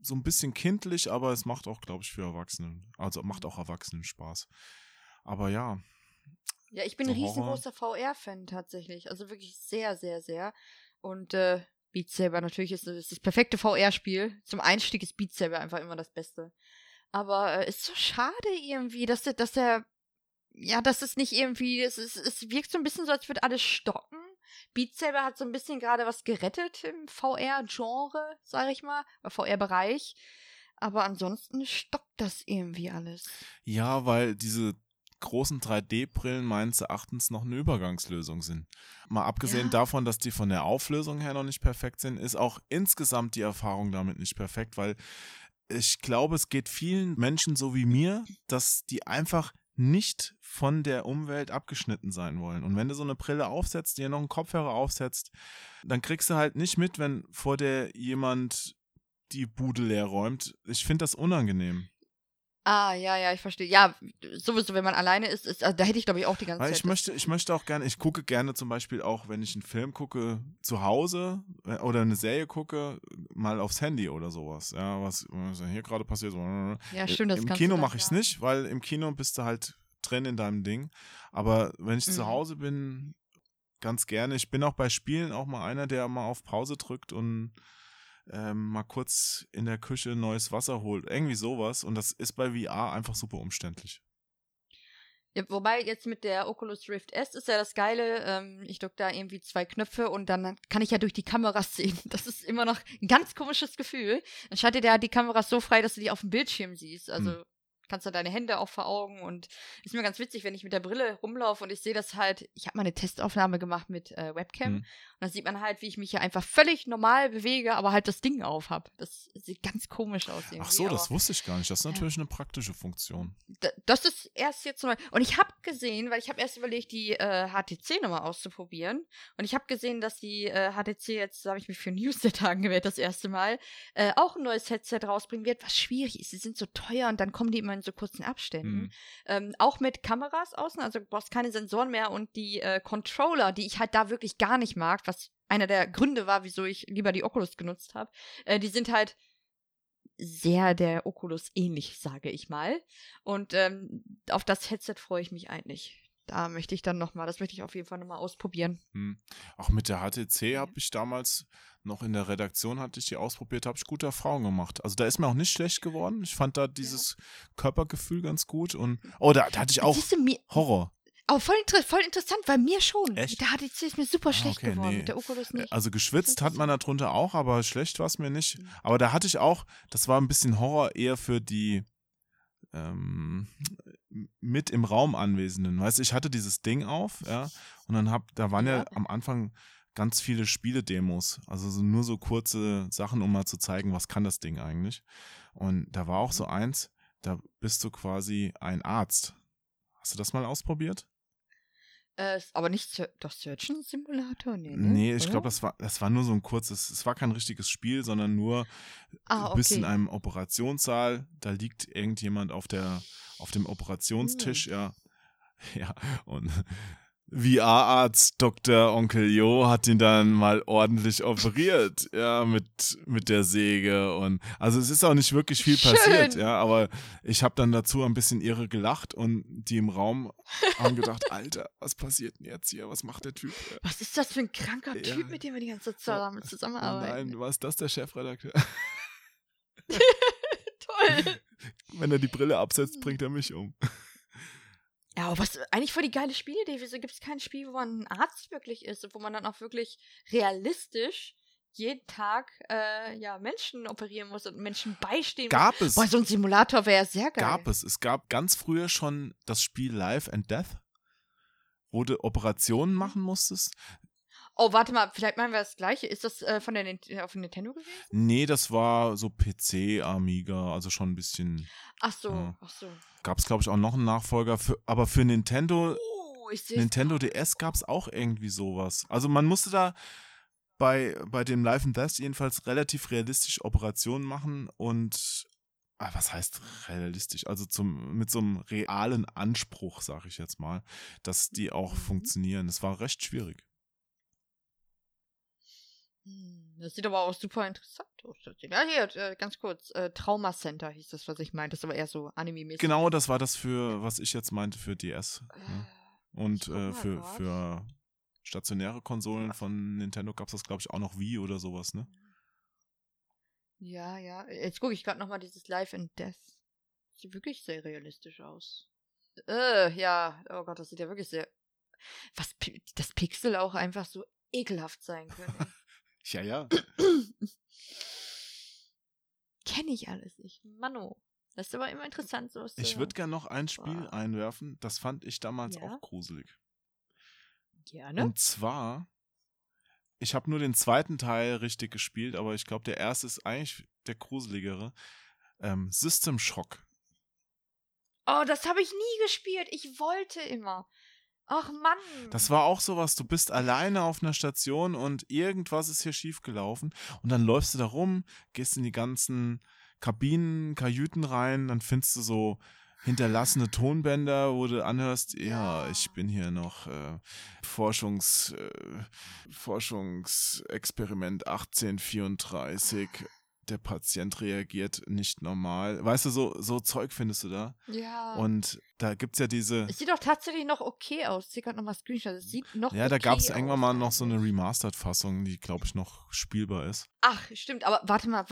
so ein bisschen kindlich, aber es macht auch, glaube ich, für Erwachsene, also macht auch Erwachsenen Spaß. Aber ja, Ja, ich bin so ein riesengroßer VR-Fan tatsächlich. Also wirklich sehr, sehr, sehr. Und äh, Beat Saber natürlich ist, ist das perfekte VR-Spiel. Zum Einstieg ist Beat Saber einfach immer das Beste. Aber äh, ist so schade irgendwie, dass der, dass der, ja, dass es nicht irgendwie, es, es, es wirkt so ein bisschen so, als würde alles stocken. Beat Saber hat so ein bisschen gerade was gerettet im VR-Genre, sag ich mal, VR-Bereich. Aber ansonsten stockt das irgendwie alles. Ja, weil diese großen 3D-Brillen meines Erachtens noch eine Übergangslösung sind. Mal abgesehen ja. davon, dass die von der Auflösung her noch nicht perfekt sind, ist auch insgesamt die Erfahrung damit nicht perfekt, weil ich glaube, es geht vielen Menschen so wie mir, dass die einfach nicht von der Umwelt abgeschnitten sein wollen. Und wenn du so eine Brille aufsetzt, dir noch einen Kopfhörer aufsetzt, dann kriegst du halt nicht mit, wenn vor dir jemand die Bude leer räumt. Ich finde das unangenehm. Ah, ja, ja, ich verstehe. Ja, sowieso, wenn man alleine ist, ist also da hätte ich, glaube ich, auch die ganze Weil Zeit. Ich möchte, ich möchte auch gerne, ich gucke gerne zum Beispiel auch, wenn ich einen Film gucke, zu Hause äh, oder eine Serie gucke, mal aufs Handy oder sowas. Ja, was, was hier gerade passiert. Ja, stimmt, das Im Kino mache ich es nicht, weil im Kino bist du halt drin in deinem Ding. Aber wenn ich mhm. zu Hause bin, ganz gerne. Ich bin auch bei Spielen auch mal einer, der mal auf Pause drückt und ähm, mal kurz in der Küche neues Wasser holt. Irgendwie sowas. Und das ist bei VR einfach super umständlich. Ja, wobei jetzt mit der Oculus Rift S ist ja das Geile, ähm, ich drücke da irgendwie zwei Knöpfe und dann kann ich ja durch die Kameras sehen. Das ist immer noch ein ganz komisches Gefühl. Dann schaltet er die Kameras so frei, dass du die auf dem Bildschirm siehst. Also hm kannst du deine Hände auch vor Augen und ist mir ganz witzig, wenn ich mit der Brille rumlaufe und ich sehe das halt, ich habe mal eine Testaufnahme gemacht mit äh, Webcam mhm. und dann sieht man halt, wie ich mich hier einfach völlig normal bewege, aber halt das Ding auf habe. Das sieht ganz komisch aus. Ach so, das wusste ich gar nicht. Das ist natürlich ja. eine praktische Funktion. Das ist erst jetzt neu. Und ich habe gesehen, weil ich habe erst überlegt, die äh, HTC nochmal auszuprobieren und ich habe gesehen, dass die äh, HTC jetzt, da habe ich mich für Newsletter angewählt das erste Mal, äh, auch ein neues Headset rausbringen wird, was schwierig ist. Sie sind so teuer und dann kommen die immer in so kurzen Abständen. Mhm. Ähm, auch mit Kameras außen, also du brauchst keine Sensoren mehr und die äh, Controller, die ich halt da wirklich gar nicht mag, was einer der Gründe war, wieso ich lieber die Oculus genutzt habe, äh, die sind halt sehr der Oculus ähnlich, sage ich mal. Und ähm, auf das Headset freue ich mich eigentlich da möchte ich dann nochmal, das möchte ich auf jeden Fall nochmal ausprobieren. Hm. Auch mit der HTC habe ich damals noch in der Redaktion, hatte ich die ausprobiert, habe ich gute Erfahrungen gemacht. Also da ist mir auch nicht schlecht geworden. Ich fand da dieses ja. Körpergefühl ganz gut und, oh, da, da hatte ich auch Horror. Aber voll, inter voll, interessant, weil mir schon. Echt? Der HTC ist mir super ah, schlecht okay, geworden, nee. mit der Oculus nicht. Also geschwitzt hat man darunter auch, aber schlecht war es mir nicht. Mhm. Aber da hatte ich auch, das war ein bisschen Horror eher für die ähm, mit im Raum Anwesenden. Weißt du, ich hatte dieses Ding auf, ja, und dann hab, da waren ja, ja am Anfang ganz viele Spiele-Demos, also so, nur so kurze Sachen, um mal zu zeigen, was kann das Ding eigentlich. Und da war auch so mhm. eins, da bist du quasi ein Arzt. Hast du das mal ausprobiert? Äh, aber nicht doch Surgeon Simulator? Nee, ne? nee ich glaube, das war, das war nur so ein kurzes, es war kein richtiges Spiel, sondern nur ah, okay. bis in einem Operationssaal, da liegt irgendjemand auf der, auf dem Operationstisch, hm. ja. Ja, und VR-Arzt Dr. Onkel Jo hat ihn dann mal ordentlich operiert, ja, mit, mit der Säge und also es ist auch nicht wirklich viel Schön. passiert, ja, aber ich habe dann dazu ein bisschen irre gelacht und die im Raum haben gedacht, Alter, was passiert denn jetzt hier? Was macht der Typ? Was ist das für ein kranker ja. Typ, mit dem wir die ganze Zeit zusammenarbeiten? Nein, was ist das der Chefredakteur? Toll. Wenn er die Brille absetzt, bringt er mich um. Ja, aber was eigentlich voll die geile Spielidee. Wieso gibt es kein Spiel, wo man ein Arzt wirklich ist und wo man dann auch wirklich realistisch jeden Tag äh, ja, Menschen operieren muss und Menschen beistehen gab muss. es. Boah, so ein Simulator wäre sehr geil. Gab es. Es gab ganz früher schon das Spiel Life and Death, wo du Operationen machen musstest. Oh, warte mal, vielleicht meinen wir das gleiche. Ist das äh, von der äh, auf Nintendo gewesen? Nee, das war so PC, Amiga, also schon ein bisschen. Ach so, ja. ach so. Gab es, glaube ich, auch noch einen Nachfolger, für, aber für Nintendo. Oh, Nintendo DS gab es auch irgendwie sowas. Also man musste da bei, bei dem Live and Death jedenfalls relativ realistisch Operationen machen und ah, was heißt realistisch? Also zum, mit so einem realen Anspruch, sag ich jetzt mal, dass die auch mhm. funktionieren. Das war recht schwierig. Hm, das sieht aber auch super interessant aus. Ja, hier, äh, ganz kurz. Äh, Trauma Center hieß das, was ich meinte. Das ist aber eher so anime-mäßig. Genau, das war das für, was ich jetzt meinte, für DS. Äh, ja. Und äh, für, für stationäre Konsolen von Nintendo gab es das, glaube ich, auch noch Wii oder sowas, ne? Ja, ja. Jetzt gucke ich gerade nochmal dieses Life and Death. Sieht wirklich sehr realistisch aus. Äh, ja. Oh Gott, das sieht ja wirklich sehr. Was das Pixel auch einfach so ekelhaft sein können. ja, ja. Kenne ich alles nicht. Mano. Das ist aber immer interessant, sowas Ich würde gerne noch ein Spiel wow. einwerfen. Das fand ich damals ja? auch gruselig. Gerne. Und zwar, ich habe nur den zweiten Teil richtig gespielt, aber ich glaube, der erste ist eigentlich der gruseligere. Ähm, System Shock. Oh, das habe ich nie gespielt. Ich wollte immer. Ach Mann. Das war auch sowas, du bist alleine auf einer Station und irgendwas ist hier schiefgelaufen und dann läufst du da rum, gehst in die ganzen Kabinen, Kajüten rein, dann findest du so hinterlassene Tonbänder, wo du anhörst, ja, ich bin hier noch äh, Forschungs, äh, Forschungsexperiment 1834 der Patient reagiert nicht normal. Weißt du, so, so Zeug findest du da. Ja. Und da gibt es ja diese. Es sieht doch tatsächlich noch okay aus. Ich sehe gerade nochmal Screenshots. Es sieht noch Ja, okay da gab es irgendwann mal noch so eine Remastered-Fassung, die, glaube ich, noch spielbar ist. Ach, stimmt. Aber warte mal,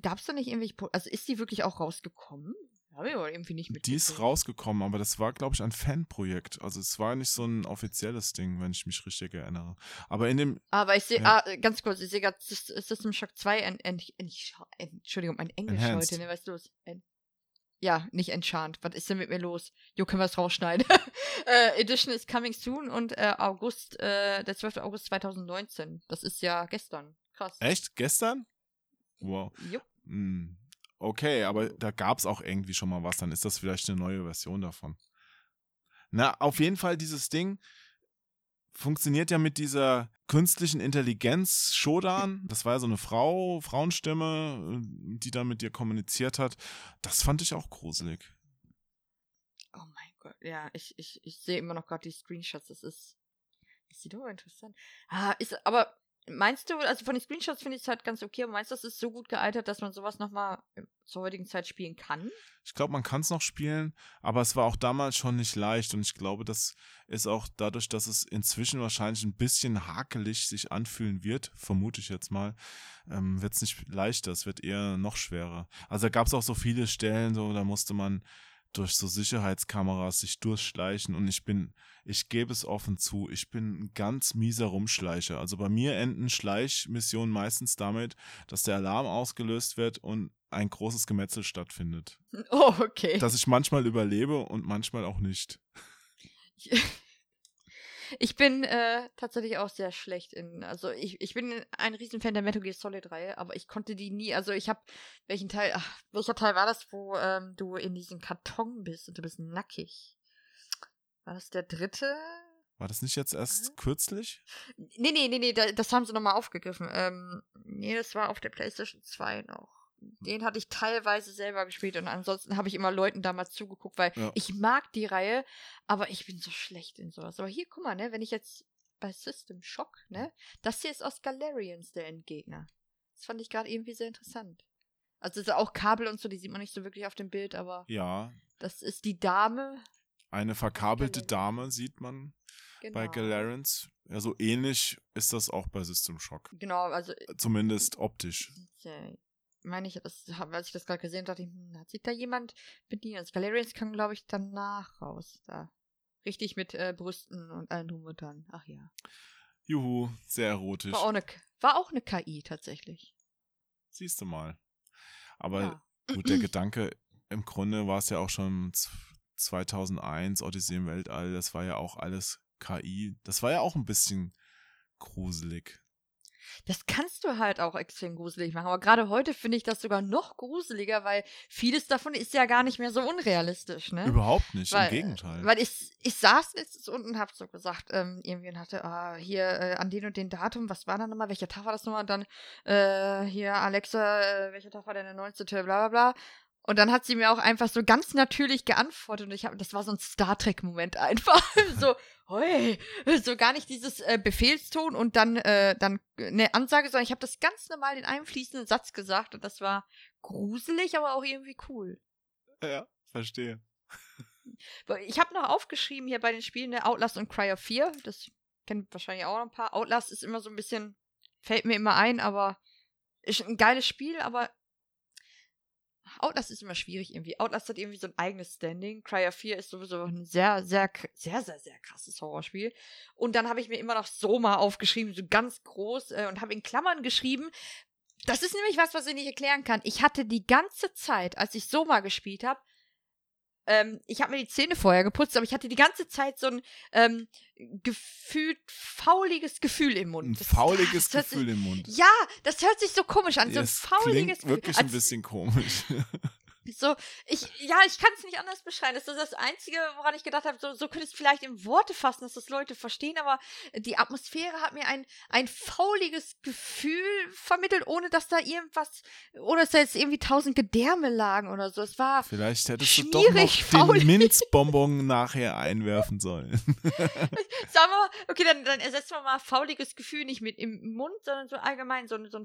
gab es da nicht irgendwelche. Also ist die wirklich auch rausgekommen? Habe ich aber irgendwie nicht mit. Die ist rausgekommen, aber das war, glaube ich, ein Fanprojekt. Also es war nicht so ein offizielles Ding, wenn ich mich richtig erinnere. Aber in dem. Aber ich sehe, ja. ah, ganz kurz, ich sehe gerade System Shock 2, ein, ein, ein, Entschuldigung, ein Englisch Enhanced. heute, ne, weißt du was? ja, nicht Enchant. Was ist denn mit mir los? Jo, können wir es rausschneiden. äh, Edition is coming soon und äh, August, äh, der 12. August 2019. Das ist ja gestern. Krass. Echt? Gestern? Wow. Jupp. Hm. Okay, aber da gab es auch irgendwie schon mal was, dann ist das vielleicht eine neue Version davon. Na, auf jeden Fall dieses Ding funktioniert ja mit dieser künstlichen Intelligenz Shodan. Das war ja so eine Frau, Frauenstimme, die da mit dir kommuniziert hat. Das fand ich auch gruselig. Oh mein Gott, ja, ich, ich, ich sehe immer noch gerade die Screenshots. Das ist, das sieht doch interessant. Ah, ist, aber Meinst du, also von den Screenshots finde ich es halt ganz okay, aber meinst du, das ist so gut gealtert, dass man sowas nochmal zur heutigen Zeit spielen kann? Ich glaube, man kann es noch spielen, aber es war auch damals schon nicht leicht und ich glaube, das ist auch dadurch, dass es inzwischen wahrscheinlich ein bisschen hakelig sich anfühlen wird, vermute ich jetzt mal, ähm, wird es nicht leichter, es wird eher noch schwerer. Also da gab es auch so viele Stellen, so da musste man durch so Sicherheitskameras sich durchschleichen und ich bin, ich gebe es offen zu, ich bin ein ganz mieser Rumschleicher. Also bei mir enden Schleichmissionen meistens damit, dass der Alarm ausgelöst wird und ein großes Gemetzel stattfindet. Oh, okay. Dass ich manchmal überlebe und manchmal auch nicht. Ich bin äh, tatsächlich auch sehr schlecht in, also ich, ich bin ein Riesenfan der Metal Gear Solid Reihe, aber ich konnte die nie, also ich habe, welchen Teil, ach, welcher Teil war das, wo ähm, du in diesem Karton bist und du bist nackig? War das der dritte? War das nicht jetzt erst hm? kürzlich? Nee, nee, nee, nee, das haben sie nochmal aufgegriffen. Ähm, nee, das war auf der PlayStation 2 noch den hatte ich teilweise selber gespielt und ansonsten habe ich immer Leuten damals zugeguckt, weil ja. ich mag die Reihe, aber ich bin so schlecht in sowas. Aber hier, guck mal, ne, wenn ich jetzt bei System Shock, ne, das hier ist aus Galerians der Endgegner. Das fand ich gerade irgendwie sehr interessant. Also ist auch Kabel und so, die sieht man nicht so wirklich auf dem Bild, aber ja. Das ist die Dame. Eine verkabelte Dame sieht man genau. bei Galerians. Ja, so ähnlich ist das auch bei System Shock. Genau, also zumindest optisch meine ich, das, als ich das gerade gesehen habe, dachte ich, hm, hat sich da jemand bedient? Also Galerians kam, glaube ich, danach raus. Da. Richtig mit äh, Brüsten und allen drum und dran. Ach ja. Juhu, sehr erotisch. War auch eine, war auch eine KI tatsächlich. Siehst du mal. Aber ja. gut, der Gedanke, im Grunde war es ja auch schon 2001, Odyssee im Weltall, das war ja auch alles KI. Das war ja auch ein bisschen gruselig. Das kannst du halt auch extrem gruselig machen. Aber gerade heute finde ich das sogar noch gruseliger, weil vieles davon ist ja gar nicht mehr so unrealistisch, ne? Überhaupt nicht, weil, im Gegenteil. Weil ich, ich saß jetzt unten und hab so gesagt, ähm, irgendwie und hatte, ah, hier äh, an den und den Datum, was war da nochmal, welcher Tag war das nochmal? Und dann, äh, hier, Alexa, äh, welcher Tag war denn der 19. bla bla bla. Und dann hat sie mir auch einfach so ganz natürlich geantwortet und ich habe, das war so ein Star Trek Moment einfach, so, hoi, so gar nicht dieses äh, Befehlston und dann äh, dann eine Ansage, sondern ich habe das ganz normal in einem fließenden Satz gesagt und das war gruselig, aber auch irgendwie cool. Ja, verstehe. Ich habe noch aufgeschrieben hier bei den Spielen ne, Outlast und Cry of 4, das kennt wahrscheinlich auch noch ein paar. Outlast ist immer so ein bisschen, fällt mir immer ein, aber ist ein geiles Spiel, aber Outlast ist immer schwierig irgendwie. Outlast hat irgendwie so ein eigenes Standing. Cryer 4 ist sowieso ein sehr, sehr, sehr, sehr, sehr krasses Horrorspiel. Und dann habe ich mir immer noch Soma aufgeschrieben, so ganz groß, äh, und habe in Klammern geschrieben. Das ist nämlich was, was ich nicht erklären kann. Ich hatte die ganze Zeit, als ich Soma gespielt habe, ähm, ich habe mir die Zähne vorher geputzt, aber ich hatte die ganze Zeit so ein ähm, gefühlt fauliges Gefühl im Mund. Ein Das- fauliges das Gefühl sich- im Mund. Ja, das hört sich so komisch an. so ein Es fauliges klingt wirklich Gefühl. ein bisschen komisch. So, ich, ja, ich kann es nicht anders beschreiben. Das ist das Einzige, woran ich gedacht habe, so, so könnte ich es vielleicht in Worte fassen, dass das Leute verstehen, aber die Atmosphäre hat mir ein, ein fauliges Gefühl vermittelt, ohne dass da irgendwas, ohne dass da jetzt irgendwie tausend Gedärme lagen oder so. Es war, Vielleicht hättest du doch noch faulig. den Minzbonbon nachher einwerfen sollen. sagen wir mal, okay, dann, dann ersetzen wir mal fauliges Gefühl nicht mit im Mund, sondern so allgemein so, ein- so ein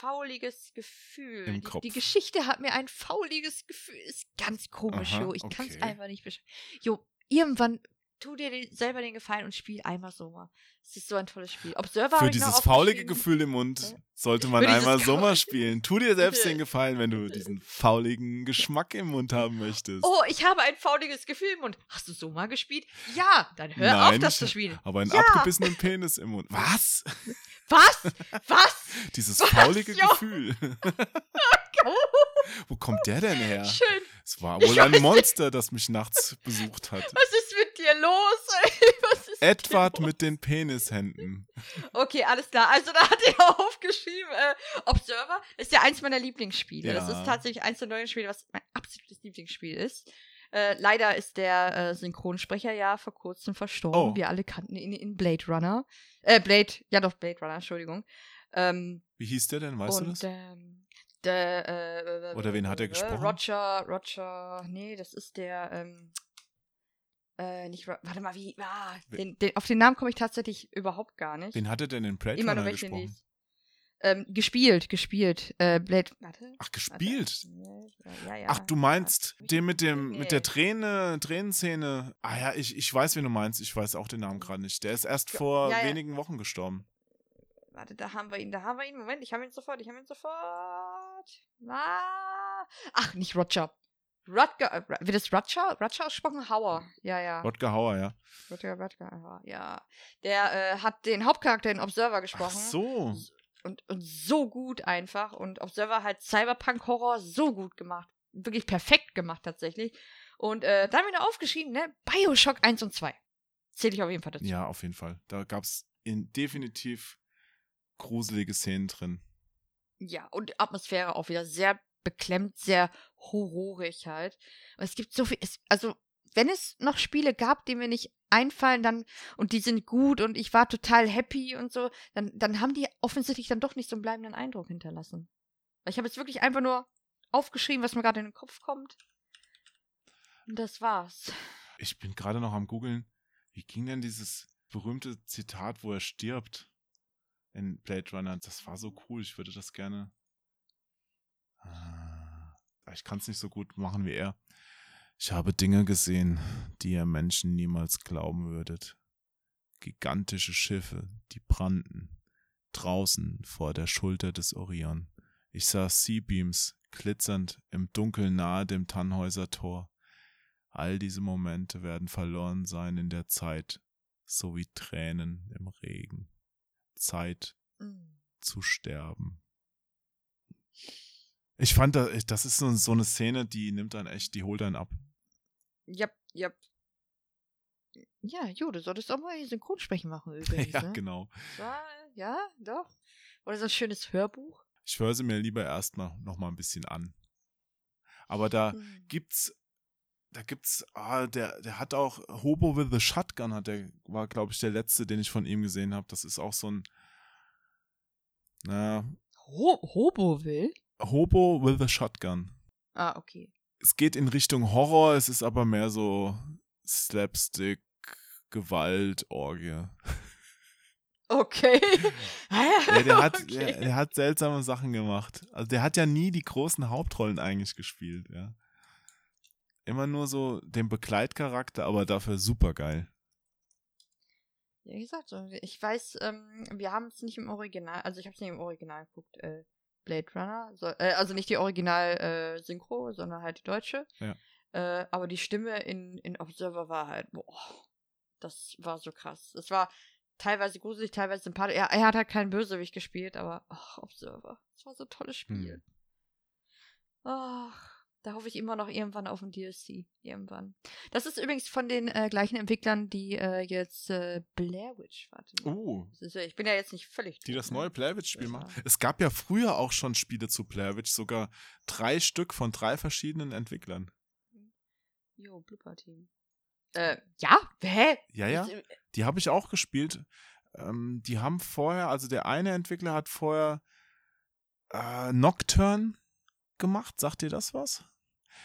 fauliges Gefühl. Im die, Kopf. die Geschichte hat mir ein fauliges Gefühl. Ist ganz komisch, Aha, Jo. Ich kann es okay. einfach nicht beschreiben. Jo, irgendwann tu dir den, selber den Gefallen und spiel einmal so mal. Es ist so ein tolles Spiel. Observer Für dieses faulige. Gefühl im Mund sollte man einmal so mal Kau- spielen. Tu dir selbst den Gefallen, wenn du diesen fauligen Geschmack im Mund haben möchtest. Oh, ich habe ein fauliges Gefühl im Mund. Hast du so mal gespielt? Ja, dann hör Nein, auf, das zu spielen. Aber einen Ja. abgebissenen Penis im Mund. Was? Was? Was? Dieses Was, faulige Jo? Gefühl. Oh, Wo kommt der denn her? schön. Es war wohl ein Monster, das mich nachts besucht hat. Was ist dir los? Was ist Edward mit den Penishänden. Okay, alles klar. Also da hat er aufgeschrieben, äh, Observer ist ja eins meiner Lieblingsspiele. Das Ja. ist tatsächlich eins der neuen Spiele, was mein absolutes Lieblingsspiel ist. Äh, leider ist der äh, Synchronsprecher ja vor kurzem verstorben. Oh. Wir alle kannten ihn in Blade Runner. Äh, Blade, ja doch, Blade Runner, Entschuldigung. Ähm, Wie hieß der denn, weißt und, du das? Ähm, der, äh, Oder wen hat er gesprochen? Roger, Roger, nee, das ist der, ähm, äh, nicht, warte mal, wie, ah, den, den, auf den Namen komme ich tatsächlich überhaupt gar nicht. Wen hat er denn in Blade Immer nur welche gesprochen? Ähm, gespielt, gespielt, äh, Blade, warte. Ach, gespielt? Warte. Ja, ja. Ach, du meinst Ja. den mit dem mit der Nee. Träne, Tränenszene. Ah ja, ich, ich weiß, wen du meinst. Ich weiß auch den Namen gerade nicht. Der ist erst vor wenigen Wochen gestorben. Warte, da haben wir ihn, da haben wir ihn. Moment, ich habe ihn sofort, ich habe ihn sofort. Ah. Ach, nicht Roger. Rutger, äh, wird das Roger? Roger ausgesprochen? Hauer. Ja, ja. Rodger Hauer, ja. Rutger, Rutger, Hauer. Ja. Der äh, hat den Hauptcharakter in Observer Ach gesprochen. so. Und, und so gut einfach. Und Observer hat Cyberpunk-Horror so gut gemacht. Wirklich perfekt gemacht tatsächlich. Und äh, da haben wir noch aufgeschrieben, ne? Bioshock 1 und 2. Zähle ich auf jeden Fall dazu. Ja, auf jeden Fall. Da gab es definitiv gruselige Szenen drin. Ja, und Atmosphäre auch wieder sehr beklemmt, sehr horrorig halt. Und es gibt so viel, es, also wenn es noch Spiele gab, die mir nicht einfallen, dann und die sind gut und ich war total happy und so, dann, dann haben die offensichtlich dann doch nicht so einen bleibenden Eindruck hinterlassen. Ich habe jetzt wirklich einfach nur aufgeschrieben, was mir gerade in den Kopf kommt. Und das war's. Ich bin gerade noch am googeln. Wie ging denn dieses berühmte Zitat, wo er stirbt in Blade Runner? Das war so cool. Ich würde das gerne. Ah, Ich kann es nicht so gut machen wie er. Ich habe Dinge gesehen, die ihr Menschen niemals glauben würdet. Gigantische Schiffe, die brannten, draußen vor der Schulter des Orion. Ich sah Seabeams glitzernd im Dunkeln nahe dem Tannhäuser Tor. All diese Momente werden verloren sein in der Zeit, so wie Tränen im Regen. Zeit Mm. zu sterben. Ich fand, da- das ist so, eine Szene, die nimmt dann echt, die holt einen ab. Jap, jap. Ja, Jo, du solltest auch mal hier Synchronsprechen machen übrigens. ja, ne? genau. Ja, ja, doch. Oder so ein schönes Hörbuch. Ich höre sie mir lieber erstmal noch mal ein bisschen an. Aber da Mhm. gibt's, da gibt's, ah, der, der hat auch Hobo with the Shotgun, hat der, war, glaube ich, der letzte, den ich von ihm gesehen habe. Das ist auch so ein, na, Ho Hobo will? Hobo with a Shotgun. Ah, okay. Es geht in Richtung Horror, es ist aber mehr so Slapstick, Gewalt, Orgie. Okay. Ja, der, hat, okay. der, der hat seltsame Sachen gemacht. Also der hat ja nie die großen Hauptrollen eigentlich gespielt, ja. Immer nur so den Begleitcharakter, aber dafür super geil. wie gesagt, ich weiß, ähm, wir haben es nicht im Original, also ich habe es nicht im Original geguckt, äh, Blade Runner, so, äh, also nicht die Original-Synchro, äh, sondern halt die deutsche. Ja. Äh, aber die Stimme in, in Observer war halt, boah, das war so krass. Es war teilweise gruselig, teilweise sympathisch. Er, er hat halt keinen Bösewicht gespielt, aber ach, Observer, das war so ein tolles Spiel. Hm. Ach, da hoffe ich immer noch irgendwann auf ein DLC. Irgendwann. Das ist übrigens von den äh, gleichen Entwicklern, die äh, jetzt äh, Blair Witch, warte. Oh. Ist, ich bin ja jetzt nicht völlig. Die das ne? neue Blair Witch-Spiel machen. Es gab ja früher auch schon Spiele zu Blair Witch, sogar drei Stück von drei verschiedenen Entwicklern. Jo, Blooper Team. Äh, ja? Hä? Ja, ja. Die habe ich auch gespielt. Ähm, die haben vorher, also der eine Entwickler hat vorher äh, Nocturne gemacht. Sagt ihr das was?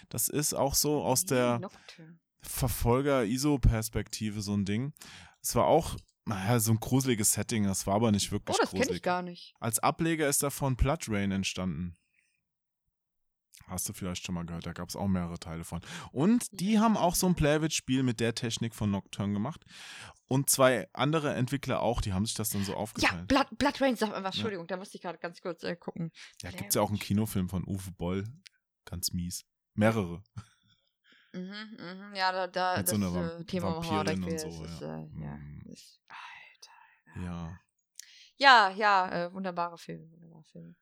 Das ist auch so aus der Verfolger-ISO-Perspektive so ein Ding. Es war auch, naja, so ein gruseliges Setting, das war aber nicht wirklich Oh, das kenne ich gar nicht. Als Ableger ist davon Blood Rain entstanden. Hast du vielleicht schon mal gehört, da gab es auch mehrere Teile von. Und die haben auch so ein Playvit-Spiel mit der Technik von Nocturne gemacht. Und zwei andere Entwickler auch, die haben sich das dann so aufgeteilt. Ja, Blood, Blood Rain, sag mal, Entschuldigung, ja. da musste ich gerade ganz kurz äh, gucken. Ja, gibt es ja auch einen Kinofilm von Uwe Boll. Ganz mies. Mehrere. Mhm, mhm, ja, da, da Mit das so einer äh, Thema Vampirin und so. Ist, ja. Äh, ja, mhm. ist, Alter. Ja. Ja, ja, äh, wunderbare Filme, wunderbare Filme.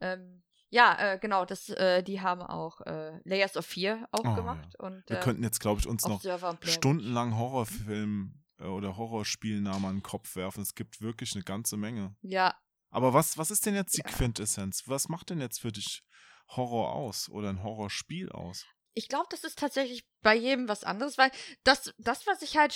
Ähm, ja, äh, genau, das, äh, die haben auch äh, Layers of Fear auch oh, gemacht. Ja. Und, Wir könnten jetzt, glaube ich, uns noch stundenlang Horrorfilm äh, oder Horrorspielnamen an den Kopf werfen. Es gibt wirklich eine ganze Menge. Ja. Aber was, was ist denn jetzt die ja. Quintessenz? Was macht denn jetzt für dich Horror aus oder ein Horrorspiel aus? ich glaube, das ist tatsächlich bei jedem was anderes, weil das, das was ich halt,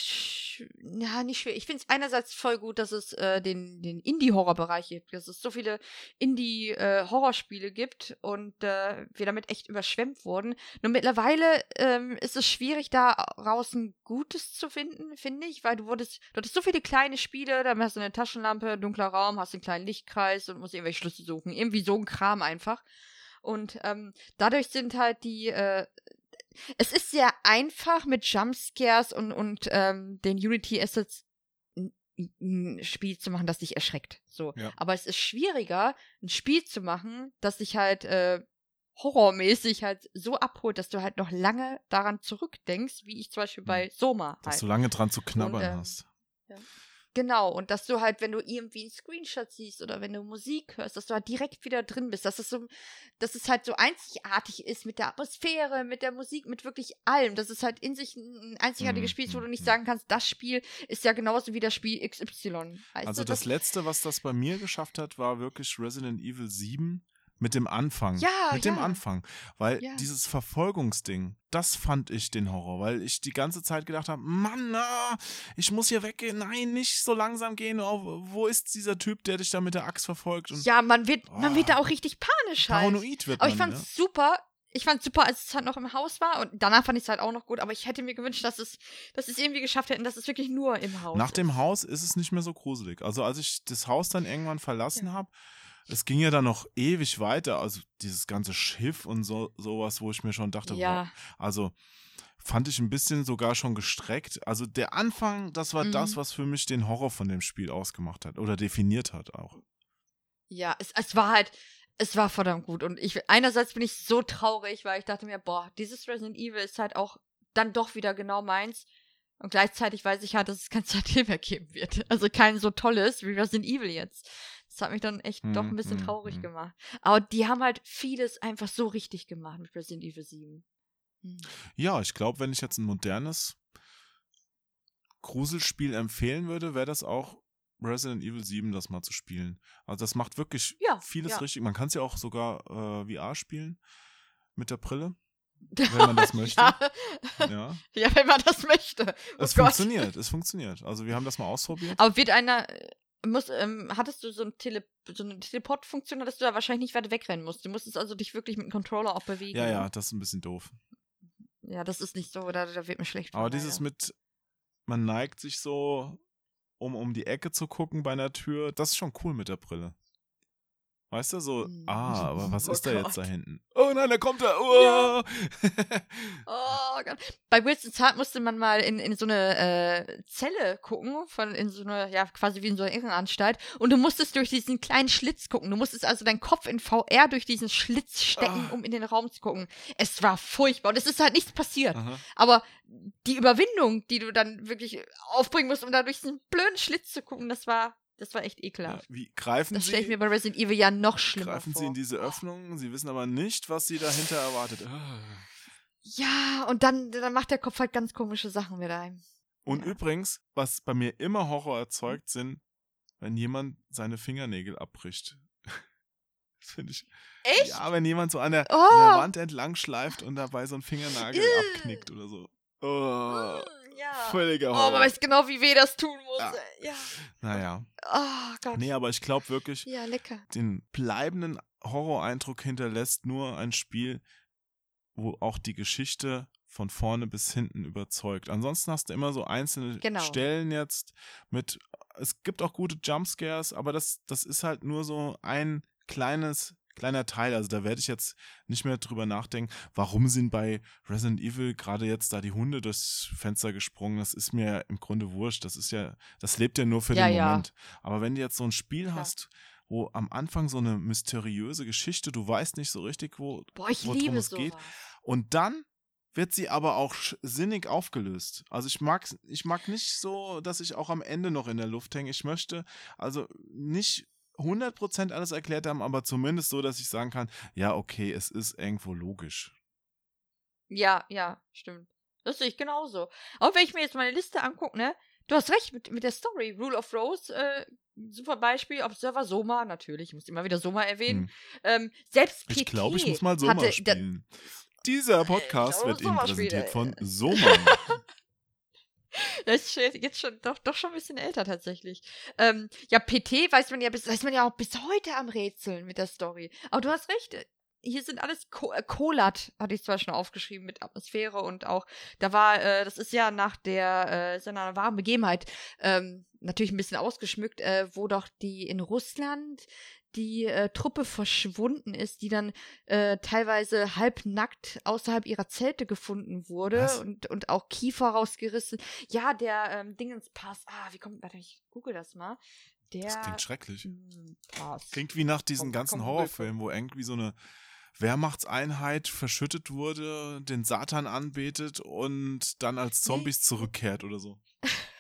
ja, nicht schwer. Ich finde es einerseits voll gut, dass es äh, den, den Indie-Horror-Bereich gibt, dass es so viele Indie-Horrorspiele äh, gibt und äh, wir damit echt überschwemmt wurden. Nur mittlerweile ähm, ist es schwierig, da draußen Gutes zu finden, finde ich, weil du wurdest, du hattest so viele kleine Spiele, da hast du eine Taschenlampe, dunkler Raum, hast einen kleinen Lichtkreis und musst irgendwelche Schlüssel suchen. Irgendwie so ein Kram einfach. Und ähm, dadurch sind halt die, äh, es ist sehr einfach mit Jumpscares und, und ähm, den Unity Assets ein Spiel zu machen, das dich erschreckt. So. Ja. Aber es ist schwieriger, ein Spiel zu machen, das dich halt äh, horrormäßig halt so abholt, dass du halt noch lange daran zurückdenkst, wie ich zum Beispiel hm. bei Soma. Halt. Dass du lange dran zu knabbern und, ähm, hast. Ja. Genau, und dass du halt, wenn du irgendwie einen Screenshot siehst oder wenn du Musik hörst, dass du halt direkt wieder drin bist, dass es so, dass es halt so einzigartig ist mit der Atmosphäre, mit der Musik, mit wirklich allem, dass es halt in sich ein einzigartiges Spiel ist, wo du nicht sagen kannst, das Spiel ist ja genauso wie das Spiel XY. Weißt also das, das letzte, was das bei mir geschafft hat, war wirklich Resident Evil 7 mit dem Anfang. Ja, mit ja. dem Anfang. Weil ja. dieses Verfolgungsding, das fand ich den Horror, weil ich die ganze Zeit gedacht habe, Mann, ah, ich muss hier weggehen, nein, nicht so langsam gehen. Oh, wo ist dieser Typ, der dich da mit der Axt verfolgt? Und, ja, man wird, oh, man wird da auch richtig panisch halt. Paranoid wird Aber man, ich fand's ja. super. Ich fand's super, als es halt noch im Haus war und danach fand ich es halt auch noch gut, aber ich hätte mir gewünscht, dass es, dass es irgendwie geschafft hätten, dass es wirklich nur im Haus Nach ist. dem Haus ist es nicht mehr so gruselig. Also als ich das Haus dann irgendwann verlassen ja. habe, es ging ja dann noch ewig weiter, also dieses ganze Schiff und so sowas, wo ich mir schon dachte, ja. Wow, also fand ich ein bisschen sogar schon gestreckt. Also der Anfang, das war mhm. das, was für mich den Horror von dem Spiel ausgemacht hat oder definiert hat auch. Ja, es, es war halt, es war verdammt gut und ich einerseits bin ich so traurig, weil ich dachte mir, boah, dieses Resident Evil ist halt auch dann doch wieder genau meins. Und gleichzeitig weiß ich halt, dass es kein Seitdem mehr geben wird. Also kein so tolles wie Resident Evil jetzt. Das hat mich dann echt hm, doch ein bisschen hm, traurig hm. gemacht. Aber die haben halt vieles einfach so richtig gemacht mit Resident Evil 7. Hm. Ja, ich glaube, wenn ich jetzt ein modernes Gruselspiel empfehlen würde, wäre das auch Resident Evil 7, das mal zu spielen. Also das macht wirklich ja, vieles ja. richtig. Man kann es ja auch sogar äh, VR spielen mit der Brille. Wenn man das möchte. ja. ja. ja. wenn man das möchte. Oh es Gott. funktioniert, es funktioniert. Also wir haben das mal ausprobiert. Aber wird einer, muss, ähm, hattest du so, ein Tele so eine Teleport-Funktion, dass du da wahrscheinlich nicht weiter wegrennen musst. Du musstest also dich wirklich mit dem Controller auch bewegen. Ja, ja, das ist ein bisschen doof. Ja, das ist nicht so, da, da wird mir schlecht. Aber dieses mit, man neigt sich so, um um die Ecke zu gucken bei einer Tür, das ist schon cool mit der Brille. Weißt du, so, Hm. ah, aber was Oh ist da jetzt da hinten? Oh nein, da kommt er. Ja. Oh. Oh Gott. Bei Wilson Zart musste man mal in, in so eine äh, Zelle gucken, von in so eine, ja, quasi wie in so einer Irrenanstalt. Und du musstest durch diesen kleinen Schlitz gucken. Du musstest also deinen Kopf in VR durch diesen Schlitz stecken, Ah. um in den Raum zu gucken. Es war furchtbar. Und es ist halt nichts passiert. Aha. Aber die Überwindung, die du dann wirklich aufbringen musst, um da durch diesen blöden Schlitz zu gucken, das war, das war echt Ja, ekelhaft. wie greifen Das stelle ich Sie? mir bei Resident Evil ja noch schlimmer Greifen vor. Sie in diese Öffnung, Sie wissen aber nicht, was Sie dahinter erwartet. Ah. ja, und dann, dann macht der Kopf halt ganz komische Sachen mit einem. Und Ja. übrigens, was bei mir immer Horror erzeugt, sind, wenn jemand seine Fingernägel abbricht. Das finde ich. Echt? Ja, wenn jemand so an der, Oh. an der Wand entlang schleift und dabei so ein Fingernagel abknickt oder so. Oh, ja. völliger Oh, Horror. man weiß genau, wie weh das tun muss. Ja. Ja. naja. Oh Gott. Nee, aber ich glaube wirklich, Ja, lecker. den bleibenden Horroreindruck hinterlässt nur ein Spiel, wo auch die Geschichte von vorne bis hinten überzeugt. Ansonsten hast du immer so einzelne Genau. Stellen jetzt mit, es gibt auch gute Jumpscares, aber das, das ist halt nur so ein kleines, kleiner Teil. Also da werde ich jetzt nicht mehr drüber nachdenken, warum sind bei Resident Evil gerade jetzt da die Hunde durchs Fenster gesprungen. Das ist mir im Grunde wurscht. Das ist ja, das lebt ja nur für Ja, den ja. Moment. Aber wenn du jetzt so ein Spiel Klar. hast, wo am Anfang so eine mysteriöse Geschichte, du weißt nicht so richtig, wo, Boah, ich worum liebe es sowas. geht. und dann wird sie aber auch sinnig aufgelöst. Also ich mag ich mag nicht so, dass ich auch am Ende noch in der Luft hänge. Ich möchte also nicht 100% alles erklärt haben, aber zumindest so, dass ich sagen kann, ja, okay, es ist irgendwo logisch. Ja, ja, stimmt. Das sehe ich genauso. Auch wenn ich mir jetzt meine Liste angucke, ne? Du hast recht mit, mit der Story. Rule of Rose, äh, super Beispiel. Observer Soma, natürlich. Ich muss immer wieder Soma erwähnen. Ähm, selbst PT Hm. Ich glaube, ich muss mal Soma hatte, spielen. Dieser Podcast glaube, wird Ihnen präsentiert ey. von Soma. Ist jetzt jetzt schon doch, doch schon ein bisschen älter tatsächlich. Ähm, ja, PT weiß man ja bis, weiß man ja auch bis heute am Rätseln mit der Story. Aber du hast recht. Hier sind alles äh, Kolat, hatte ich zwar schon aufgeschrieben mit Atmosphäre und auch, da war, äh, das ist ja nach der, äh, seiner wahren Begebenheit, ähm, natürlich ein bisschen ausgeschmückt, äh, wo doch die in Russland die äh, Truppe verschwunden ist, die dann äh, teilweise halbnackt außerhalb ihrer Zelte gefunden wurde Was? und, und auch Kiefer rausgerissen. Ja, der ähm, Dingenspass. Ah, wie kommt, warte, ich google das mal. Der Das klingt schrecklich. Hm, Pass. Klingt wie nach diesen Komm, ganzen komm, Horrorfilmen, wo irgendwie so eine Wehrmachtseinheit verschüttet wurde, den Satan anbetet und dann als Zombies zurückkehrt oder so.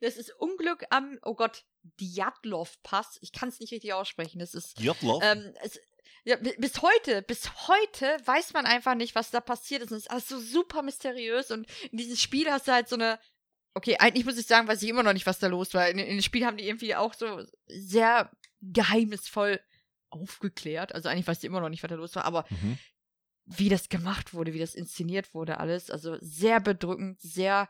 Das ist Unglück am, oh Gott, Djatlov-Pass. Ich kann es nicht richtig aussprechen. Das ist Jotloff? Ähm, es, ja, bi- bis heute, bis heute weiß man einfach nicht, was da passiert ist. Und es ist alles so super mysteriös. Und in diesem Spiel hast du halt so eine. Okay, eigentlich muss ich sagen, weiß ich immer noch nicht, was da los war. In, in dem Spiel haben die irgendwie auch so sehr geheimnisvoll aufgeklärt. Also eigentlich weiß ich immer noch nicht, was da los war. Aber Mhm. wie das gemacht wurde, wie das inszeniert wurde, alles. Also sehr bedrückend, sehr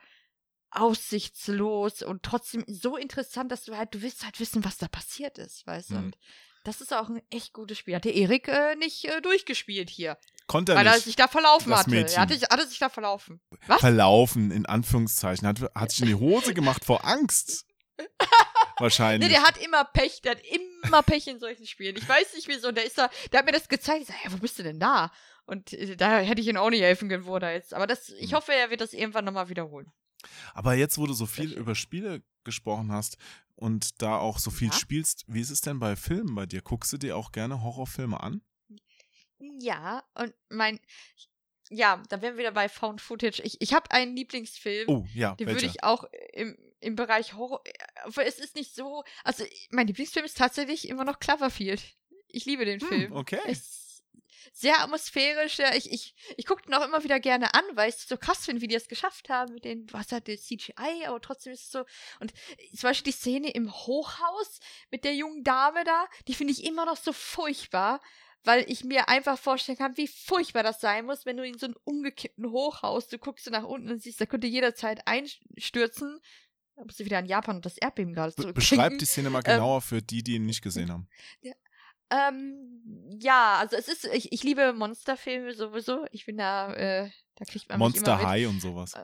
aussichtslos und trotzdem so interessant, dass du halt, du willst halt wissen, was da passiert ist, weißt du? Mhm. Das ist auch ein echt gutes Spiel. Hat der Erik äh, nicht äh, durchgespielt hier, Konnte er weil er nicht. sich da verlaufen das hatte. Mädchen. Er hatte, hatte sich da verlaufen. Was? Verlaufen, in Anführungszeichen. Hat, hat sich in die Hose gemacht vor Angst. Wahrscheinlich. Nee, der hat immer Pech, der hat immer Pech in solchen Spielen. Ich weiß nicht wieso. Der ist da, der hat mir das gezeigt. Ich sag, ja, wo bist du denn da? Und äh, da hätte ich ihm auch nicht helfen können, wo er da jetzt. Aber das, ich Hm. hoffe, er wird das irgendwann nochmal wiederholen. Aber jetzt, wo du so viel über Spiele gesprochen hast und da auch so viel Ja. spielst, wie ist es denn bei Filmen bei dir? Guckst du dir auch gerne Horrorfilme an? Ja, und mein, ja, da wären wir wieder bei Found Footage. Ich, ich habe einen Lieblingsfilm. Oh, ja, Den würde ich auch im, im Bereich Horror. Aber es ist nicht so. Also, mein Lieblingsfilm ist tatsächlich immer noch Cloverfield. Ich liebe den Hm, Film. okay. Es sehr atmosphärisch. Ja, ich ich, ich gucke den auch immer wieder gerne an, weil ich es so krass finde, wie die das geschafft haben. Mit den, du hast halt das CGI, aber trotzdem ist es so. Und zum Beispiel die Szene im Hochhaus mit der jungen Dame da, die finde ich immer noch so furchtbar. Weil ich mir einfach vorstellen kann, wie furchtbar das sein muss, wenn du in so einem umgekippten Hochhaus, du guckst so nach unten und siehst, da könnte jederzeit einstürzen. Da musst du wieder an Japan und das Erdbeben gerade zurück. beschreib die Szene mal Ähm, genauer für die, die ihn nicht gesehen haben. Ähm, ja, also es ist, ich, ich liebe Monsterfilme sowieso. Ich bin da, äh, da kriegt man Monster. High und sowas.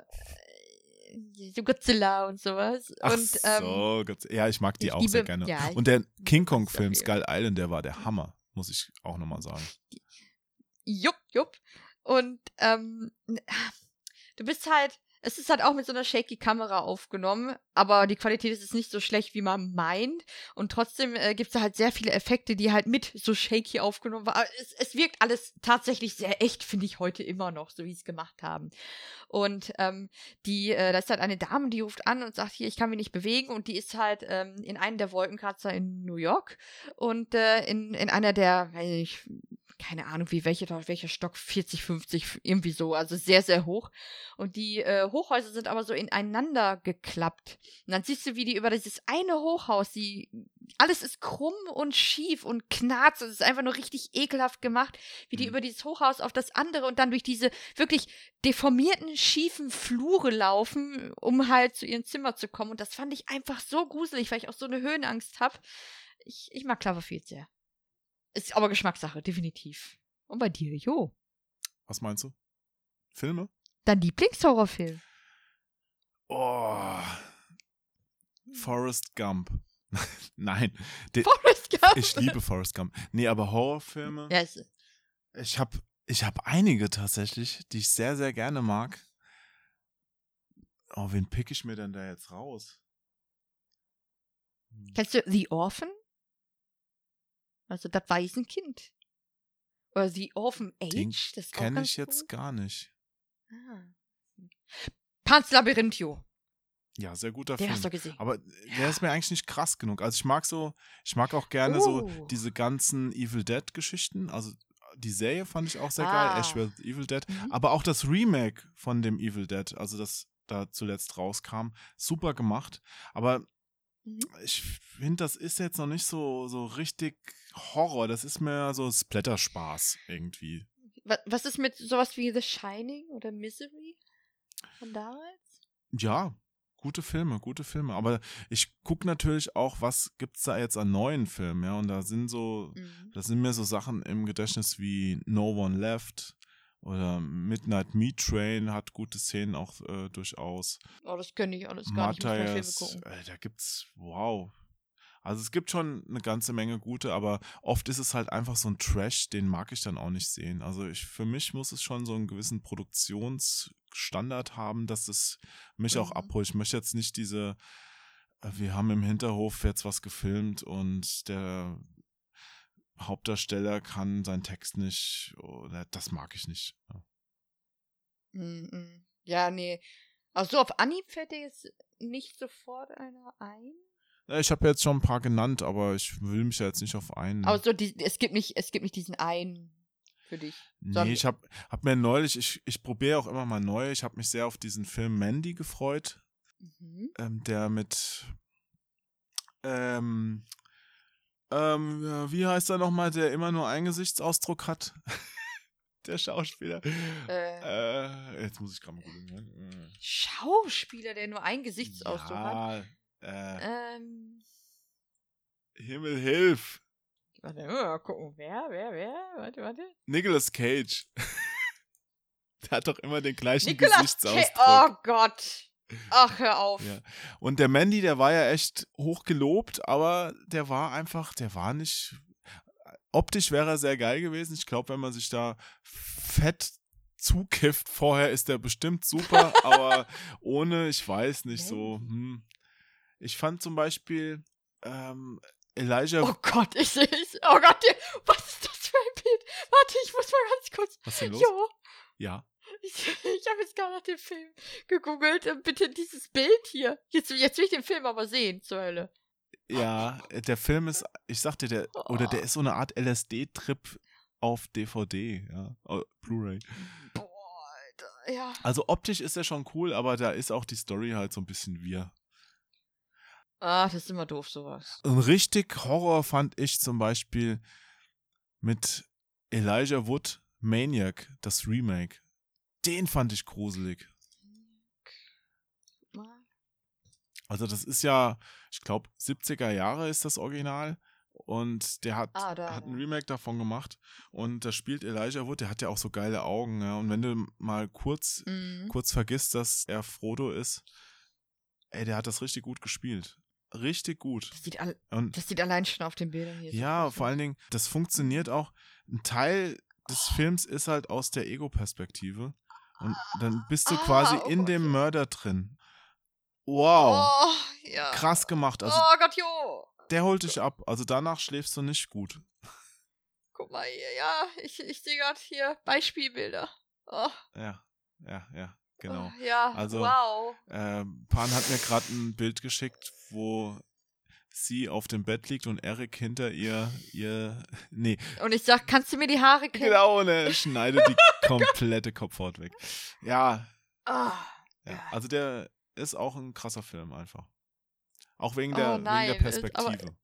so Godzilla und sowas. Ach und, ähm, so, Gott, ja, ich mag die ich auch liebe- sehr gerne. ja, und der King Kong das Film dafür. Skull Island, der war der Hammer, muss ich auch nochmal sagen. Jupp, jupp. Und ähm, du bist halt, es ist halt auch mit so einer shaky Kamera aufgenommen, aber die Qualität ist nicht so schlecht, wie man meint. Und trotzdem äh, gibt es halt sehr viele Effekte, die halt mit so shaky aufgenommen waren. Es, es wirkt alles tatsächlich sehr echt, finde ich heute immer noch, so wie sie es gemacht haben. Und ähm, die, äh, da ist halt eine Dame, die ruft an und sagt, hier, ich kann mich nicht bewegen. Und die ist halt ähm, in einem der Wolkenkratzer in New York und äh, in, in einer der, weiß ich, keine Ahnung, wie welche, welcher Stock, 40, 50, irgendwie so, also sehr, sehr hoch. Und die äh, Hochhäuser sind aber so ineinander geklappt. Und dann siehst du, wie die über dieses eine Hochhaus, die, alles ist krumm und schief und knarzt. Es ist einfach nur richtig ekelhaft gemacht, wie die Mhm. über dieses Hochhaus auf das andere und dann durch diese wirklich deformierten, schiefen Flure laufen, um halt zu ihrem Zimmer zu kommen. Und das fand ich einfach so gruselig, weil ich auch so eine Höhenangst habe. Ich, ich mag Cloverfield sehr. Ist aber Geschmackssache, definitiv. Und bei dir, Jo. Was meinst du? Filme? Dein Lieblingshorrorfilm? Oh. Forrest Gump. Nein, Forrest Gump. ich liebe Forrest Gump. Nee, aber Horrorfilme. Ja, ist, Ich habe ich hab einige tatsächlich, die ich sehr, sehr gerne mag. Oh, wen pick ich mir denn da jetzt raus? Hm. kennst du The Orphan? Also das Waisenkind. Oder The Orphan Age? Den das kenne ich jetzt gut. gar nicht. Ah. Pans Labyrinth, Jo. Ja, sehr guter Den Film. hast du gesehen. Aber der ist mir eigentlich nicht krass genug. Also ich mag so, ich mag auch gerne so Oh. diese ganzen Evil Dead Geschichten. Also die Serie fand ich auch sehr Ah. geil, Ash vs. Evil Dead. Mhm. Aber auch das Remake von dem Evil Dead, also das da zuletzt rauskam, super gemacht. Aber Mhm. ich finde, das ist jetzt noch nicht so, so richtig Horror. Das ist mehr so Splatterspaß irgendwie. Wa- Was ist mit sowas wie The Shining oder Misery von damals? Ja, gute Filme, gute Filme. Aber ich gucke natürlich auch, was gibt's da jetzt an neuen Filmen, ja. Und da sind so, Mhm. da sind mir so Sachen im Gedächtnis wie No One Left oder Midnight Meat Train hat gute Szenen auch äh, durchaus. Oh, das könnte ich alles gar nicht. Matthias, gucken. äh, da gibt's, wow. Also es gibt schon eine ganze Menge gute, aber oft ist es halt einfach so ein Trash, den mag ich dann auch nicht sehen. Also ich, für mich muss es schon so einen gewissen Produktionsstandard haben, dass es mich auch Mhm. abholt. Ich möchte jetzt nicht diese, äh, wir haben im Hinterhof jetzt was gefilmt und der Hauptdarsteller kann seinen Text nicht, oder das mag ich nicht. Ja. Mhm. Ja, nee. Also auf Anhieb fällt dir jetzt nicht sofort einer ein? Ja, Ich habe jetzt schon ein paar genannt, aber ich will mich ja jetzt nicht auf einen. Aber so, die, es gibt nicht, es gibt nicht diesen einen für dich. Sondern- Nee, ich habe hab mir neulich, ich, ich probiere auch immer mal neu, ich habe mich sehr auf diesen Film Mandy gefreut, Mhm. ähm, der mit, ähm, ähm, ja, wie heißt er nochmal, der immer nur einen Gesichtsausdruck hat? der Schauspieler. Äh, Äh, jetzt muss ich gerade mal gucken. Schauspieler, der nur einen Gesichtsausdruck hat. Äh, Ähm, Himmel hilf. warte, mal gucken. Wer, wer, wer? Warte, warte. Nicolas Cage. der hat doch immer den gleichen Nicolas Gesichtsausdruck. Cage. Oh Gott. Ach, hör auf. Ja. Und der Mandy, der war ja echt hoch gelobt, aber der war einfach, der war nicht. Optisch wäre er sehr geil gewesen. Ich glaube, wenn man sich da fett zukifft vorher, ist der bestimmt super, aber ohne, ich weiß nicht so. Hm. Ich fand zum Beispiel ähm, Elijah. Oh Gott, ich sehe es. Oh Gott, was ist das für ein Bild? Warte, ich muss mal ganz kurz. was ist denn los? Jo, Ja. ich, ich habe jetzt gerade nach dem Film gegoogelt. und Bitte dieses Bild hier. Jetzt, jetzt will ich den Film aber sehen, zur Hölle. Ja, der Film ist, ich sagte, der, oder der ist so eine Art LSD-Trip auf DVD, ja, oh, Blu-ray. Boah, Alter. Ja. Also optisch ist er schon cool, aber da ist auch die Story halt so ein bisschen wir. Ach, das ist immer doof, sowas. Ein richtig Horror fand ich zum Beispiel mit Elijah Wood, Maniac, das Remake. Den fand ich gruselig. Also das ist ja, ich glaube, 70er Jahre ist das Original. und der hat, Ah, da, hat ein. Remake davon gemacht und da spielt Elijah Wood, der hat ja auch so geile Augen, ja. Und wenn du mal kurz, Mhm. kurz vergisst, dass er Frodo ist, ey, der hat das richtig gut gespielt. Richtig gut. Das sieht, all, Und das sieht allein schon auf den Bildern hier. ja, aus, vor ne? allen Dingen, das funktioniert auch. Ein Teil des Films ist halt aus der Ego-Perspektive. Und dann bist du Ah, quasi oh in Gott, dem. Mörder drin. Wow. Oh, ja. Krass gemacht. Also oh Gott, jo. der holt dich ab. Also danach schläfst du nicht gut. Guck mal hier, ja, ich, ich sehe gerade hier Beispielbilder. Oh, Ja, ja, ja, genau. oh, ja, Also- wow. Ähm, Pan hat mir gerade ein Bild geschickt, wo sie auf dem Bett liegt und Eric hinter ihr, ihr, nee, Und ich sag, kannst du mir die Haare kämmen? genau, ne, schneidet die komplette Kopfhaut weg. Ja, Ah, ja, also der ist auch ein krasser Film einfach. Auch wegen Oh der, nein, wegen der aber- Perspektive.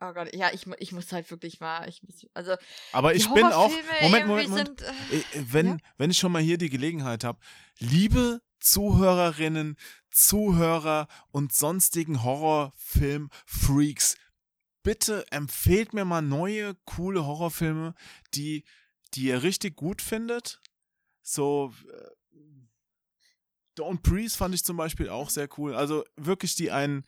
oh Gott, ja, ich, ich muss halt wirklich mal, ich muss, also, Aber ich bin auch, Moment, Moment, Moment. Sind, äh, Äh, äh, Wenn, Ja? wenn ich schon mal hier die Gelegenheit habe, liebe Zuhörerinnen, Zuhörer und sonstigen Horrorfilm-Freaks, bitte empfehlt mir mal neue, coole Horrorfilme, die, die ihr richtig gut findet. So, äh, Don't Breathe fand ich zum Beispiel auch sehr cool. Also wirklich, die ein,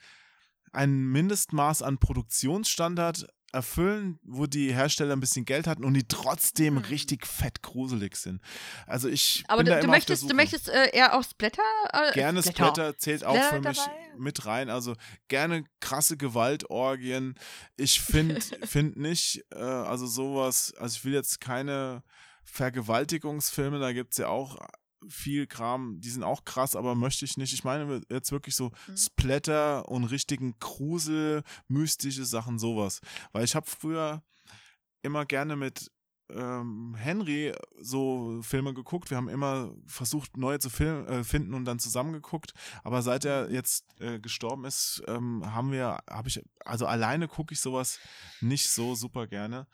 ein Mindestmaß an Produktionsstandard erfüllen, wo die Hersteller ein bisschen Geld hatten und die trotzdem Mhm. richtig fett gruselig sind. Also ich aber bin du, du möchtest, du möchtest äh, eher auch Splatter? Äh, Gerne Splatter zählt auch Splatter für mich dabei? mit rein. Also gerne krasse Gewaltorgien. Ich finde find nicht, äh, also sowas, also ich will jetzt keine Vergewaltigungsfilme, da gibt es ja auch viel Kram, die sind auch krass, aber möchte ich nicht. Ich meine jetzt wirklich so Mhm. Splatter und richtigen Grusel, mystische Sachen, sowas. Weil ich habe früher immer gerne mit ähm, Henry so Filme geguckt. Wir haben immer versucht, neue zu film, äh, finden und dann zusammengeguckt. Aber seit er jetzt äh, gestorben ist, ähm, haben wir, habe ich, also alleine gucke ich sowas nicht so super gerne.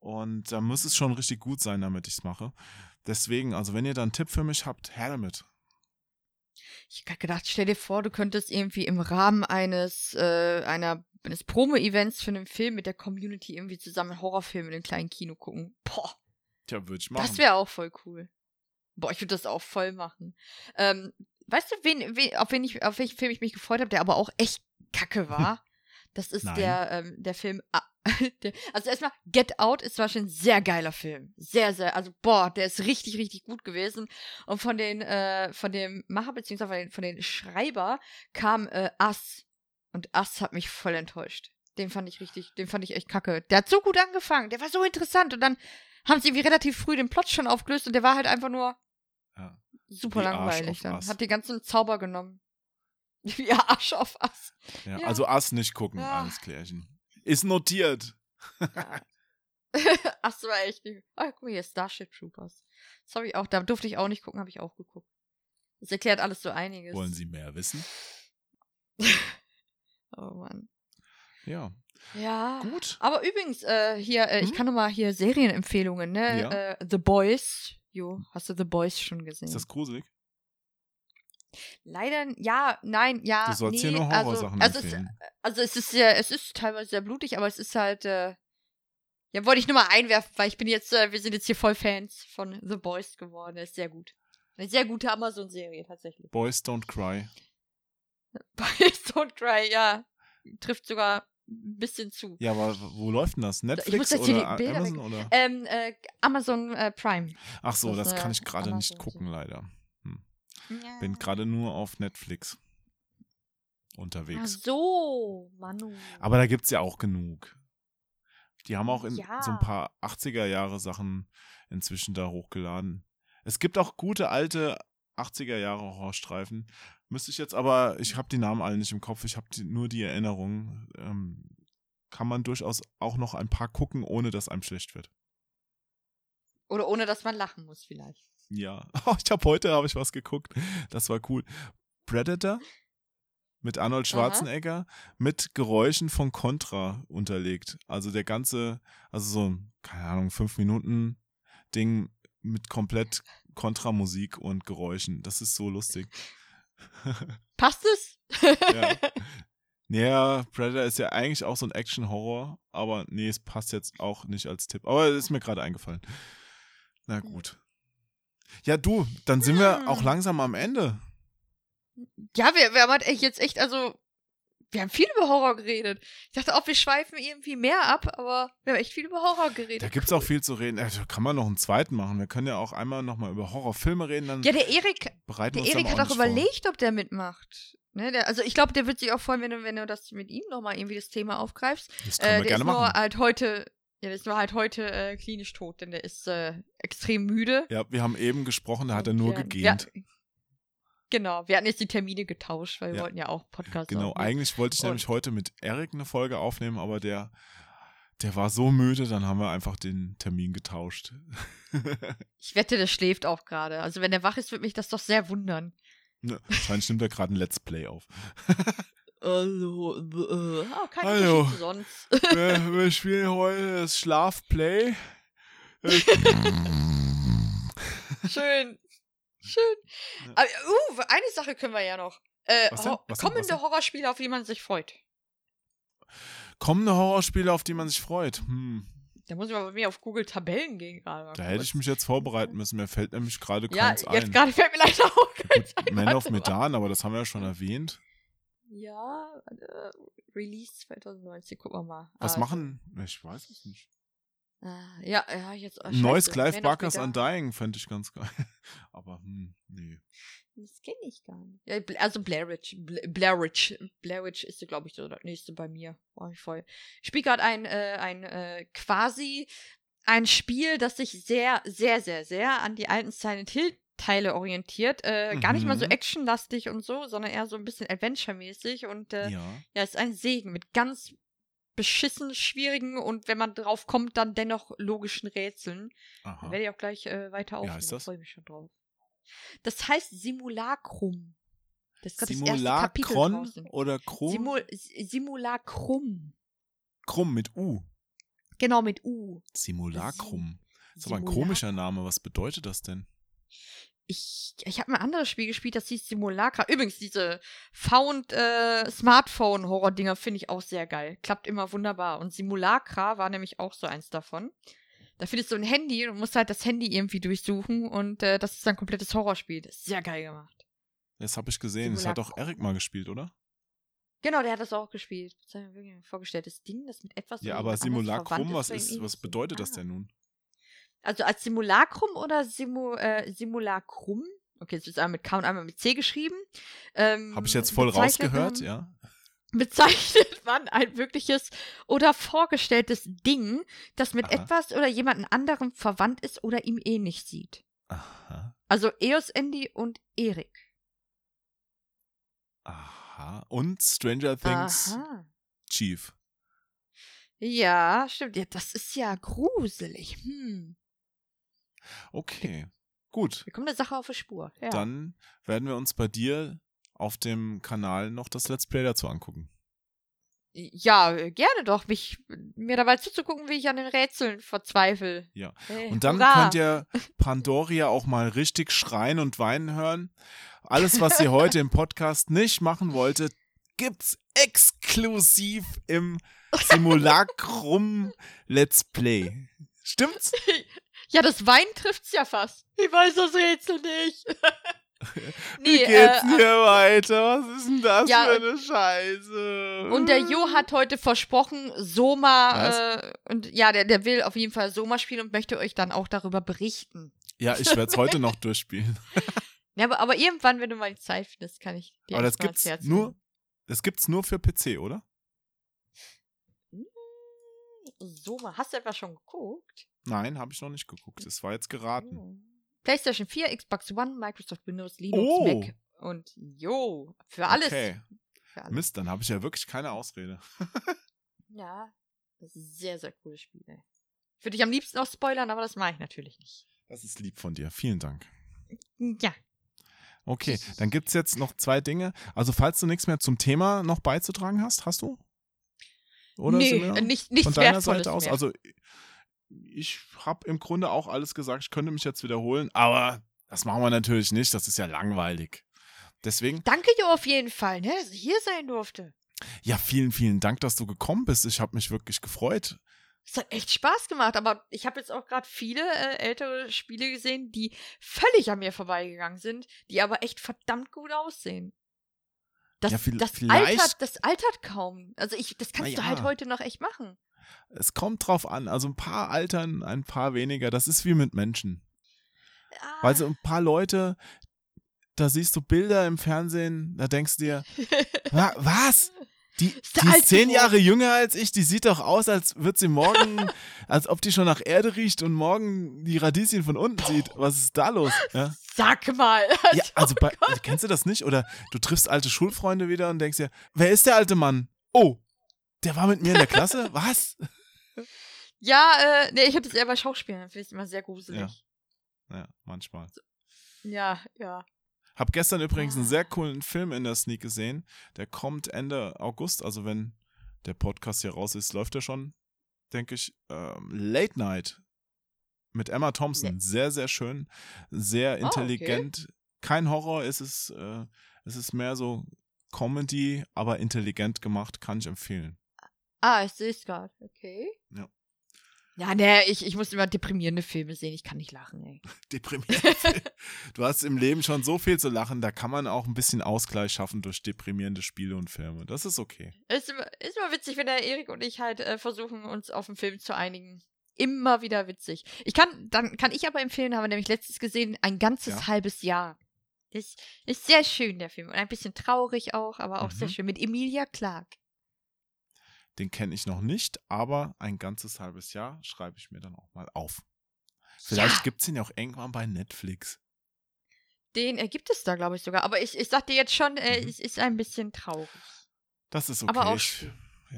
Und da muss es schon richtig gut sein, damit ich es mache. Deswegen, also wenn ihr da einen Tipp für mich habt, her damit. Ich hab gedacht, stell dir vor, du könntest irgendwie im Rahmen eines, äh, einer, eines Promo-Events für einen Film mit der Community irgendwie zusammen einen Horrorfilm in einem kleinen Kino gucken. Boah, Tja, würde ich machen. das wäre auch voll cool. Boah, ich würde das auch voll machen. Ähm, weißt du, wen, wen, auf, wen ich, auf welchen Film ich mich gefreut habe, der aber auch echt kacke war? Das ist Nein. der, ähm, der Film. Also erstmal, Get Out ist zum Beispiel ein sehr geiler Film. Sehr, sehr, also boah, der ist richtig, richtig gut gewesen. Und von den, äh, von dem Macher, beziehungsweise von den, von den Schreiber kam äh, Us. Und Us hat mich voll enttäuscht. Den fand ich richtig, den fand ich echt kacke. Der hat so gut angefangen, der war so interessant und dann haben sie irgendwie relativ früh den Plot schon aufgelöst und der war halt einfach nur Ja. super Wie langweilig dann. Us. Hat die ganzen Zauber genommen. Wie Arsch auf Ass. Ja, Ja. Also Ass nicht gucken, Ja. alles klärchen. Ist notiert. Ja. Ach so, echt. nicht. Ah, guck mal hier, Starship Troopers. Das habe ich auch, da durfte ich auch nicht gucken, habe ich auch geguckt. Das erklärt alles so einiges. Wollen Sie mehr wissen? Oh Mann. Ja. Ja. Gut. Aber übrigens, äh, hier, äh, ich Hm? kann noch mal hier Serienempfehlungen, ne? Ja. Äh, The Boys. Jo, hast du The Boys schon gesehen? Ist das gruselig? Leider, ja, nein, ja. Du sollst nee, hier nur Horrorsachen also, also es, also es ist sehr, es ist teilweise sehr blutig, aber es ist halt, äh, ja, wollte ich nur mal einwerfen, weil ich bin jetzt, äh, wir sind jetzt hier voll Fans von The Boys geworden. Ist sehr gut. Eine sehr gute Amazon-Serie tatsächlich. Boys Don't Cry. Boys Don't Cry, ja. Trifft sogar ein bisschen zu. Ja, aber wo läuft denn das? Netflix oder Amazon oder? Ähm, äh, Amazon äh, Prime. Ach so, das das kann ich gerade nicht gucken, leider. Ja. Bin gerade nur auf Netflix Ach unterwegs. so, Manu. Aber da gibt's ja auch genug. Die haben auch in Ja. so ein paar 80er Jahre Sachen inzwischen da hochgeladen. Es gibt auch gute alte 80er Jahre Horrorstreifen. Müsste ich jetzt aber, ich habe die Namen alle nicht im Kopf, ich habe nur die Erinnerungen. Ähm, kann man durchaus auch noch ein paar gucken, ohne dass einem schlecht wird. Oder ohne, dass man lachen muss vielleicht. Ja, oh, ich habe heute habe ich was geguckt. Das war cool. Predator mit Arnold Schwarzenegger mit Geräuschen von Contra unterlegt. Also der ganze, also so ein, keine Ahnung, fünf Minuten Ding mit komplett Contra-Musik und Geräuschen. Das ist so lustig. Passt es? Ja. Naja, Predator ist ja eigentlich auch so ein Action-Horror, aber nee, es passt jetzt auch nicht als Tipp. Aber es ist mir gerade eingefallen. Na gut. Ja, du, dann sind wir auch Hm. langsam am Ende. Ja, wir, wir haben halt echt jetzt echt, also, wir haben viel über Horror geredet. Ich dachte auch, wir schweifen irgendwie mehr ab, aber wir haben echt viel über Horror geredet. Da gibt es auch viel zu reden. Da kann man noch einen zweiten machen. Wir können ja auch einmal nochmal über Horrorfilme reden, dann Ja, der Erik, der Erik hat auch auch überlegt, ob der mitmacht. Ne, der, also ich glaube, der wird sich auch freuen, wenn du, wenn du das mit ihm nochmal irgendwie das Thema aufgreifst. Das können Äh, wir der gerne ist nur machen. halt heute, ja, der ist nur halt heute äh, klinisch tot, denn der ist äh, extrem müde. Ja, wir haben eben gesprochen, da hat er nur wir- gegähnt. Ja, genau, wir hatten jetzt die Termine getauscht, weil wir Ja. wollten ja auch Podcast Genau, aufnehmen. eigentlich wollte ich Und- nämlich heute mit Erik eine Folge aufnehmen, aber der, der war so müde, dann haben wir einfach den Termin getauscht. Ich wette, der schläft auch gerade. Also wenn der wach ist, würde mich das doch sehr wundern. Ne, Wahrscheinlich nimmt er gerade ein Let's Play auf. Also, äh, ah, kein Hallo. Zu sonst. wir, wir spielen heute das Schlafplay. Schön. Schön. Ja. Aber, uh, eine Sache können wir ja noch. Äh, Was denn? Was denn? Was kommende denn? Horrorspiele, auf die man sich freut. Kommende Horrorspiele, auf die man sich freut. Hm, Da muss ich mal bei mir auf Google Tabellen gehen gerade. da hätte ich mich jetzt vorbereiten müssen. Mir fällt nämlich gerade Ja, keins jetzt ein. gerade fällt mir leider auch keins ein. Man of. Medan, aber das haben wir ja schon erwähnt. Ja, äh, Release 2019, gucken wir mal. Was Also, machen? Ich weiß es nicht. Ah, ja, ja, jetzt. oh, neues Clive Barkers. Undying fände ich ganz geil. Aber hm, nee. Das kenne ich gar nicht. Ja, also Blair Witch. Bla- Blair Witch. Blair Witch ist, glaube ich, so das nächste bei mir. War ich voll. Ich spiele gerade ein, äh, ein äh, quasi ein Spiel, das sich sehr, sehr, sehr, sehr an die alten Silent Hill Teile orientiert. Äh, Gar nicht mal so Mhm. actionlastig und so, sondern eher so ein bisschen Adventure-mäßig. Und äh, ja. Ja. ist ein Segen mit ganz beschissen schwierigen und wenn man drauf kommt, dann dennoch logischen Rätseln. Aha. werde ich auch gleich äh, weiter aufnehmen. das? freue ich mich schon drauf. Das heißt Simulacrum. Das ist das Simulacron draußen. oder Krumm? Simul Simulacrum. Krumm mit U. Genau, mit U. Simulacrum. Das ist aber ein komischer Name. Was bedeutet das denn? Ich, ich habe ein anderes Spiel gespielt, das hieß Simulacra. Übrigens, diese Found äh, Smartphone-Horror-Dinger finde ich auch sehr geil. Klappt immer wunderbar. Und Simulacra war nämlich auch so eins davon. Da findest du ein Handy und musst halt das Handy irgendwie durchsuchen und äh, das ist ein komplettes Horrorspiel. Das ist sehr geil gemacht. Das habe ich gesehen. Das hat Simulacrum. Erik mal gespielt, oder? Genau, der hat das auch gespielt. Das ist ein wirklich ein vorgestelltes Ding, das mit etwas. Ja, aber Simulacrum, was ist, was bedeutet das Ah. denn nun? Also als Simulacrum oder Simu, äh, Simulacrum? Okay, es ist einmal mit K und einmal mit C geschrieben. Ähm, Habe ich jetzt voll bezeichnet rausgehört, ja? bezeichnet man ein wirkliches oder vorgestelltes Ding, das mit Aha. etwas oder jemandem anderem verwandt ist oder ihm ähnlich sieht. Aha. Also Eos, Andy und Erik. Aha. Und Stranger Things Aha. Chief. Ja, stimmt. Ja, das ist ja gruselig. Hm. Okay. Gut. Wir kommen der Sache auf die Spur. Ja. Dann werden wir uns bei dir auf dem Kanal noch das Let's Play dazu angucken. Ja, gerne doch, mich, mir dabei zuzugucken, wie ich an den Rätseln verzweifle. Ja. Hey, Und dann hurra. könnt ihr Pandoria auch mal richtig schreien und weinen hören. Alles, was sie heute im Podcast nicht machen wollte, gibt's exklusiv im Simulacrum Let's Play. Stimmt's? Ja, das Wein trifft's ja fast. Ich weiß das Rätsel nicht. Wie geht's äh, hier weiter? Was ist denn das ja, für eine Scheiße? Und der Jo hat heute versprochen, Soma, äh, und ja, der, der will auf jeden Fall Soma spielen und möchte euch dann auch darüber berichten. Ja, ich werde es heute noch durchspielen. Ja, aber, aber irgendwann, wenn du mal die Zeit findest, kann ich dir Aber das gibt's Herz nur, das gibt's nur für PC, oder? Soma, hast du etwa schon geguckt? Nein, habe ich noch nicht geguckt. Es war jetzt geraten. Oh. PlayStation 4, Xbox One, Microsoft Windows, Linux, Oh. Mac und Jo, für alles. Okay. Für alles. Mist, dann habe ich ja wirklich keine Ausrede. Ja, das ist ein sehr, sehr cooles Spiel. Ey. Ich würde dich am liebsten auch spoilern, aber das mache ich natürlich nicht. Das ist lieb von dir. Vielen Dank. Ja. Okay, dann gibt's jetzt noch zwei Dinge. Also, falls du nichts mehr zum Thema noch beizutragen hast, hast du? Oder nee, nicht, nichts von deiner Wertvolles Seite aus? mehr. Also, ich habe im Grunde auch alles gesagt. Ich könnte mich jetzt wiederholen, aber das machen wir natürlich nicht. Das ist ja langweilig. Deswegen, Danke Jo auf jeden Fall, ne, dass ich hier sein durfte. Ja, vielen, vielen Dank, dass du gekommen bist. Ich habe mich wirklich gefreut. Es hat echt Spaß gemacht, aber ich habe jetzt auch gerade viele äh, ältere Spiele gesehen, die völlig an mir vorbeigegangen sind, die aber echt verdammt gut aussehen. Das, Ja, viel- das, altert, das altert kaum. Also ich, das kannst Na du halt heute noch echt machen. Es kommt drauf an. Also ein paar altern, ein paar weniger. Das ist wie mit Menschen. Ah, Weil so ein paar Leute, da siehst du Bilder im Fernsehen, da denkst du dir, "Wa- was? Die, die ist zehn. Jahre jünger als ich, die sieht doch aus, als wird sie morgen, als ob die schon nach Erde riecht und morgen die Radieschen von unten sieht. Was ist da los? Ja, Sag mal. ja also bei, kennst du das nicht? Oder du triffst alte Schulfreunde wieder und denkst dir, wer ist der alte Mann? Oh, der war mit mir in der Klasse? Was? Ja, äh, nee, ich habe das eher bei Schauspielern, finde ich immer sehr gruselig. Ja, manchmal. Ja, ja. Hab gestern übrigens einen Ah. sehr coolen Film in der Sneak gesehen. Der kommt Ende August, also wenn der Podcast hier raus ist, läuft er schon, denke ich. Ähm, Late Night mit Emma Thompson. Sehr, sehr schön. Sehr Ah, okay. intelligent. Kein Horror, es ist, äh, es ist mehr so Comedy, aber intelligent gemacht, kann ich empfehlen. Ah, ich sehe es gerade. Okay. Ja. Ja, nee, ich, ich muss immer deprimierende Filme sehen. Ich kann nicht lachen, ey. Deprimierend. du hast im Leben schon so viel zu lachen, da kann man auch ein bisschen Ausgleich schaffen durch deprimierende Spiele und Filme. Das ist okay. Ist immer, ist immer witzig, wenn der Erik und ich halt äh, versuchen, uns auf einen Film zu einigen. Immer wieder witzig. Ich kann, dann kann ich aber empfehlen, haben wir nämlich letztes gesehen, ein ganzes Ja. halbes Jahr. Ist, ist sehr schön, der Film. Und ein bisschen traurig auch, aber auch sehr Mhm. schön. Mit Emilia Clarke. Den kenne ich noch nicht, aber ein ganzes halbes Jahr schreibe ich mir dann auch mal auf. Vielleicht Ja. gibt es ihn ja auch irgendwann bei Netflix. Den äh, gibt es da, glaube ich, sogar. Aber ich, ich sag dir jetzt schon, äh, Mhm. es ist ein bisschen traurig. Das ist okay. Aber auch ich,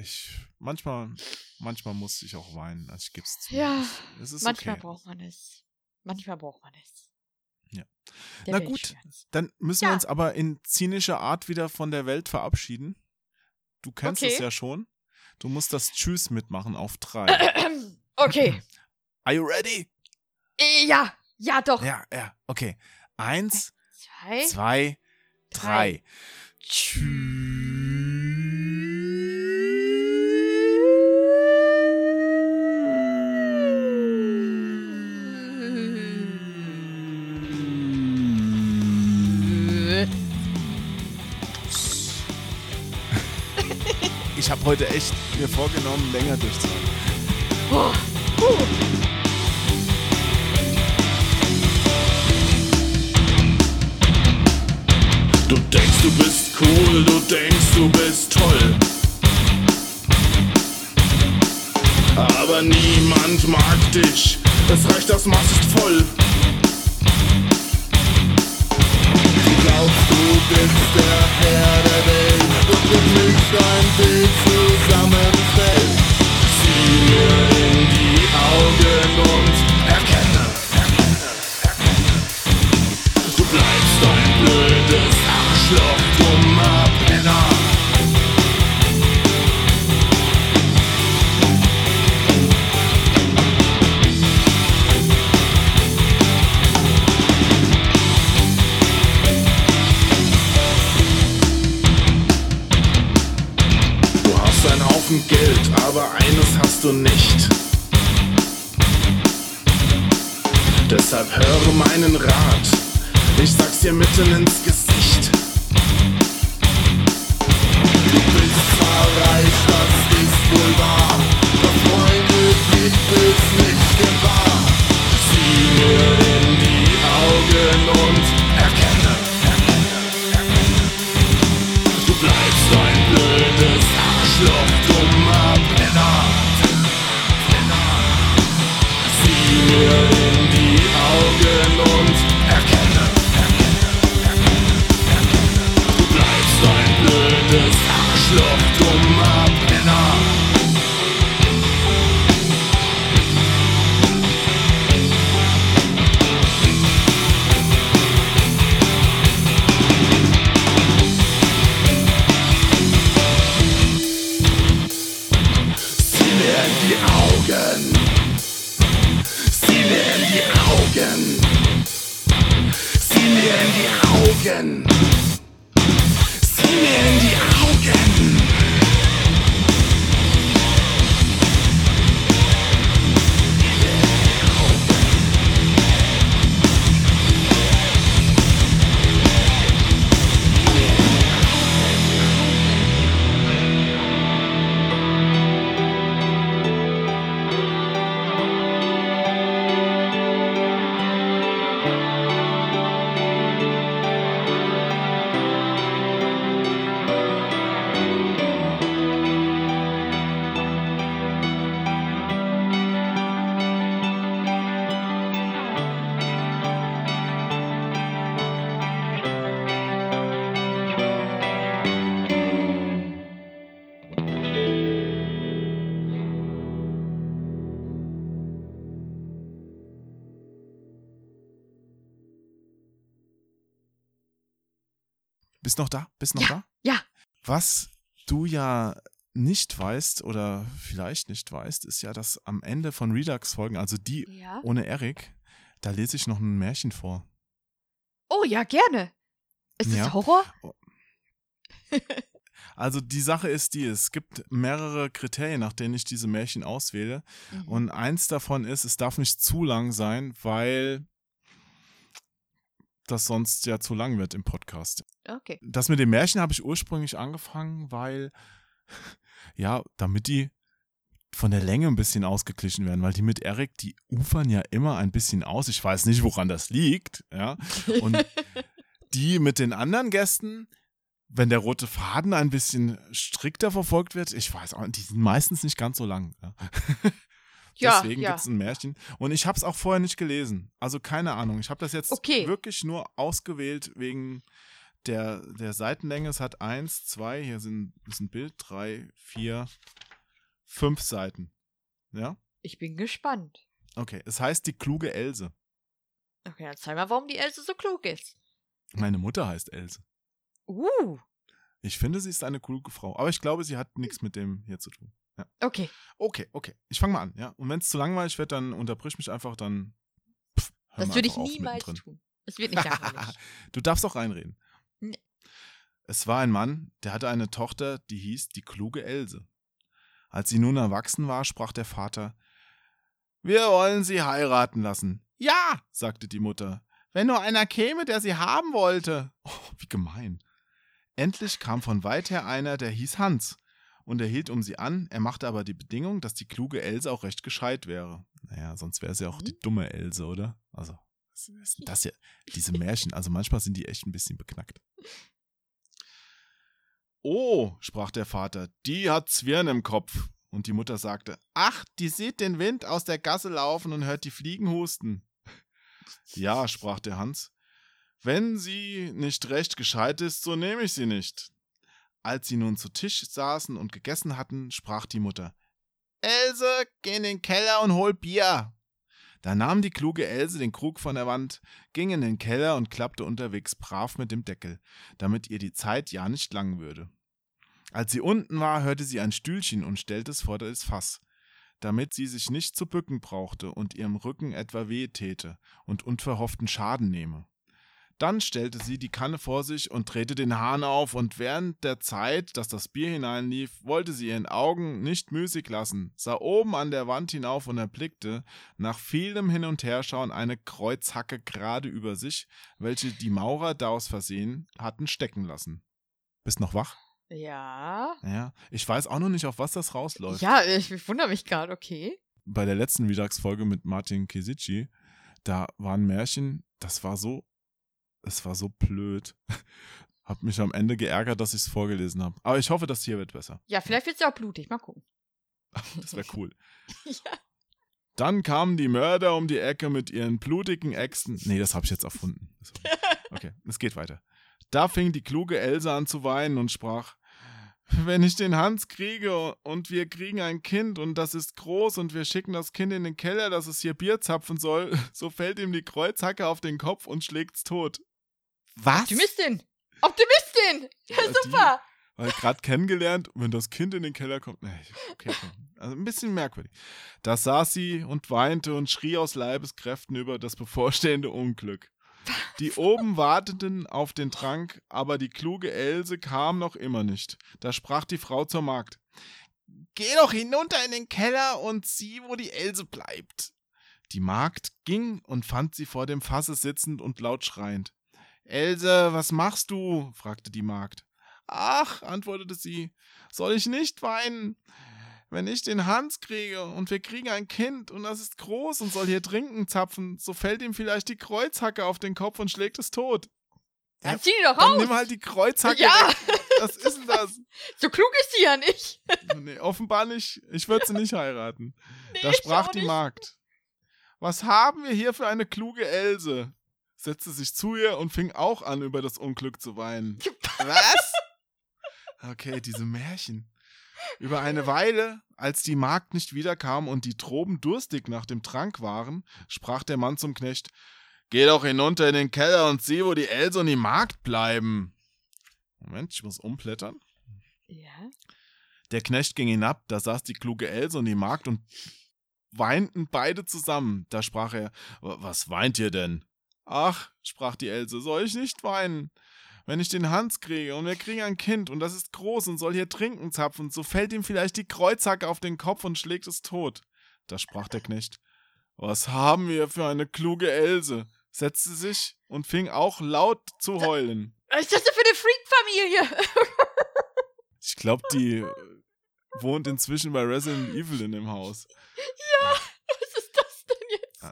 ich, manchmal, manchmal muss ich auch weinen. Also ich gebe es zu. Ja, es ist Manchmal okay. braucht man es. Manchmal braucht man es. Ja. Der Na Weltschmerz. Dann müssen wir Ja. uns aber in zynischer Art wieder von der Welt verabschieden. Du kennst es Okay. ja schon. Du musst das Tschüss mitmachen auf drei. okay. Are you ready? Äh, Ja, ja doch. Ja, ja. Okay. Eins, Zwei. zwei, drei. Ich habe heute echt mir vorgenommen, länger durchzuhalten. Oh, puh. Du denkst, du bist cool, du denkst, du bist toll. Aber niemand mag dich, es reicht, das Maß ist voll. Du glaubst, du bist der Herr der Welt für mich ein Bild zusammenfällt. Nicht weißt oder vielleicht nicht weißt, ist ja, dass am Ende von Redux-Folgen, also die Ja. ohne Erik, da lese ich noch ein Märchen vor. Oh ja, gerne. Ist Ja. es Horror? Also die Sache ist die, es gibt mehrere Kriterien, nach denen ich diese Märchen auswähle. Mhm. Und eins davon ist, es darf nicht zu lang sein, weil das sonst ja zu lang wird im Podcast. Okay. Das mit dem Märchen habe ich ursprünglich angefangen, weil, ja, damit die von der Länge ein bisschen ausgeglichen werden, weil die mit Erik, die ufern ja immer ein bisschen aus. Ich weiß nicht, woran das liegt, ja. Und die mit den anderen Gästen, wenn der rote Faden ein bisschen strikter verfolgt wird, ich weiß auch, die sind meistens nicht ganz so lang. Ja. Ja, Deswegen ja. gibt es ein Märchen. Und ich habe es auch vorher nicht gelesen. Also keine Ahnung. Ich habe das jetzt Okay. wirklich nur ausgewählt wegen der, der Seitenlänge. Es hat eins, zwei, hier sind, ist ein Bild, drei, vier, fünf Seiten. Ja? Ich bin gespannt. Okay. Es heißt die kluge Else. Okay, dann zeig mal, warum die Else so klug ist. Meine Mutter heißt Else. Uh, Ich finde, sie ist eine kluge Frau. Aber ich glaube, sie hat nichts mit dem hier zu tun. Ja. okay. Okay, okay. Ich fange mal an, ja. Und wenn es zu langweilig wird, dann unterbrich mich einfach, dann. Pff, Das würde ich niemals mittendrin. tun. Es wird nicht langweilig. du darfst auch reinreden. Es war ein Mann, der hatte eine Tochter, die hieß die kluge Else. Als sie nun erwachsen war, sprach der Vater: Wir wollen sie heiraten lassen. Ja, sagte die Mutter, wenn nur einer käme, der sie haben wollte. Oh, wie gemein. Endlich kam von weit her einer, der hieß Hans, und er hielt um sie an, er machte aber die Bedingung, dass die kluge Else auch recht gescheit wäre. Naja, sonst wäre sie auch die dumme Else, oder? Also, was ist denn das hier? Diese Märchen, also manchmal sind die echt ein bisschen beknackt. Oh, sprach der Vater, die hat Zwirn im Kopf. Und die Mutter sagte, ach, die sieht den Wind aus der Gasse laufen und hört die Fliegen husten. Ja, sprach der Hans, wenn sie nicht recht gescheit ist, so nehme ich sie nicht. Als sie nun zu Tisch saßen und gegessen hatten, sprach die Mutter, Else, geh in den Keller und hol Bier. Da nahm die kluge Else den Krug von der Wand, ging in den Keller und klappte unterwegs brav mit dem Deckel, damit ihr die Zeit ja nicht lang würde. Als sie unten war, hörte sie ein Stühlchen und stellte es vor das Fass, damit sie sich nicht zu bücken brauchte und ihrem Rücken etwa weh täte und unverhofften Schaden nehme. Dann stellte sie die Kanne vor sich und drehte den Hahn auf, und während der Zeit, dass das Bier hineinlief, wollte sie ihren Augen nicht müßig lassen, sah oben an der Wand hinauf und erblickte, nach vielem Hin- und Herschauen, eine Kreuzhacke gerade über sich, welche die Maurer daraus versehen hatten stecken lassen. Bist noch wach? Ja. Ja. Ich weiß auch noch nicht, auf was das rausläuft. Ja, ich, ich wundere mich gerade, okay. Bei der letzten Redux-Folge mit Martin Kesici, da war ein Märchen, das war so, es war so blöd. Hab mich am Ende geärgert, dass ich es vorgelesen habe. Aber ich hoffe, das hier wird besser. Ja, vielleicht wird es ja auch blutig. Mal gucken. Das wäre cool. ja. Dann kamen die Mörder um die Ecke mit ihren blutigen Äxten. Nee, das habe ich jetzt erfunden. Okay, es geht weiter. Da fing die kluge Else an zu weinen und sprach: Wenn ich den Hans kriege und wir kriegen ein Kind und das ist groß und wir schicken das Kind in den Keller, dass es hier Bier zapfen soll, so fällt ihm die Kreuzhacke auf den Kopf und schlägt's tot. Was? Optimistin! Optimistin! Ja, Ja, die- super! Weil gerade kennengelernt, wenn das Kind in den Keller kommt. Okay, okay. Also ein bisschen merkwürdig. Da saß sie und weinte und schrie aus Leibeskräften über das bevorstehende Unglück. Die oben warteten auf den Trank, aber die kluge Else kam noch immer nicht. Da sprach die Frau zur Magd. Geh doch hinunter in den Keller und sieh, wo die Else bleibt. Die Magd ging und fand sie vor dem Fasse sitzend und laut schreiend. Else, was machst du? fragte die Magd. Ach, antwortete sie, soll ich nicht weinen? Wenn ich den Hans kriege und wir kriegen ein Kind und das ist groß und soll hier trinken zapfen, so fällt ihm vielleicht die Kreuzhacke auf den Kopf und schlägt es tot. Dann zieh die doch Dann raus! nimm halt die Kreuzhacke ja, weg. Was ist denn das? so klug ist sie ja nicht. Nee, offenbar nicht. Ich würde sie nicht heiraten. Nee, Da sprach die. Magd. Was haben wir hier für eine kluge Else? Setzte sich zu ihr und fing auch an, über das Unglück zu weinen. Was? Okay, diese Märchen. Über eine Weile, als die Magd nicht wiederkam und die Troben durstig nach dem Trank waren, sprach der Mann zum Knecht: Geh doch hinunter in den Keller und sieh, wo die Else und die Magd bleiben. Moment, ich muss umblättern. Ja. Der Knecht ging hinab, da saß die kluge Else und die Magd und weinten beide zusammen. Da sprach er, was weint ihr denn? Ach, sprach die Else, soll ich nicht weinen? Wenn ich den Hans kriege und wir kriegen ein Kind und das ist groß und soll hier trinken zapfen, so fällt ihm vielleicht die Kreuzhacke auf den Kopf und schlägt es tot. Da sprach der Knecht, was haben wir für eine kluge Else? setzte sich und fing auch laut zu heulen. Was ist das denn für eine Freak-Familie? Ich glaube, die wohnt inzwischen bei Resident Evil in dem Haus. ja, was ist das denn jetzt?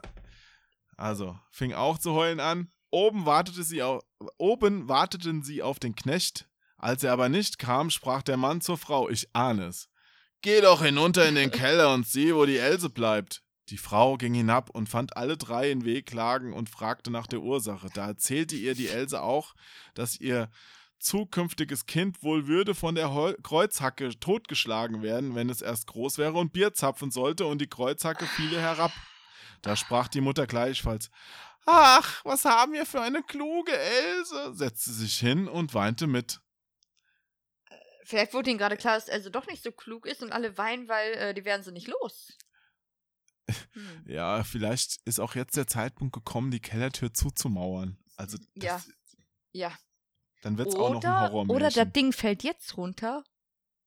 Also, fing auch zu heulen an. Oben, wartete sie auf, oben warteten sie auf den Knecht. Als er aber nicht kam, sprach der Mann zur Frau: Ich ahne es. Geh doch hinunter in den Keller und sieh, wo die Else bleibt. Die Frau ging hinab und fand alle drei in Wehklagen und fragte nach der Ursache. Da erzählte ihr die Else auch, dass ihr zukünftiges Kind wohl würde von der Hol Kreuzhacke totgeschlagen werden, wenn es erst groß wäre und Bier zapfen sollte, und die Kreuzhacke fiele herab. Da sprach die Mutter gleichfalls: Ach, was haben wir für eine kluge Else, setzte sich hin und weinte mit. Vielleicht wurde ihnen gerade klar, dass Else doch nicht so klug ist und alle weinen, weil äh, die werden sie nicht los. Hm. Ja, vielleicht ist auch jetzt der Zeitpunkt gekommen, die Kellertür zuzumauern. Also Ja. das, Ja. dann wird es auch noch ein Oder, Horror. oder das Ding fällt jetzt runter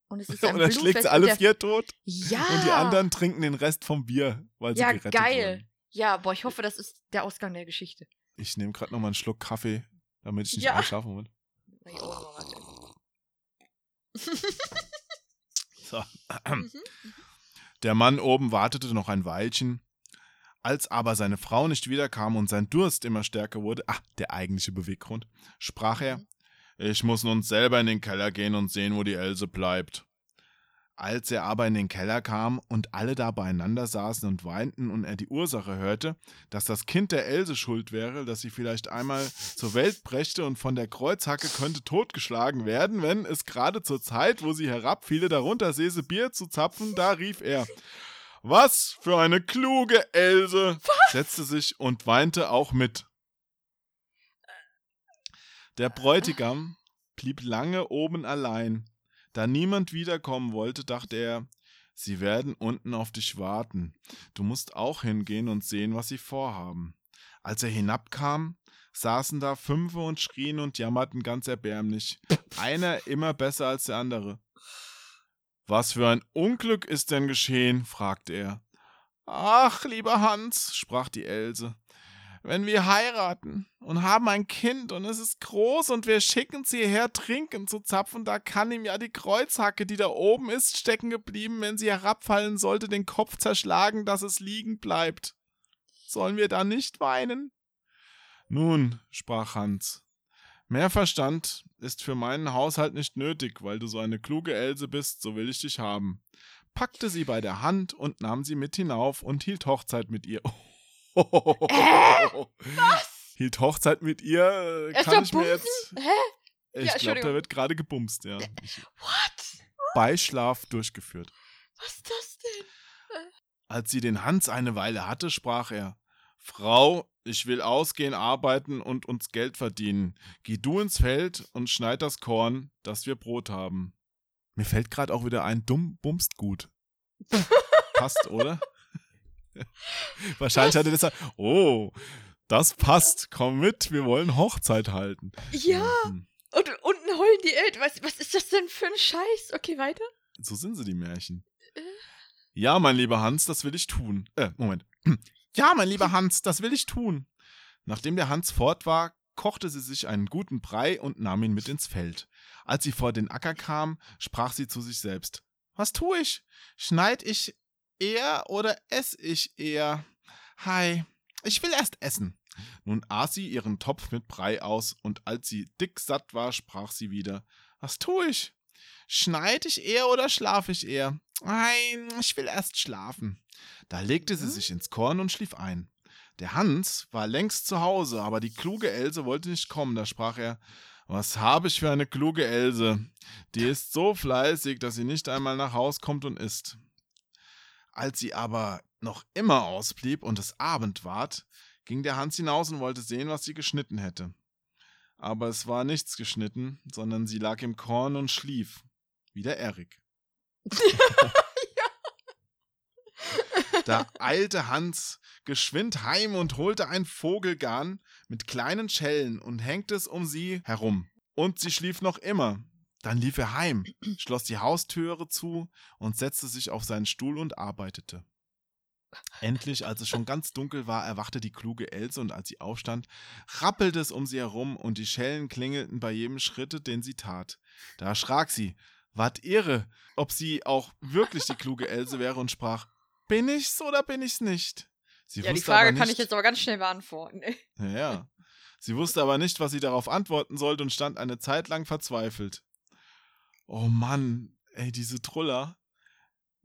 und es ist ein Und dann schlägt sie alle vier tot Ja. und die anderen trinken den Rest vom Bier, weil sie Ja, gerettet geil. wurden. Ja, boah, ich hoffe, das ist der Ausgang der Geschichte. Ich nehme gerade noch mal einen Schluck Kaffee, damit ich nicht Ja. einschlafen muss. Na, hier oben noch was. So. Mhm. Der Mann oben wartete noch ein Weilchen. Als aber seine Frau nicht wiederkam und sein Durst immer stärker wurde, ach, der eigentliche Beweggrund, sprach er, Mhm. Ich muss nun selber in den Keller gehen und sehen, wo die Else bleibt. Als er aber in den Keller kam und alle da beieinander saßen und weinten und er die Ursache hörte, dass das Kind der Else schuld wäre, dass sie vielleicht einmal zur Welt brächte und von der Kreuzhacke könnte totgeschlagen werden, wenn es gerade zur Zeit, wo sie herabfiele, darunter säße Bier zu zapfen, da rief er, was für eine kluge Else, setzte sich und weinte auch mit. Der Bräutigam blieb lange oben allein. Da niemand wiederkommen wollte, dachte er, sie werden unten auf dich warten. Du musst auch hingehen und sehen, was sie vorhaben. Als er hinabkam, saßen da Fünfe und schrien und jammerten ganz erbärmlich. Einer immer besser als der andere. Was für ein Unglück ist denn geschehen? fragte er. Ach, lieber Hans, sprach die Else, wenn wir heiraten und haben ein Kind und es ist groß und wir schicken sie hierher trinken zu zapfen, da kann ihm ja die Kreuzhacke, die da oben ist, stecken geblieben, wenn sie herabfallen sollte, den Kopf zerschlagen, dass es liegen bleibt. Sollen wir da nicht weinen? Nun, sprach Hans, mehr Verstand ist für meinen Haushalt nicht nötig, weil du so eine kluge Else bist, so will ich dich haben. Packte sie bei der Hand und nahm sie mit hinauf und hielt Hochzeit mit ihr. Was? Hielt Hochzeit mit ihr, äh, kann mal ich mir jetzt. Hä? Ich Ja, glaube, da wird gerade gebumst, ja. What? Beischlaf durchgeführt. Was ist das denn? Als sie den Hans eine Weile hatte, sprach er: Frau, ich will ausgehen, arbeiten und uns Geld verdienen. Geh du ins Feld und schneid das Korn, dass wir Brot haben. Mir fällt gerade auch wieder ein, dumm bumst gut. Passt, oder? Wahrscheinlich hat er das. Oh, das passt. Komm mit, wir wollen Hochzeit halten. Ja, Mhm. und unten heulen die Eltern. Was, was ist das denn für ein Scheiß? Okay, weiter. So sind sie, die Märchen. Äh. Ja, mein lieber Hans, das will ich tun. Äh, Moment. Ja, mein lieber Hans, das will ich tun. Nachdem der Hans fort war, kochte sie sich einen guten Brei und nahm ihn mit ins Feld. Als sie vor den Acker kam, sprach sie zu sich selbst. Was tu ich? Schneid ich eher oder ess ich eher? Hei, ich will erst essen. Nun aß sie ihren Topf mit Brei aus, und als sie dick satt war, sprach sie wieder. Was tu ich? Schneid ich eher oder schlaf ich eher? Nein, ich will erst schlafen. Da legte sie sich ins Korn und schlief ein. Der Hans war längst zu Hause, aber die kluge Else wollte nicht kommen. Da sprach er: Was habe ich für eine kluge Else? Die ist so fleißig, dass sie nicht einmal nach Haus kommt und isst. Als sie aber noch immer ausblieb und es Abend ward, ging der Hans hinaus und wollte sehen, was sie geschnitten hätte. Aber es war nichts geschnitten, sondern sie lag im Korn und schlief. Wie der Erik. Da eilte Hans geschwind heim und holte ein Vogelgarn mit kleinen Schellen und hängte es um sie herum. Und sie schlief noch immer. Dann lief er heim, schloss die Haustüre zu und setzte sich auf seinen Stuhl und arbeitete. Endlich, als es schon ganz dunkel war, erwachte die kluge Else und als sie aufstand, rappelte es um sie herum und die Schellen klingelten bei jedem Schritte, den sie tat. Da erschrak sie, ward irre, ob sie auch wirklich die kluge Else wäre und sprach, bin ich's oder bin ich's nicht? Sie ja, die Frage aber kann nicht, ich jetzt aber ganz schnell beantworten. ja, ja. Sie wusste aber nicht, was sie darauf antworten sollte und stand eine Zeit lang verzweifelt. Oh Mann, ey, diese Truller.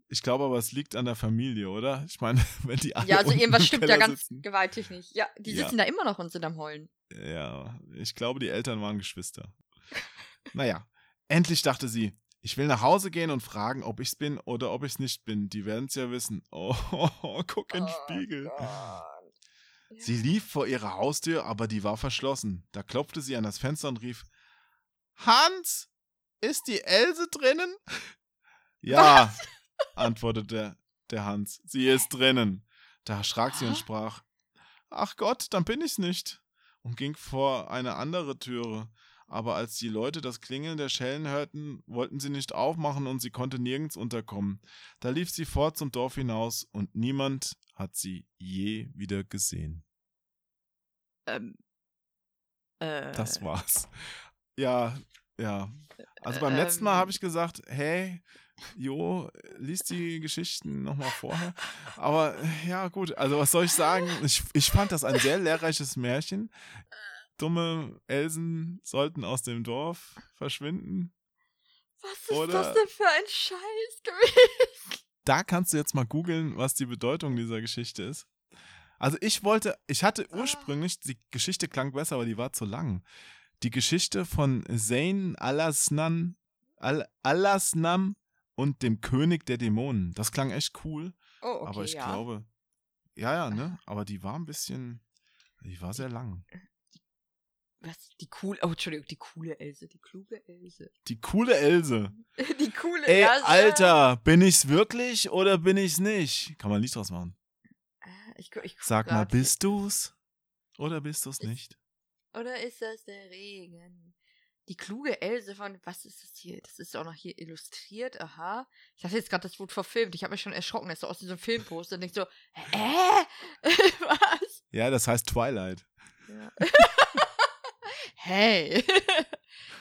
Ich glaube aber, es liegt an der Familie, oder? Ich meine, wenn die alle Ja, also irgendwas im stimmt ja ganz sitzen. gewaltig nicht. Ja, die Ja. sitzen da immer noch und sind am Heulen. Ja, ich glaube, die Eltern waren Geschwister. naja, endlich dachte sie, ich will nach Hause gehen und fragen, ob ich's bin oder ob ich's nicht bin. Die werden's ja wissen. Oh, guck in den Oh Spiegel. Gott. Sie lief vor ihrer Haustür, aber die war verschlossen. Da klopfte sie an das Fenster und rief: Hans, ist die Else drinnen? Ja, antwortete der, der Hans. Sie ist drinnen. Da erschrak sie und sprach: Ach Gott, dann bin ich's nicht. Und ging vor eine andere Türe. Aber als die Leute das Klingeln der Schellen hörten, wollten sie nicht aufmachen und sie konnte nirgends unterkommen. Da lief sie fort zum Dorf hinaus und niemand hat sie je wieder gesehen. Ähm, äh, Das war's. Ja, ja. Also beim letzten Mal Ähm. habe ich gesagt, hey, Jo, liest die Geschichten nochmal vorher. Aber äh, ja, gut, also was soll ich sagen? Ich, ich fand das ein sehr lehrreiches Märchen. Dumme Elsen sollten aus dem Dorf verschwinden. Was ist Oder- das denn für ein Scheiß gewesen? Da kannst du jetzt mal googeln, was die Bedeutung dieser Geschichte ist. Also ich wollte, ich hatte Ah. ursprünglich, die Geschichte klang besser, aber die war zu lang. Die Geschichte von Zayn Alasnan, Al Alasnam und dem König der Dämonen. Das klang echt cool, Oh, okay, aber ich ja. glaube, ja, ja, ne? Aber die war ein bisschen, die war sehr lang. Was? Die coole, oh, Entschuldigung, die coole Else, die kluge Else. Die coole Else. Die coole Ey, Else. Alter, bin ich's wirklich oder bin ich's nicht? Kann man Lied draus machen. Äh, Ich, ich Sag mal, bist du's oder bist du's nicht? Oder ist das der Regen? Die kluge Else von, was ist das hier? Das ist auch noch hier illustriert, aha. Ich dachte jetzt gerade, das wurde verfilmt. Ich habe mich schon erschrocken, dass so aus diesem Filmposter und denk so, äh? was? Ja, das heißt Twilight. Ja. hey.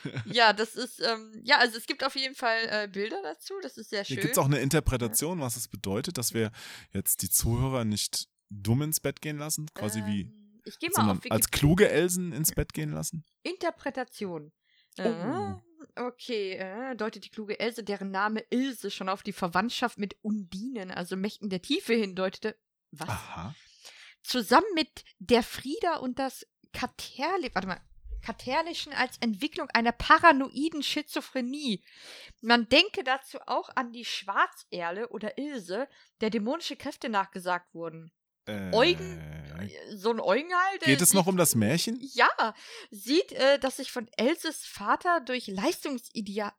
ja, das ist, ähm, ja, also es gibt auf jeden Fall äh, Bilder dazu. Das ist sehr schön. Hier gibt's auch eine Interpretation, was es bedeutet, dass wir jetzt die Zuhörer nicht dumm ins Bett gehen lassen, quasi wie, Ähm, Ich gehe mal auf als kluge Elsen ins Bett gehen lassen. Interpretation. Oh. Äh, okay, äh, deutet die kluge Else, deren Name Ilse schon auf die Verwandtschaft mit Undinen, also Mächten der Tiefe hindeutete. Was? Aha. Zusammen mit der Frieda und das Katerli, warte mal, Katerlischen als Entwicklung einer paranoiden Schizophrenie. Man denke dazu auch an die Schwarzerle oder Ilse, der dämonische Kräfte nachgesagt wurden. Äh, Eugen? So ein Eugen halt. Geht äh, es noch sieht- um das Märchen? Ja, sieht, äh, dass sich von Elses Vater durch Leistungsideale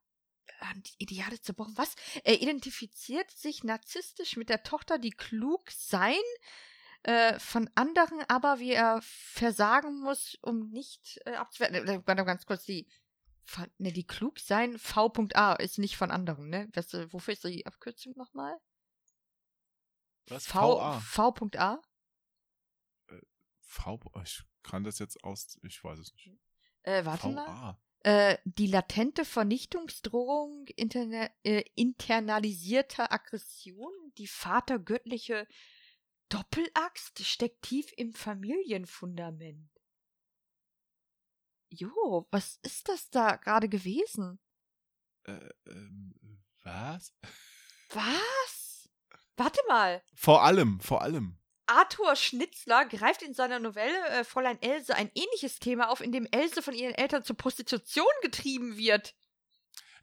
Ideale zerbrochen, was? Er identifiziert sich narzisstisch mit der Tochter, die klug sein, äh, von anderen aber wie er versagen muss, um nicht äh, abzuwerten. Äh, ganz kurz, die, ne, die klug sein, V.A ist nicht von anderen, ne? Das, äh, wofür ist die Abkürzung nochmal? Was? V, VA? V.A? V. Ich kann das jetzt aus. Ich weiß es nicht. Äh, warte mal. Äh, die latente Vernichtungsdrohung interna äh, internalisierter Aggression, die vatergöttliche Doppelaxt steckt tief im Familienfundament. Jo, was ist das da gerade gewesen? Äh, ähm, was? Was? Warte mal. Vor allem, vor allem. Arthur Schnitzler greift in seiner Novelle äh, Fräulein Else ein ähnliches Thema auf, in dem Else von ihren Eltern zur Prostitution getrieben wird.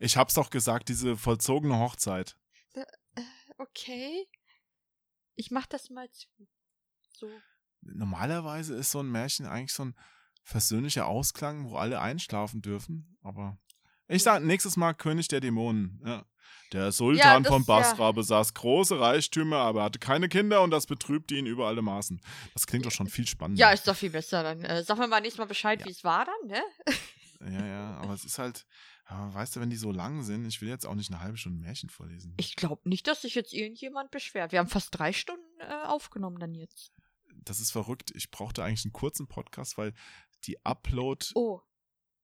Ich hab's doch gesagt, diese vollzogene Hochzeit. Okay. Ich mach das mal zu. So. Normalerweise ist so ein Märchen eigentlich so ein versöhnlicher Ausklang, wo alle einschlafen dürfen. Aber ich sage nächstes Mal König der Dämonen. Ja. Der Sultan das- von ja. Basra besaß große Reichtümer, aber hatte keine Kinder und das betrübte ihn über alle Maßen. Das klingt doch schon viel spannender. Ja, ist doch viel besser. Dann äh, sag mir mal nächstes Mal Bescheid, Ja. wie es war dann, ne? Ja, ja, aber es ist halt, ja, weißt du, wenn die so lang sind, ich will jetzt auch nicht eine halbe Stunde Märchen vorlesen. Ich glaube nicht, dass sich jetzt irgendjemand beschwert. Wir haben fast drei Stunden äh, aufgenommen dann jetzt. das ist verrückt. Ich brauchte eigentlich einen kurzen Podcast, weil die Upload, Oh.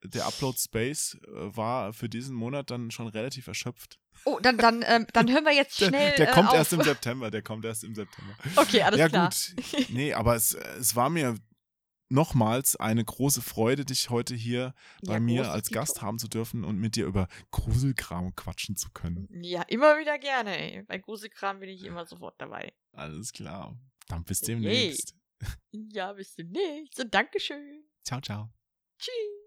Der Upload Space äh, war für diesen Monat dann schon relativ erschöpft. Oh, dann, dann, ähm, dann hören wir jetzt Der, schnell. der äh, kommt auf. erst im September, der kommt erst im September. Okay, alles ja, klar. gut. Nee, aber es, es war mir nochmals eine große Freude, dich heute hier bei Ja, mir als Dito. Gast haben zu dürfen und mit dir über Gruselkram quatschen zu können. Ja, immer wieder gerne, ey. Bei Gruselkram bin ich immer sofort dabei. Alles klar. Dann bis demnächst. Ja, bis demnächst. Und Dankeschön. Ciao, ciao. Tschüss.